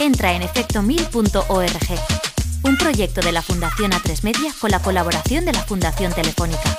Entra en efectomil.org. Un proyecto de la Fundación A3 Media con la colaboración de la Fundación Telefónica.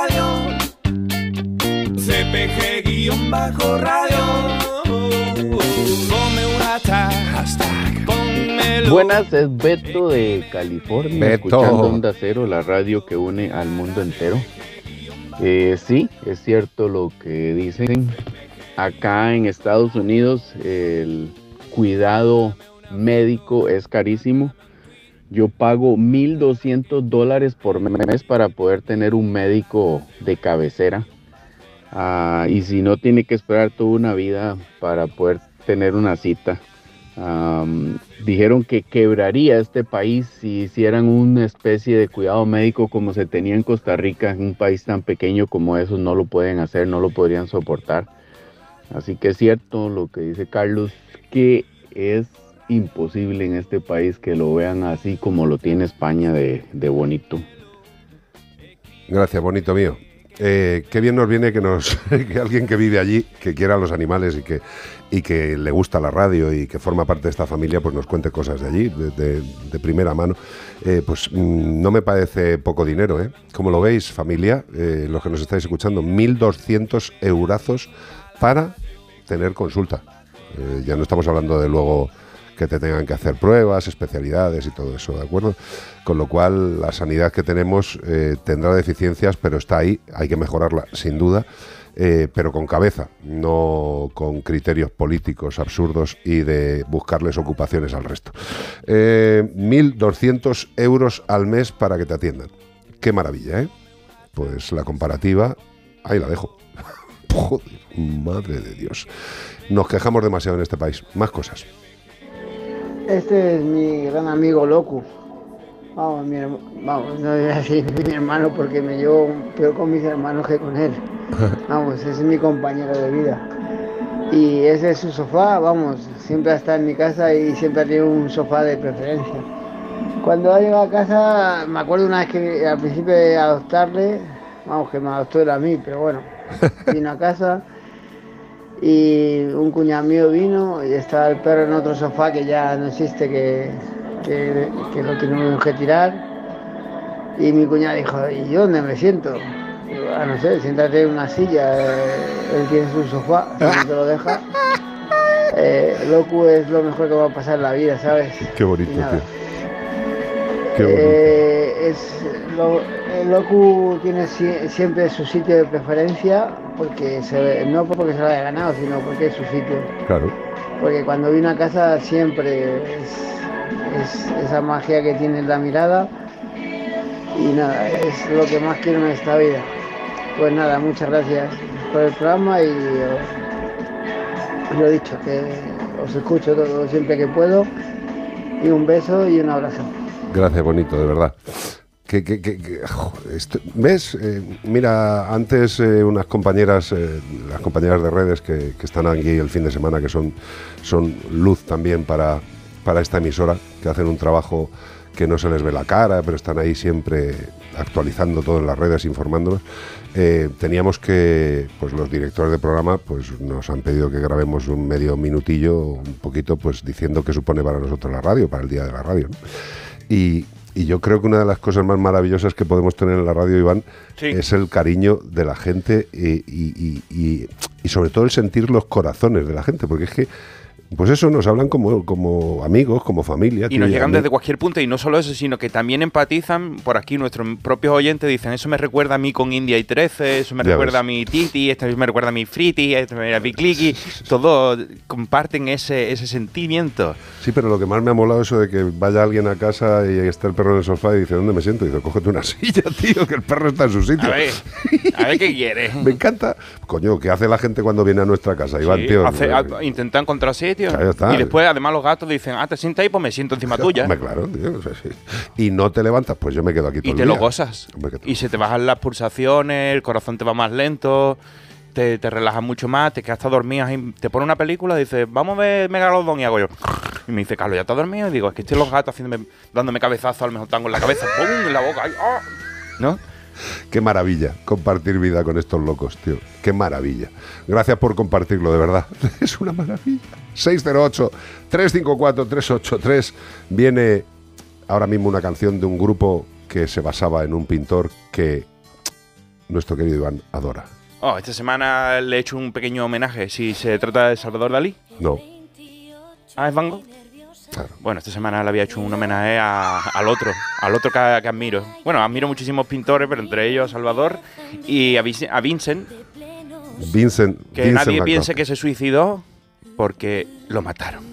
CPG-radio. Ponme un hashtag. Pónmelo.
Buenas, es Beto de California,
Beto.
escuchando Onda Cero, la radio que une al mundo entero. Eh, sí, es cierto lo que dicen. Acá en Estados Unidos el cuidado médico es carísimo. Yo pago 1.200 dólares por mes para poder tener un médico de cabecera. Ah, y si no, tiene que esperar toda una vida para poder tener una cita. Dijeron que quebraría este país si hicieran una especie de cuidado médico como se tenía en Costa Rica, en un país tan pequeño como esos no lo pueden hacer, no lo podrían soportar. Así que es cierto lo que dice Carlos, que es imposible en este país que lo vean así como lo tiene España de bonito.
Gracias, bonito mío. Eh, qué bien nos viene que nos que alguien que vive allí, que quiera los animales y que, y que le gusta la radio y que forma parte de esta familia, pues nos cuente cosas de allí, de, primera mano. Eh, pues mm, no me parece poco dinero, ¿eh? Como lo veis, familia, eh, los que nos estáis escuchando, 1.200 eurazos para tener consulta. Ya no estamos hablando de luego que te tengan que hacer pruebas, especialidades y todo eso, ¿de acuerdo? Con lo cual, la sanidad que tenemos eh, tendrá deficiencias, pero está ahí, hay que mejorarla, sin duda, eh, pero con cabeza, no con criterios políticos absurdos y de buscarles ocupaciones al resto. Eh, 1.200 euros al mes para que te atiendan. Qué maravilla, ¿eh? Pues la comparativa, ahí la dejo. Joder, madre de Dios. Nos quejamos demasiado en este país. Más cosas.
Este es mi gran amigo Locu. Vamos, mi herma- vamos, no voy a decir mi hermano porque me llevo peor con mis hermanos que con él. Vamos, ese es mi compañero de vida. Y ese es su sofá, vamos, siempre está en mi casa y siempre ha tenido un sofá de preferencia. Cuando ha llegado a casa, me acuerdo una vez que al principio de adoptarle, vamos, que me adoptó él a mí, pero bueno, vino a casa y un cuñado mío vino y estaba el perro en otro sofá que ya no existe, que, que, que lo tuvimos que tirar. Y mi cuñado dijo, ¿y yo dónde me siento? Digo, ah, no sé, siéntate en una silla, eh, él tiene su sofá, si no te lo deja. Eh, Locu es lo mejor que va a pasar en la vida, ¿sabes?
Qué bonito, tío. Qué bonito.
Eh, es, lo- el Locu tiene si- siempre su sitio de preferencia, porque se, no porque se lo haya ganado, sino porque es su sitio.
Claro.
Porque cuando vino a casa siempre es, es esa magia que tiene en la mirada. Y nada, es lo que más quiero en esta vida. Pues nada, muchas gracias por el programa y eh, lo dicho, que os escucho todo siempre que puedo. Y un beso y un abrazo.
Gracias, bonito, de verdad. Que, ¿Ves? Eh, mira, antes eh, unas compañeras, eh, las compañeras de redes que, que están aquí el fin de semana, que son, son luz también para, para esta emisora, que hacen un trabajo que no se les ve la cara, pero están ahí siempre actualizando todo en las redes, informándonos. Eh, teníamos que, pues los directores de programa, pues nos han pedido que grabemos un medio minutillo, un poquito, pues diciendo qué supone para nosotros la radio, para el día de la radio. ¿no? Y, y yo creo que una de las cosas más maravillosas que podemos tener en la radio, Iván,
Sí.
es el cariño de la gente y, y- y- y- y sobre todo el sentir los corazones de la gente, porque es que, pues eso, nos hablan como, como amigos, como familia.
Y nos llegan desde cualquier punto y no solo eso, sino que también empatizan por aquí nuestros propios oyentes dicen, eso me recuerda a mí con India y 13, eso me
Ya
recuerda
ves.
a mi Titi, esto me recuerda a mi Friti, esto me recuerda a mi Clicky, todos comparten ese, ese sentimiento.
Sí, pero lo que más me ha molado eso de que vaya alguien a casa y está el perro en el sofá y dice, ¿dónde me siento? Y dice, cógete una silla, tío, que el perro está en su sitio.
A ver, a ver qué quiere.
Me encanta. Coño, ¿qué hace la gente cuando viene a nuestra casa, Iván,
Sí,
tío?
hace- a- intenta encontrar sitio.
Está.
Y después, además, los gatos dicen, ah, te sientas ahí, pues me siento encima tuya.
Hombre, claro, tío, o sea, sí. Y no te levantas, pues yo me quedo aquí todo
y
el
te lo gozas.
Hombre,
Y se te bajan las pulsaciones, el corazón te va más lento, te, te relajas mucho más, te quedas hasta dormido. Te pone una película dices, vamos a ver Megalodon. Y hago yo. Y me dice, Carlos, ¿ya estás dormido? Y digo, es que estoy los gatos haciéndome, dándome cabezazo, a lo mejor tango en la cabeza, ¡pum! en la boca. ay, ¡ah! ¿No?
Qué maravilla compartir vida con estos locos, tío. Qué maravilla. Gracias por compartirlo, de verdad. Es una maravilla. 608-354-383. Viene ahora mismo una canción de un grupo que se basaba en un pintor que nuestro querido Iván adora.
Oh, esta semana le he hecho un pequeño homenaje. Si se trata de Salvador Dalí.
No.
Ah, es Van Gogh. Bueno, esta semana le había hecho un homenaje a- al otro, al otro que, que admiro. Bueno, admiro muchísimos pintores, pero entre ellos a Salvador y a, Vincent,
Vincent.
que
Vincent
nadie piense que se suicidó porque lo mataron.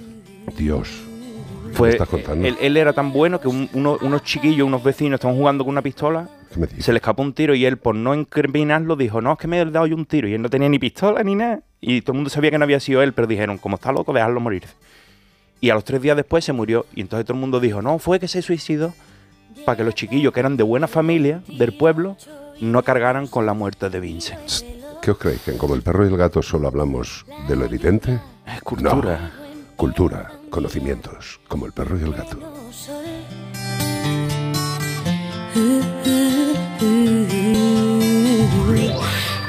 Dios. ¿Qué
Fue,
estás contando?
él, él era tan bueno que un- uno- unos chiquillos, unos vecinos, estaban jugando con una pistola, se le escapó un tiro y él, por no incriminarlo, dijo, no, es que me he dado yo un tiro. Y él no tenía ni pistola ni nada. Y todo el mundo sabía que no había sido él, pero dijeron, como está loco, dejarlo morir. Y a los tres días después se murió. Y entonces todo el mundo dijo, no, fue que se suicidó para que los chiquillos que eran de buena familia, del pueblo, no cargaran con la muerte de Vincent.
¿Qué os creéis? ¿Que en como el perro y el gato solo hablamos de lo evidente?
Es cultura.
No. Cultura, conocimientos, como el perro y el gato.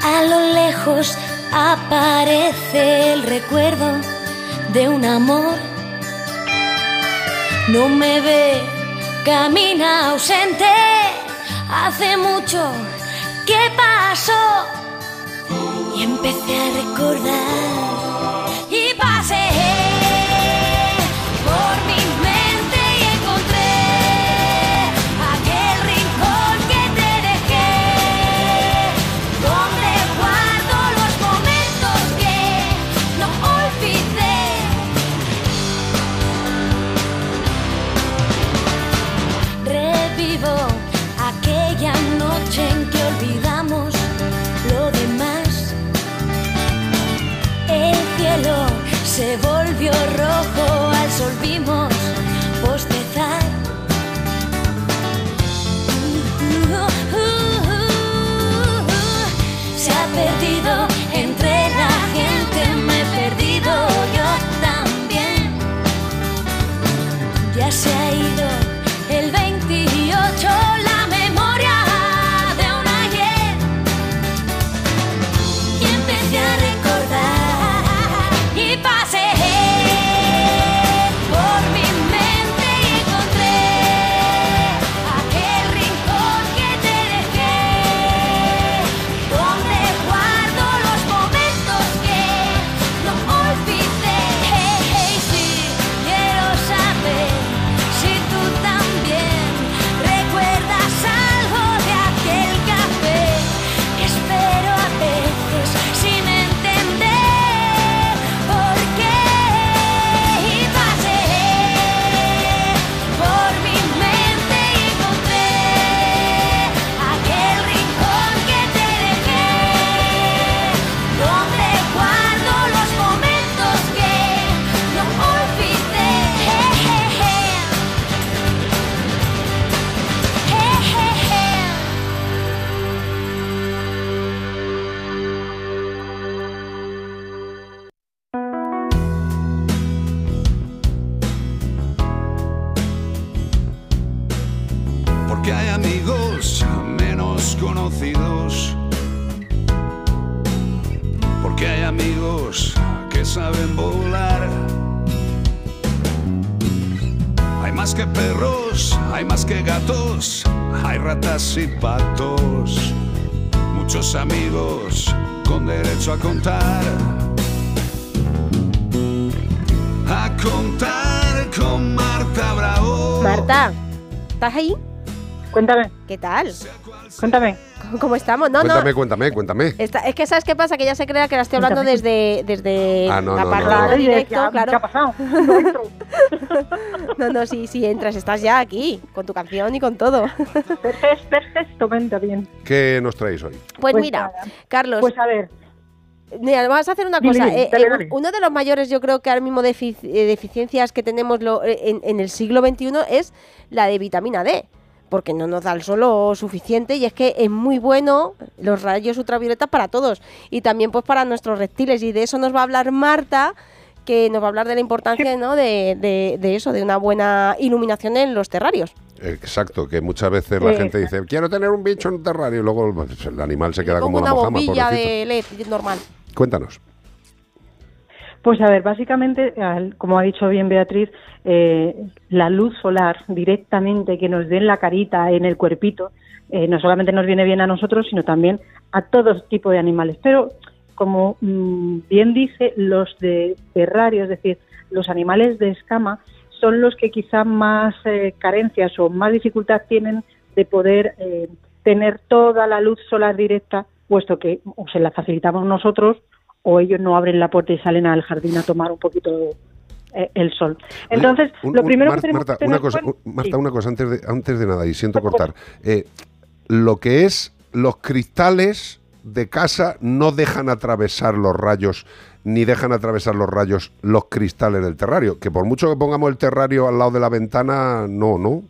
A lo lejos aparece el recuerdo de un amor. No me ve, camina ausente. Hace mucho que pasó y empecé a recordar se volvió rojo
¿Qué tal?
Cuéntame.
¿Cómo, estamos? No,
cuéntame,
no.
cuéntame, cuéntame.
Está- es que ¿sabes qué pasa? Que ya se crea que la estoy hablando
Cuéntame.
desde, desde
Ah, no,
la
no, no, no.
de directo,
¿Qué ha-
claro.
qué ha pasado?
No, no, sí, sí, entras, estás ya aquí, con tu canción y con todo.
Perfecto, perfecto, bien.
¿Qué nos traéis hoy?
Pues,
Pues
mira,
nada.
Carlos.
Pues a ver.
Mira, vamos a hacer una cosa.
dime,
eh,
dale,
eh,
dale.
uno de los mayores, yo creo que ahora mismo defici- eh, deficiencias que tenemos lo- en, en el siglo XXI es la de vitamina D. Porque no nos da el sol suficiente y es que es muy bueno los rayos ultravioletas para todos y también pues para nuestros reptiles y de eso nos va a hablar Marta que nos va a hablar de la importancia ¿no? de, de- de eso, de una buena iluminación en los terrarios.
Exacto, que muchas veces la
Sí,
gente dice, quiero tener un bicho en un terrario, y luego el animal se queda Como
una
la mojama,
bombilla de LED normal.
Cuéntanos.
Pues a ver, básicamente, como ha dicho bien Beatriz, eh, la luz solar directamente que nos dé en la carita, en el cuerpito, eh, no solamente nos viene bien a nosotros, sino también a todo tipo de animales. Pero, como mm, bien dice, los de terrario, es decir, los animales de escama, son los que quizá más eh, carencias o más dificultad tienen de poder eh, tener toda la luz solar directa, puesto que se la facilitamos nosotros o ellos no abren la puerta y salen al jardín a tomar un poquito eh, el sol. Entonces,
Un-
lo
un-
primero
Mar-
que tenemos
Marta,
que
una cosa,
cuenta-
un- Marta, una cosa antes de, antes de nada, y siento cortar. Eh, lo que es los cristales de casa no dejan atravesar los rayos, ni dejan atravesar los rayos los cristales del terrario. Que por mucho que pongamos el terrario al lado de la ventana, no, ¿no?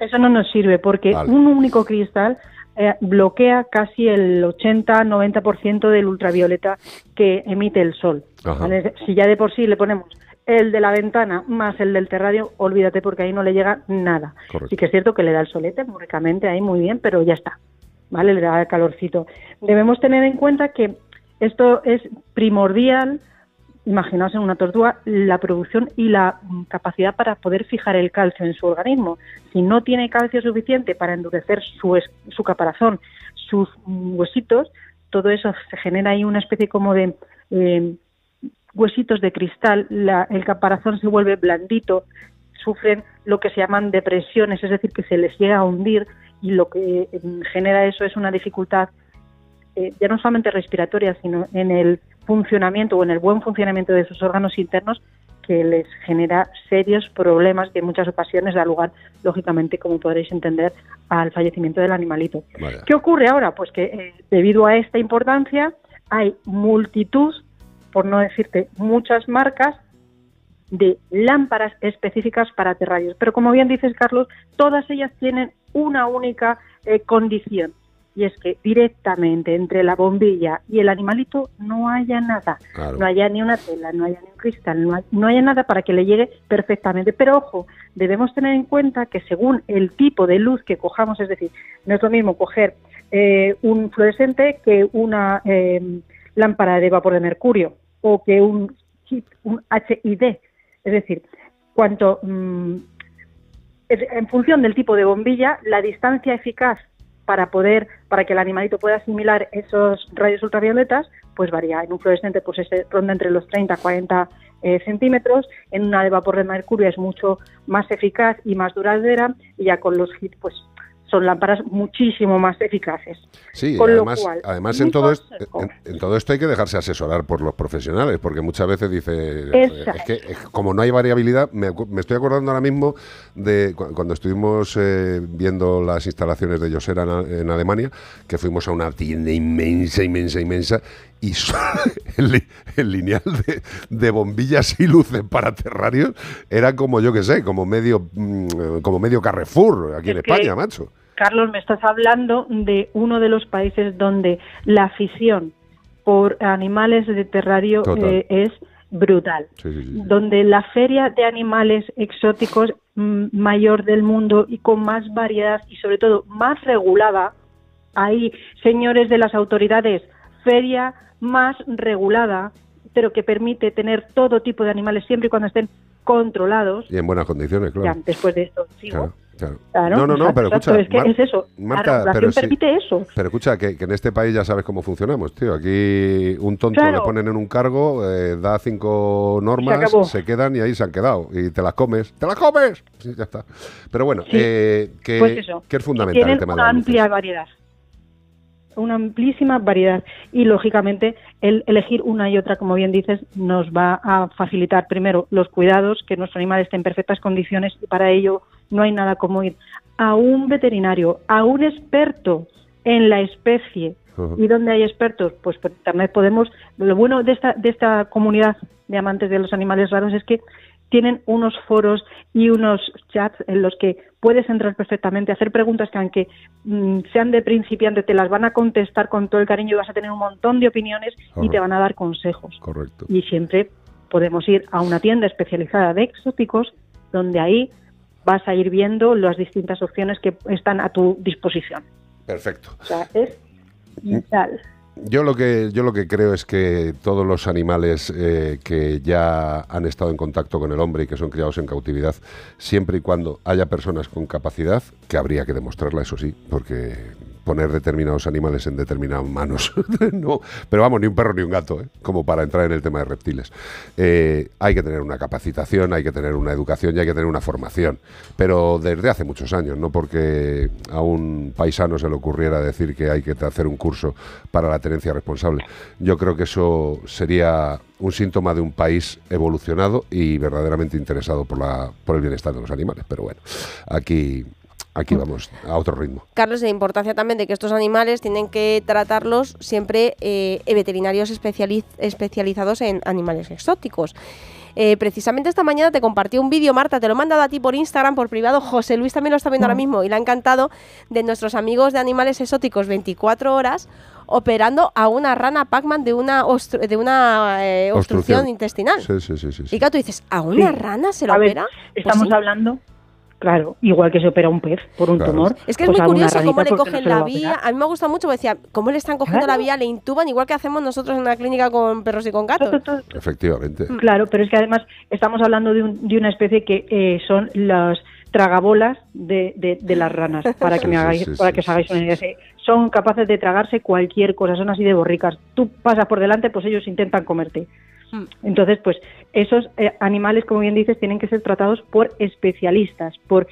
Eso no nos sirve porque
Vale.
un único cristal eh, bloquea casi el 80-90% del ultravioleta que emite el sol. Si ya de por sí le ponemos el de la ventana más el del terrario, olvídate porque ahí no le llega nada.
Correcto.
Sí que es cierto que le da el solete muy ricamente ahí muy bien, pero ya está. ¿Vale? Le da el calorcito. Debemos tener en cuenta que esto es primordial imaginaos en una tortuga la producción y la capacidad para poder fijar el calcio en su organismo. Si no tiene calcio suficiente para endurecer su, es- su caparazón, sus huesitos, todo eso se genera ahí una especie como de eh, huesitos de cristal, la- el caparazón se vuelve blandito, sufren lo que se llaman depresiones, es decir, que se les llega a hundir y lo que eh, genera eso es una dificultad eh, ya no solamente respiratoria, sino en el funcionamiento o en el buen funcionamiento de sus órganos internos que les genera serios problemas que en muchas ocasiones da lugar, lógicamente, como podréis entender, al fallecimiento del animalito. ¿Qué ocurre ahora? Pues que eh, debido a esta importancia hay multitud, por no decirte muchas marcas, de lámparas específicas para terrarios. Pero como bien dices, Carlos, todas ellas tienen una única eh, condición y es que directamente entre la bombilla y el animalito no haya nada,
Claro.
no haya ni una tela, no haya ni un cristal, no, hay- no haya nada para que le llegue perfectamente. Pero ojo, debemos tener en cuenta que según el tipo de luz que cojamos, es decir, no es lo mismo coger eh, un fluorescente que una eh, lámpara de vapor de mercurio o que un chip, un HID. Es decir, cuanto mm, en función del tipo de bombilla, la distancia eficaz para poder, para que el animalito pueda asimilar esos rayos ultravioletas, pues varía. En un fluorescente, pues ese ronda entre los 30 a 40 eh, centímetros. En una de vapor de mercurio es mucho más eficaz y más duradera. Y ya con los HIT, pues son lámparas muchísimo más eficaces.
Sí,
Con lo
además,
cual,
además en todo, esto, en, en todo esto hay que dejarse asesorar por los profesionales, porque muchas veces dice, es que es- como no hay variabilidad, me, estoy acordando ahora mismo de cu- cuando estuvimos eh, viendo las instalaciones de Yosera en, en Alemania, que fuimos a una tienda inmensa, inmensa, inmensa, y el, li- el lineal de, de bombillas y luces para terrarios era como, yo que sé, como medio, mm, como medio Carrefour aquí en
Es
España, macho.
Carlos, me estás hablando de uno de los países donde la afición por animales de terrario eh, es brutal.
Sí, sí, sí.
Donde la feria de animales exóticos mm, mayor del mundo y con más variedad y sobre todo más regulada, hay señores de las autoridades, feria más regulada, pero que permite tener todo tipo de animales siempre y cuando estén controlados.
Y en buenas condiciones, claro.
Ya, después de esto sigo.
Claro, claro.
Claro,
no, no, no, pero escucha.
es que
Mar-
es eso.
Marta,
la
pero sí-
permite eso.
Pero escucha, que, que en este país ya sabes cómo funcionamos, tío. Aquí un tonto
Claro.
le ponen en un cargo, eh, da cinco normas, se, quedan y ahí se han quedado. Y te las comes. ¡Te las comes! Sí, ya está. Pero bueno,
Sí.
eh, que,
Pues
que es fundamental
Tienen
el tema de
una
las luces.
amplia variedad. Una amplísima variedad. Y lógicamente, el elegir una y otra, como bien dices, nos va a facilitar primero los cuidados, que nuestro animal esté en perfectas condiciones y para ello no hay nada como ir a un veterinario, a un experto en la especie. ¿Y dónde hay expertos? Pues por internet podemos. Lo bueno de esta, de esta comunidad de amantes de los animales raros es que tienen unos foros y unos chats en los que puedes entrar perfectamente, hacer preguntas que aunque mm, sean de principiante te las van a contestar con todo el cariño y vas a tener un montón de opiniones y te van a dar consejos.
Correcto.
Y siempre podemos ir a una tienda especializada de exóticos donde ahí vas a ir viendo las distintas opciones que están a tu disposición.
Perfecto.
O sea, es vital.
Yo lo que yo lo que creo es que todos los animales eh, que ya han estado en contacto con el hombre y que son criados en cautividad, siempre y cuando haya personas con capacidad, que habría que demostrarla, eso sí, porque poner determinados animales en determinadas manos, no, pero vamos, ni un perro ni un gato, ¿eh? como para entrar en el tema de reptiles. Eh, hay que tener una capacitación, hay que tener una educación y hay que tener una formación, pero desde hace muchos años, no porque a un paisano se le ocurriera decir que hay que hacer un curso para la tenencia responsable. Yo creo que eso sería un síntoma de un país evolucionado y verdaderamente interesado por, la, por el bienestar de los animales. Pero bueno, aquí, aquí vamos a otro ritmo.
Carlos, la importancia también de que estos animales tienen que tratarlos siempre eh, veterinarios especializ- especializados en animales exóticos. Eh, precisamente esta mañana te compartí un vídeo, Marta, te lo he mandado a ti por Instagram, por privado. José Luis también lo está viendo ahora mismo y le ha encantado de nuestros amigos de animales exóticos 24 horas operando a una rana Pac-Man de una, de una eh, obstrucción, intestinal.
Sí, sí, sí, sí, sí.
Y claro, tú dices, ¿a una
Sí.
rana se lo
A ver,
opera? Pues
Estamos
sí.
hablando, claro, igual que se opera un pez por un
Claro.
tumor.
Es que es
pues
muy curioso cómo le
no
cogen la
a
vía. A mí me gusta mucho, porque decía, cómo le están cogiendo
Claro.
la vía, le intuban, igual que hacemos nosotros en una clínica con perros y con gatos.
Efectivamente.
Claro, pero es que además estamos hablando de, un- de una especie que eh, son las tragabolas de, de- de las ranas, para que
Sí,
me hagáis,
sí,
para que os hagáis una idea. Sí, Son capaces de tragarse cualquier cosa, son así de borricas. Tú pasas por delante, pues ellos intentan comerte. Entonces, pues esos eh, animales, como bien dices, tienen que ser tratados por especialistas, por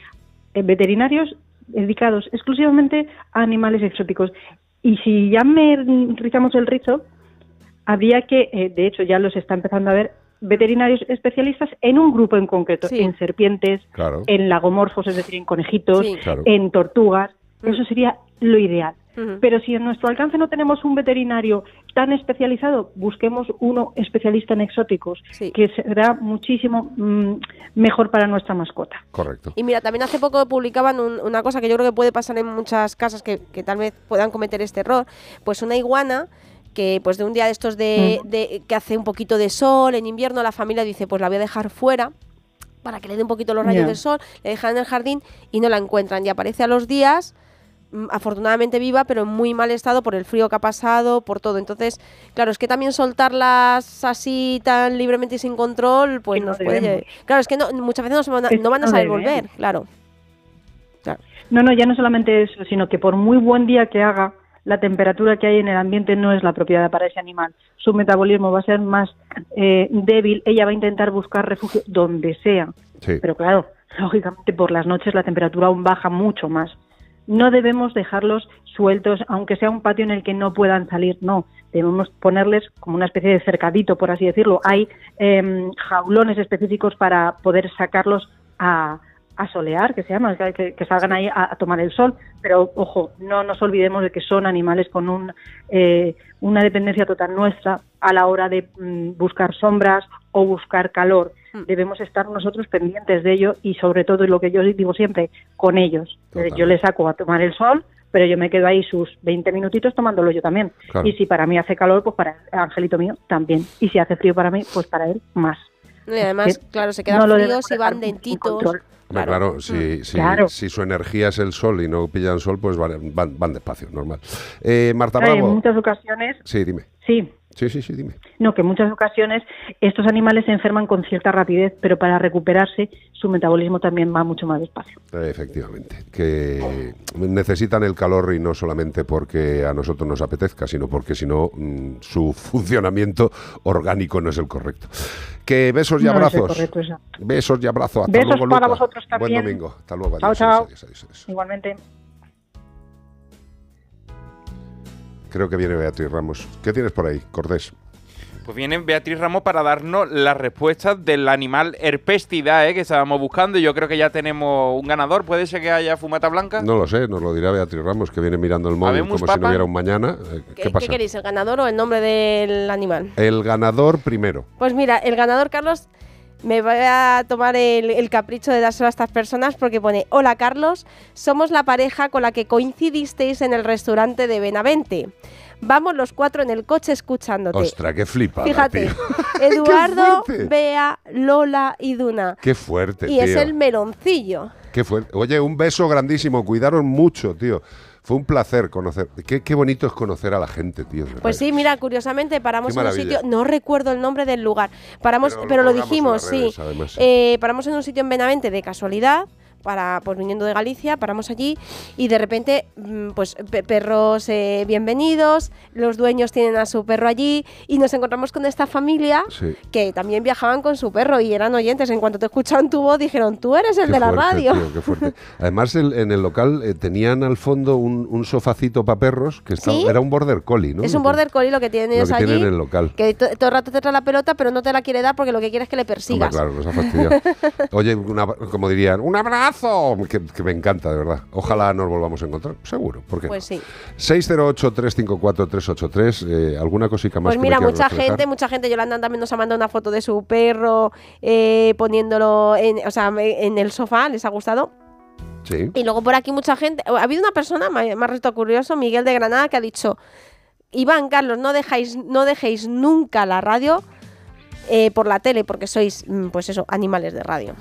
eh, veterinarios dedicados exclusivamente a animales exóticos. Y si ya me rizamos el rizo, habría que, eh, de hecho ya los está empezando a ver, veterinarios especialistas en un grupo en concreto,
Sí.
en serpientes,
Claro.
en lagomorfos, es decir, en conejitos,
Sí.
Claro.
en tortugas. Eso sería lo ideal. Pero si en nuestro alcance no tenemos un veterinario tan especializado, busquemos uno especialista en exóticos,
Sí.
que será muchísimo mm, mejor para nuestra mascota.
Correcto.
Y mira, también hace poco publicaban un- una cosa que yo creo que puede pasar en muchas casas que, que tal vez puedan cometer este error. Pues una iguana que pues de un día de estos de, de- que hace un poquito de sol en invierno, la familia dice, pues la voy a dejar fuera para que le dé un poquito los rayos
Ya.
del sol, le dejan en el jardín y no la encuentran. Y aparece a los días, mm, afortunadamente viva, pero en muy mal estado por el frío que ha pasado, por todo. Entonces, claro, es que también soltarlas así tan libremente y sin control, pues nos puede... Claro, es que no, muchas veces no, se van a, no van a saber volver, claro.
No, no, ya no solamente eso, sino que por muy buen día que haga, la temperatura que hay en el ambiente no es la apropiada para ese animal. Su metabolismo va a ser más eh, débil, ella va a intentar buscar refugio donde sea.
Sí.
Pero claro, lógicamente por las noches la temperatura aún baja mucho más. No debemos dejarlos sueltos, aunque sea un patio en el que no puedan salir, no. Debemos ponerles como una especie de cercadito, por así decirlo. Hay em, jaulones específicos para poder sacarlos a, a solear, que se llama, que, que- que salgan ahí a, a tomar el sol. Pero ojo, no nos olvidemos de que son animales con un, eh, una dependencia total nuestra a la hora de mm, buscar sombras o buscar calor. Debemos estar nosotros pendientes de ello y sobre todo, y lo que yo digo siempre, con ellos. Eh, Yo les saco a tomar el sol, pero yo me quedo ahí sus 20 minutitos tomándolo yo también.
Claro.
Y si para mí hace calor, pues para el angelito mío también. Y si hace frío para mí, pues para él más.
Y además, claro, se quedan
no
fríos y van dentitos.
Hombre, claro, si, si-
Claro.
si su energía es el sol y no pillan sol, pues van, van, van despacio, normal. Eh, Marta
Claro, en
Bravo.
muchas ocasiones,
Sí, dime.
sí,
Sí, sí, sí, dime.
no, que en muchas ocasiones estos animales se enferman con cierta rapidez, pero para recuperarse su metabolismo también va mucho más despacio.
Efectivamente, que necesitan el calor y no solamente porque a nosotros nos apetezca, sino porque si no mm, su funcionamiento orgánico no es el correcto. Que besos y
No
abrazos.
correcto,
besos y abrazos. Hasta
Besos
luego,
para
Luca.
vosotros
Buen
también.
domingo. Hasta luego. Adiós,
chao.
adiós, adiós, adiós.
Igualmente.
Creo que viene Beatriz Ramos. ¿Qué tienes por ahí, Cordés?
Pues viene Beatriz Ramos para darnos las respuestas del animal herpestida ¿eh? que estábamos buscando. y Yo creo que ya tenemos un ganador. ¿Puede ser que haya fumata blanca?
No lo sé, nos lo dirá Beatriz Ramos, que viene mirando el móvil como si no hubiera un mañana. Eh,
¿Qué,
¿Qué,
qué queréis, el ganador o el nombre del animal?
El ganador primero.
Pues mira, el ganador, Carlos, me voy a tomar el, el capricho de dárselo a estas personas porque pone, hola Carlos, somos la pareja con la que coincidisteis en el restaurante de Benavente. Vamos los cuatro en el coche escuchándote.
Ostras, qué flipada,
Fíjate,
tío.
Eduardo! Bea, Lola y Duna.
Qué fuerte,
Y es el meloncillo.
Qué fuerte. Oye, un beso grandísimo. Cuidaron mucho, tío. Fue un placer conocer. Qué, qué bonito es conocer a la gente, tío.
Pues sí, mira, curiosamente paramos en un sitio, no recuerdo el nombre del lugar, paramos,
Pero
pero,
lo
dijimos,
redes, además, sí.
Eh, paramos en un sitio en Benavente de casualidad, para pues viniendo de Galicia, paramos allí y de repente, mm, pues pe- perros eh, bienvenidos, los dueños tienen a su perro allí y nos encontramos con esta familia
Sí.
que también viajaban con su perro y eran oyentes. En cuanto te escucharon tu voz, dijeron, tú eres el
Qué
de la radio.
tío, qué fuerte. Además, el- en el local eh, tenían al fondo un, un sofacito para perros que estaba-
¿Sí?
era un border collie, ¿no?
Es un border collie lo que tienen
Lo que
allí.
tienen en el local.
Que to- todo el rato te trae la pelota, pero no te la quiere dar porque lo que quiere es que le
Hombre,
persigas.
claro, nos ha fastidiado. Oye, una- como dirían, ¡un abrazo! Que, que me encanta, de verdad. Ojalá nos volvamos a encontrar, seguro. ¿Por qué no?
Pues sí.
608-354-383. Eh, ¿Alguna cosica más
Pues
que me
mira,
quieras
mucha
reflejar?
gente, mucha gente, Yolanda también nos ha mandado una foto de su perro eh, poniéndolo en, o sea, me- en el sofá, les ha gustado.
Sí.
Y luego por aquí mucha gente, ha habido una persona, me ha me resultado curioso, Miguel de Granada, que ha dicho, Iván, Carlos, no dejáis, no dejéis nunca la radio eh, por la tele, porque sois, mm, pues eso, animales de radio.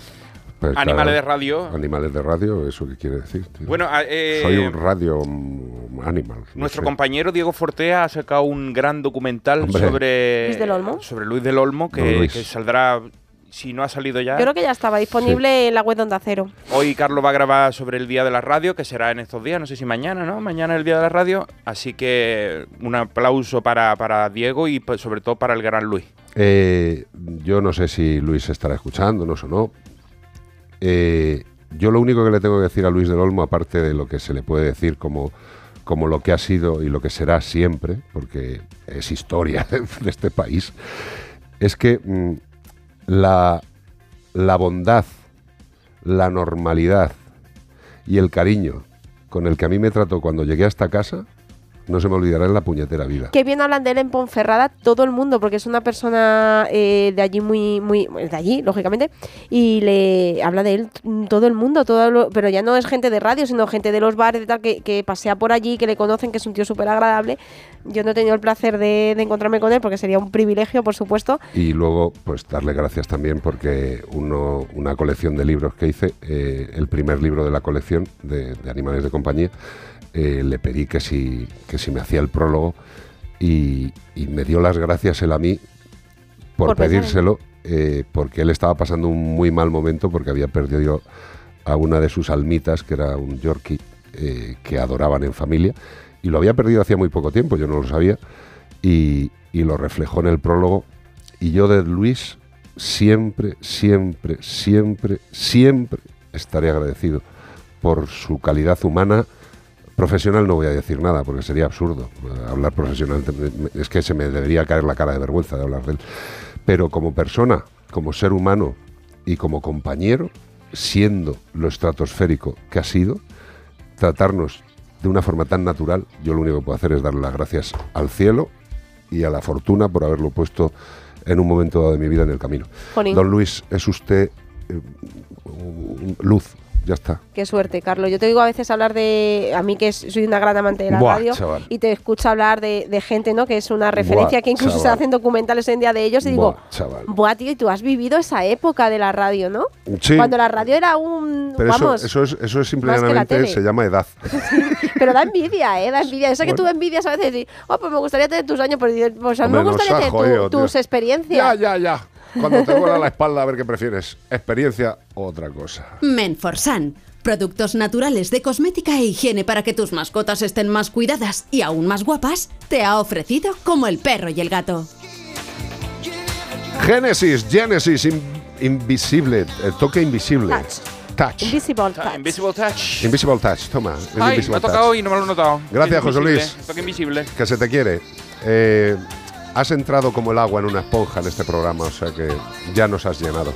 Pues
Animales
claro,
de radio.
Animales de radio, ¿eso qué quiere decir? tío?
Bueno, a- eh,
Soy un radio mm, animal. no
Nuestro
sé.
compañero Diego Fortea ha sacado un gran documental
Hombre.
sobre
Luis del Olmo.
sobre Luis del Olmo que saldrá si no ha salido ya.
Creo que ya estaba disponible en la web de Onda Cero.
Hoy Carlos va a grabar sobre el Día de la Radio, que será en estos días, no sé si mañana, ¿no? Mañana es el Día de la Radio. Así que un aplauso para, para Diego y pues, sobre todo para el gran Luis.
Eh, yo no sé si Luis estará escuchándonos o no. Eh, yo lo único que le tengo que decir a Luis del Olmo, aparte de lo que se le puede decir como, como lo que ha sido y lo que será siempre, porque es historia de este país, es que mm, la, la bondad, la normalidad y el cariño con el que a mí me trató cuando llegué a esta casa, no se me olvidará en la puñetera vida.
Qué bien hablan de él en Ponferrada todo el mundo, porque es una persona eh, de allí muy, muy, de allí, lógicamente, y le habla de él todo el mundo, todo lo- pero ya no es gente de radio, sino gente de los bares y tal, que, que pasea por allí, que le conocen, que es un tío súper agradable. Yo no he tenido el placer de, de encontrarme con él, porque sería un privilegio, por supuesto.
Y luego, pues darle gracias también porque uno, una colección de libros que hice, eh, el primer libro de la colección de, de animales de compañía, eh, le pedí que si, que si me hacía el prólogo y, y me dio las gracias él a mí por, pedírselo, eh, porque él estaba pasando un muy mal momento porque había perdido a una de sus almitas, que era un Yorkie, eh, que adoraban en familia, y lo había perdido hacía muy poco tiempo, yo no lo sabía, y, y lo reflejó en el prólogo. Y yo de Luis siempre, siempre, siempre, siempre estaré agradecido por su calidad humana. Profesional no voy a decir nada porque sería absurdo eh, hablar profesional. Es que se me debería caer la cara de vergüenza de hablar de él. Pero como persona, como ser humano y como compañero, siendo lo estratosférico que ha sido, tratarnos de una forma tan natural, yo lo único que puedo hacer es darle las gracias al cielo y a la fortuna por haberlo puesto en un momento dado de mi vida en el camino.
Jolín.
Don Luis, es usted eh, luz. Ya está.
Qué suerte, Carlos. Yo te digo a veces hablar de. A mí, que soy una gran amante de la
Buah,
radio,
chaval.
y te escucho hablar de, de gente, ¿no? Que es una referencia, que incluso se hacen documentales hoy en día de ellos, y digo,
chaval.
Buah, tío, y tú has vivido esa época de la radio, ¿no?
Sí.
Cuando la radio era un.
Pero
vamos,
eso es, eso es simplemente, se llama edad.
pero da envidia, ¿eh? Da envidia. Eso que tú envidias a veces y, oh, pues me gustaría tener tus años, pues a mí me gustaría tener tu- tus experiencias.
Ya, ya, ya. Cuando te duela la espalda, a ver qué prefieres. Experiencia o otra cosa.
Menforsan. Productos naturales de cosmética e higiene para que tus mascotas estén más cuidadas y aún más guapas, te ha ofrecido como el perro y el gato.
Génesis, Genesis, in- invisible, el toque invisible. Touch.
Invisible touch.
Invisible Touch.
Invisible touch, toma.
Ay, me
invisible
ha tocado
touch.
y no me lo he notado.
Gracias, José Luis.
Toque invisible.
Que se te quiere. Eh, has entrado como el agua en una esponja en este programa, o sea que ya nos has llenado.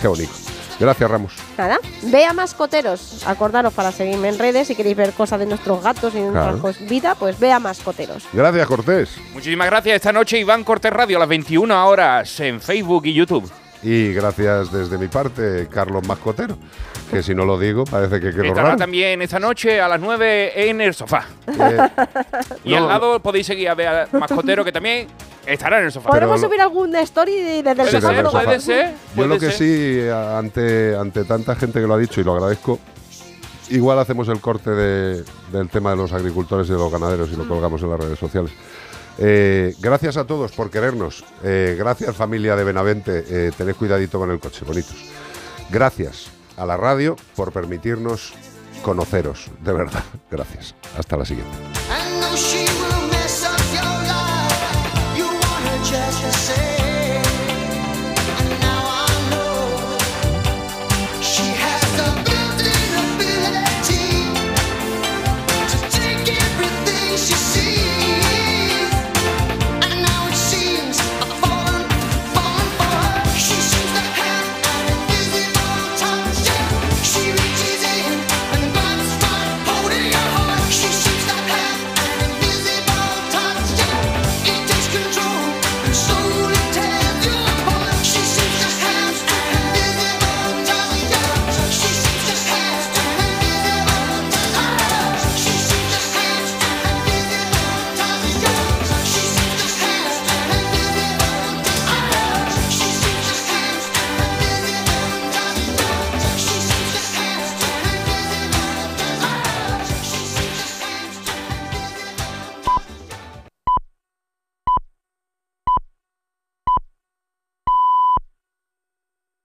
Qué bonito. Gracias, Ramos.
Nada, ve a Mascoteros. Acordaros para seguirme en redes si queréis ver cosas de nuestros gatos y de
Claro.
nuestra vida, pues ve a Mascoteros.
Gracias, Cortés.
Muchísimas gracias. Esta noche Iván Cortés Radio a las 21 horas en Facebook y YouTube.
Y gracias desde mi parte, Carlos Mascotero. Que si no lo digo, parece que quedo
Estará
raro.
también esta noche a las 9 en el sofá.
Eh,
y
no,
al lado podéis seguir a ver a Mascotero que también estará en el sofá.
¿Podemos subir alguna story desde el
Sí,
sofá?
desde el
luego?
sofá.
puede ser,
Yo
puede
lo que sí, a- ante, ante tanta gente que lo ha dicho y lo agradezco, igual hacemos el corte de- del tema de los agricultores y de los ganaderos y lo colgamos en las redes sociales. Eh, gracias a todos por querernos. Eh, gracias familia de Benavente. Eh, tened cuidadito con el coche, bonitos. Gracias a la radio por permitirnos conoceros. De verdad. Gracias. Hasta la siguiente.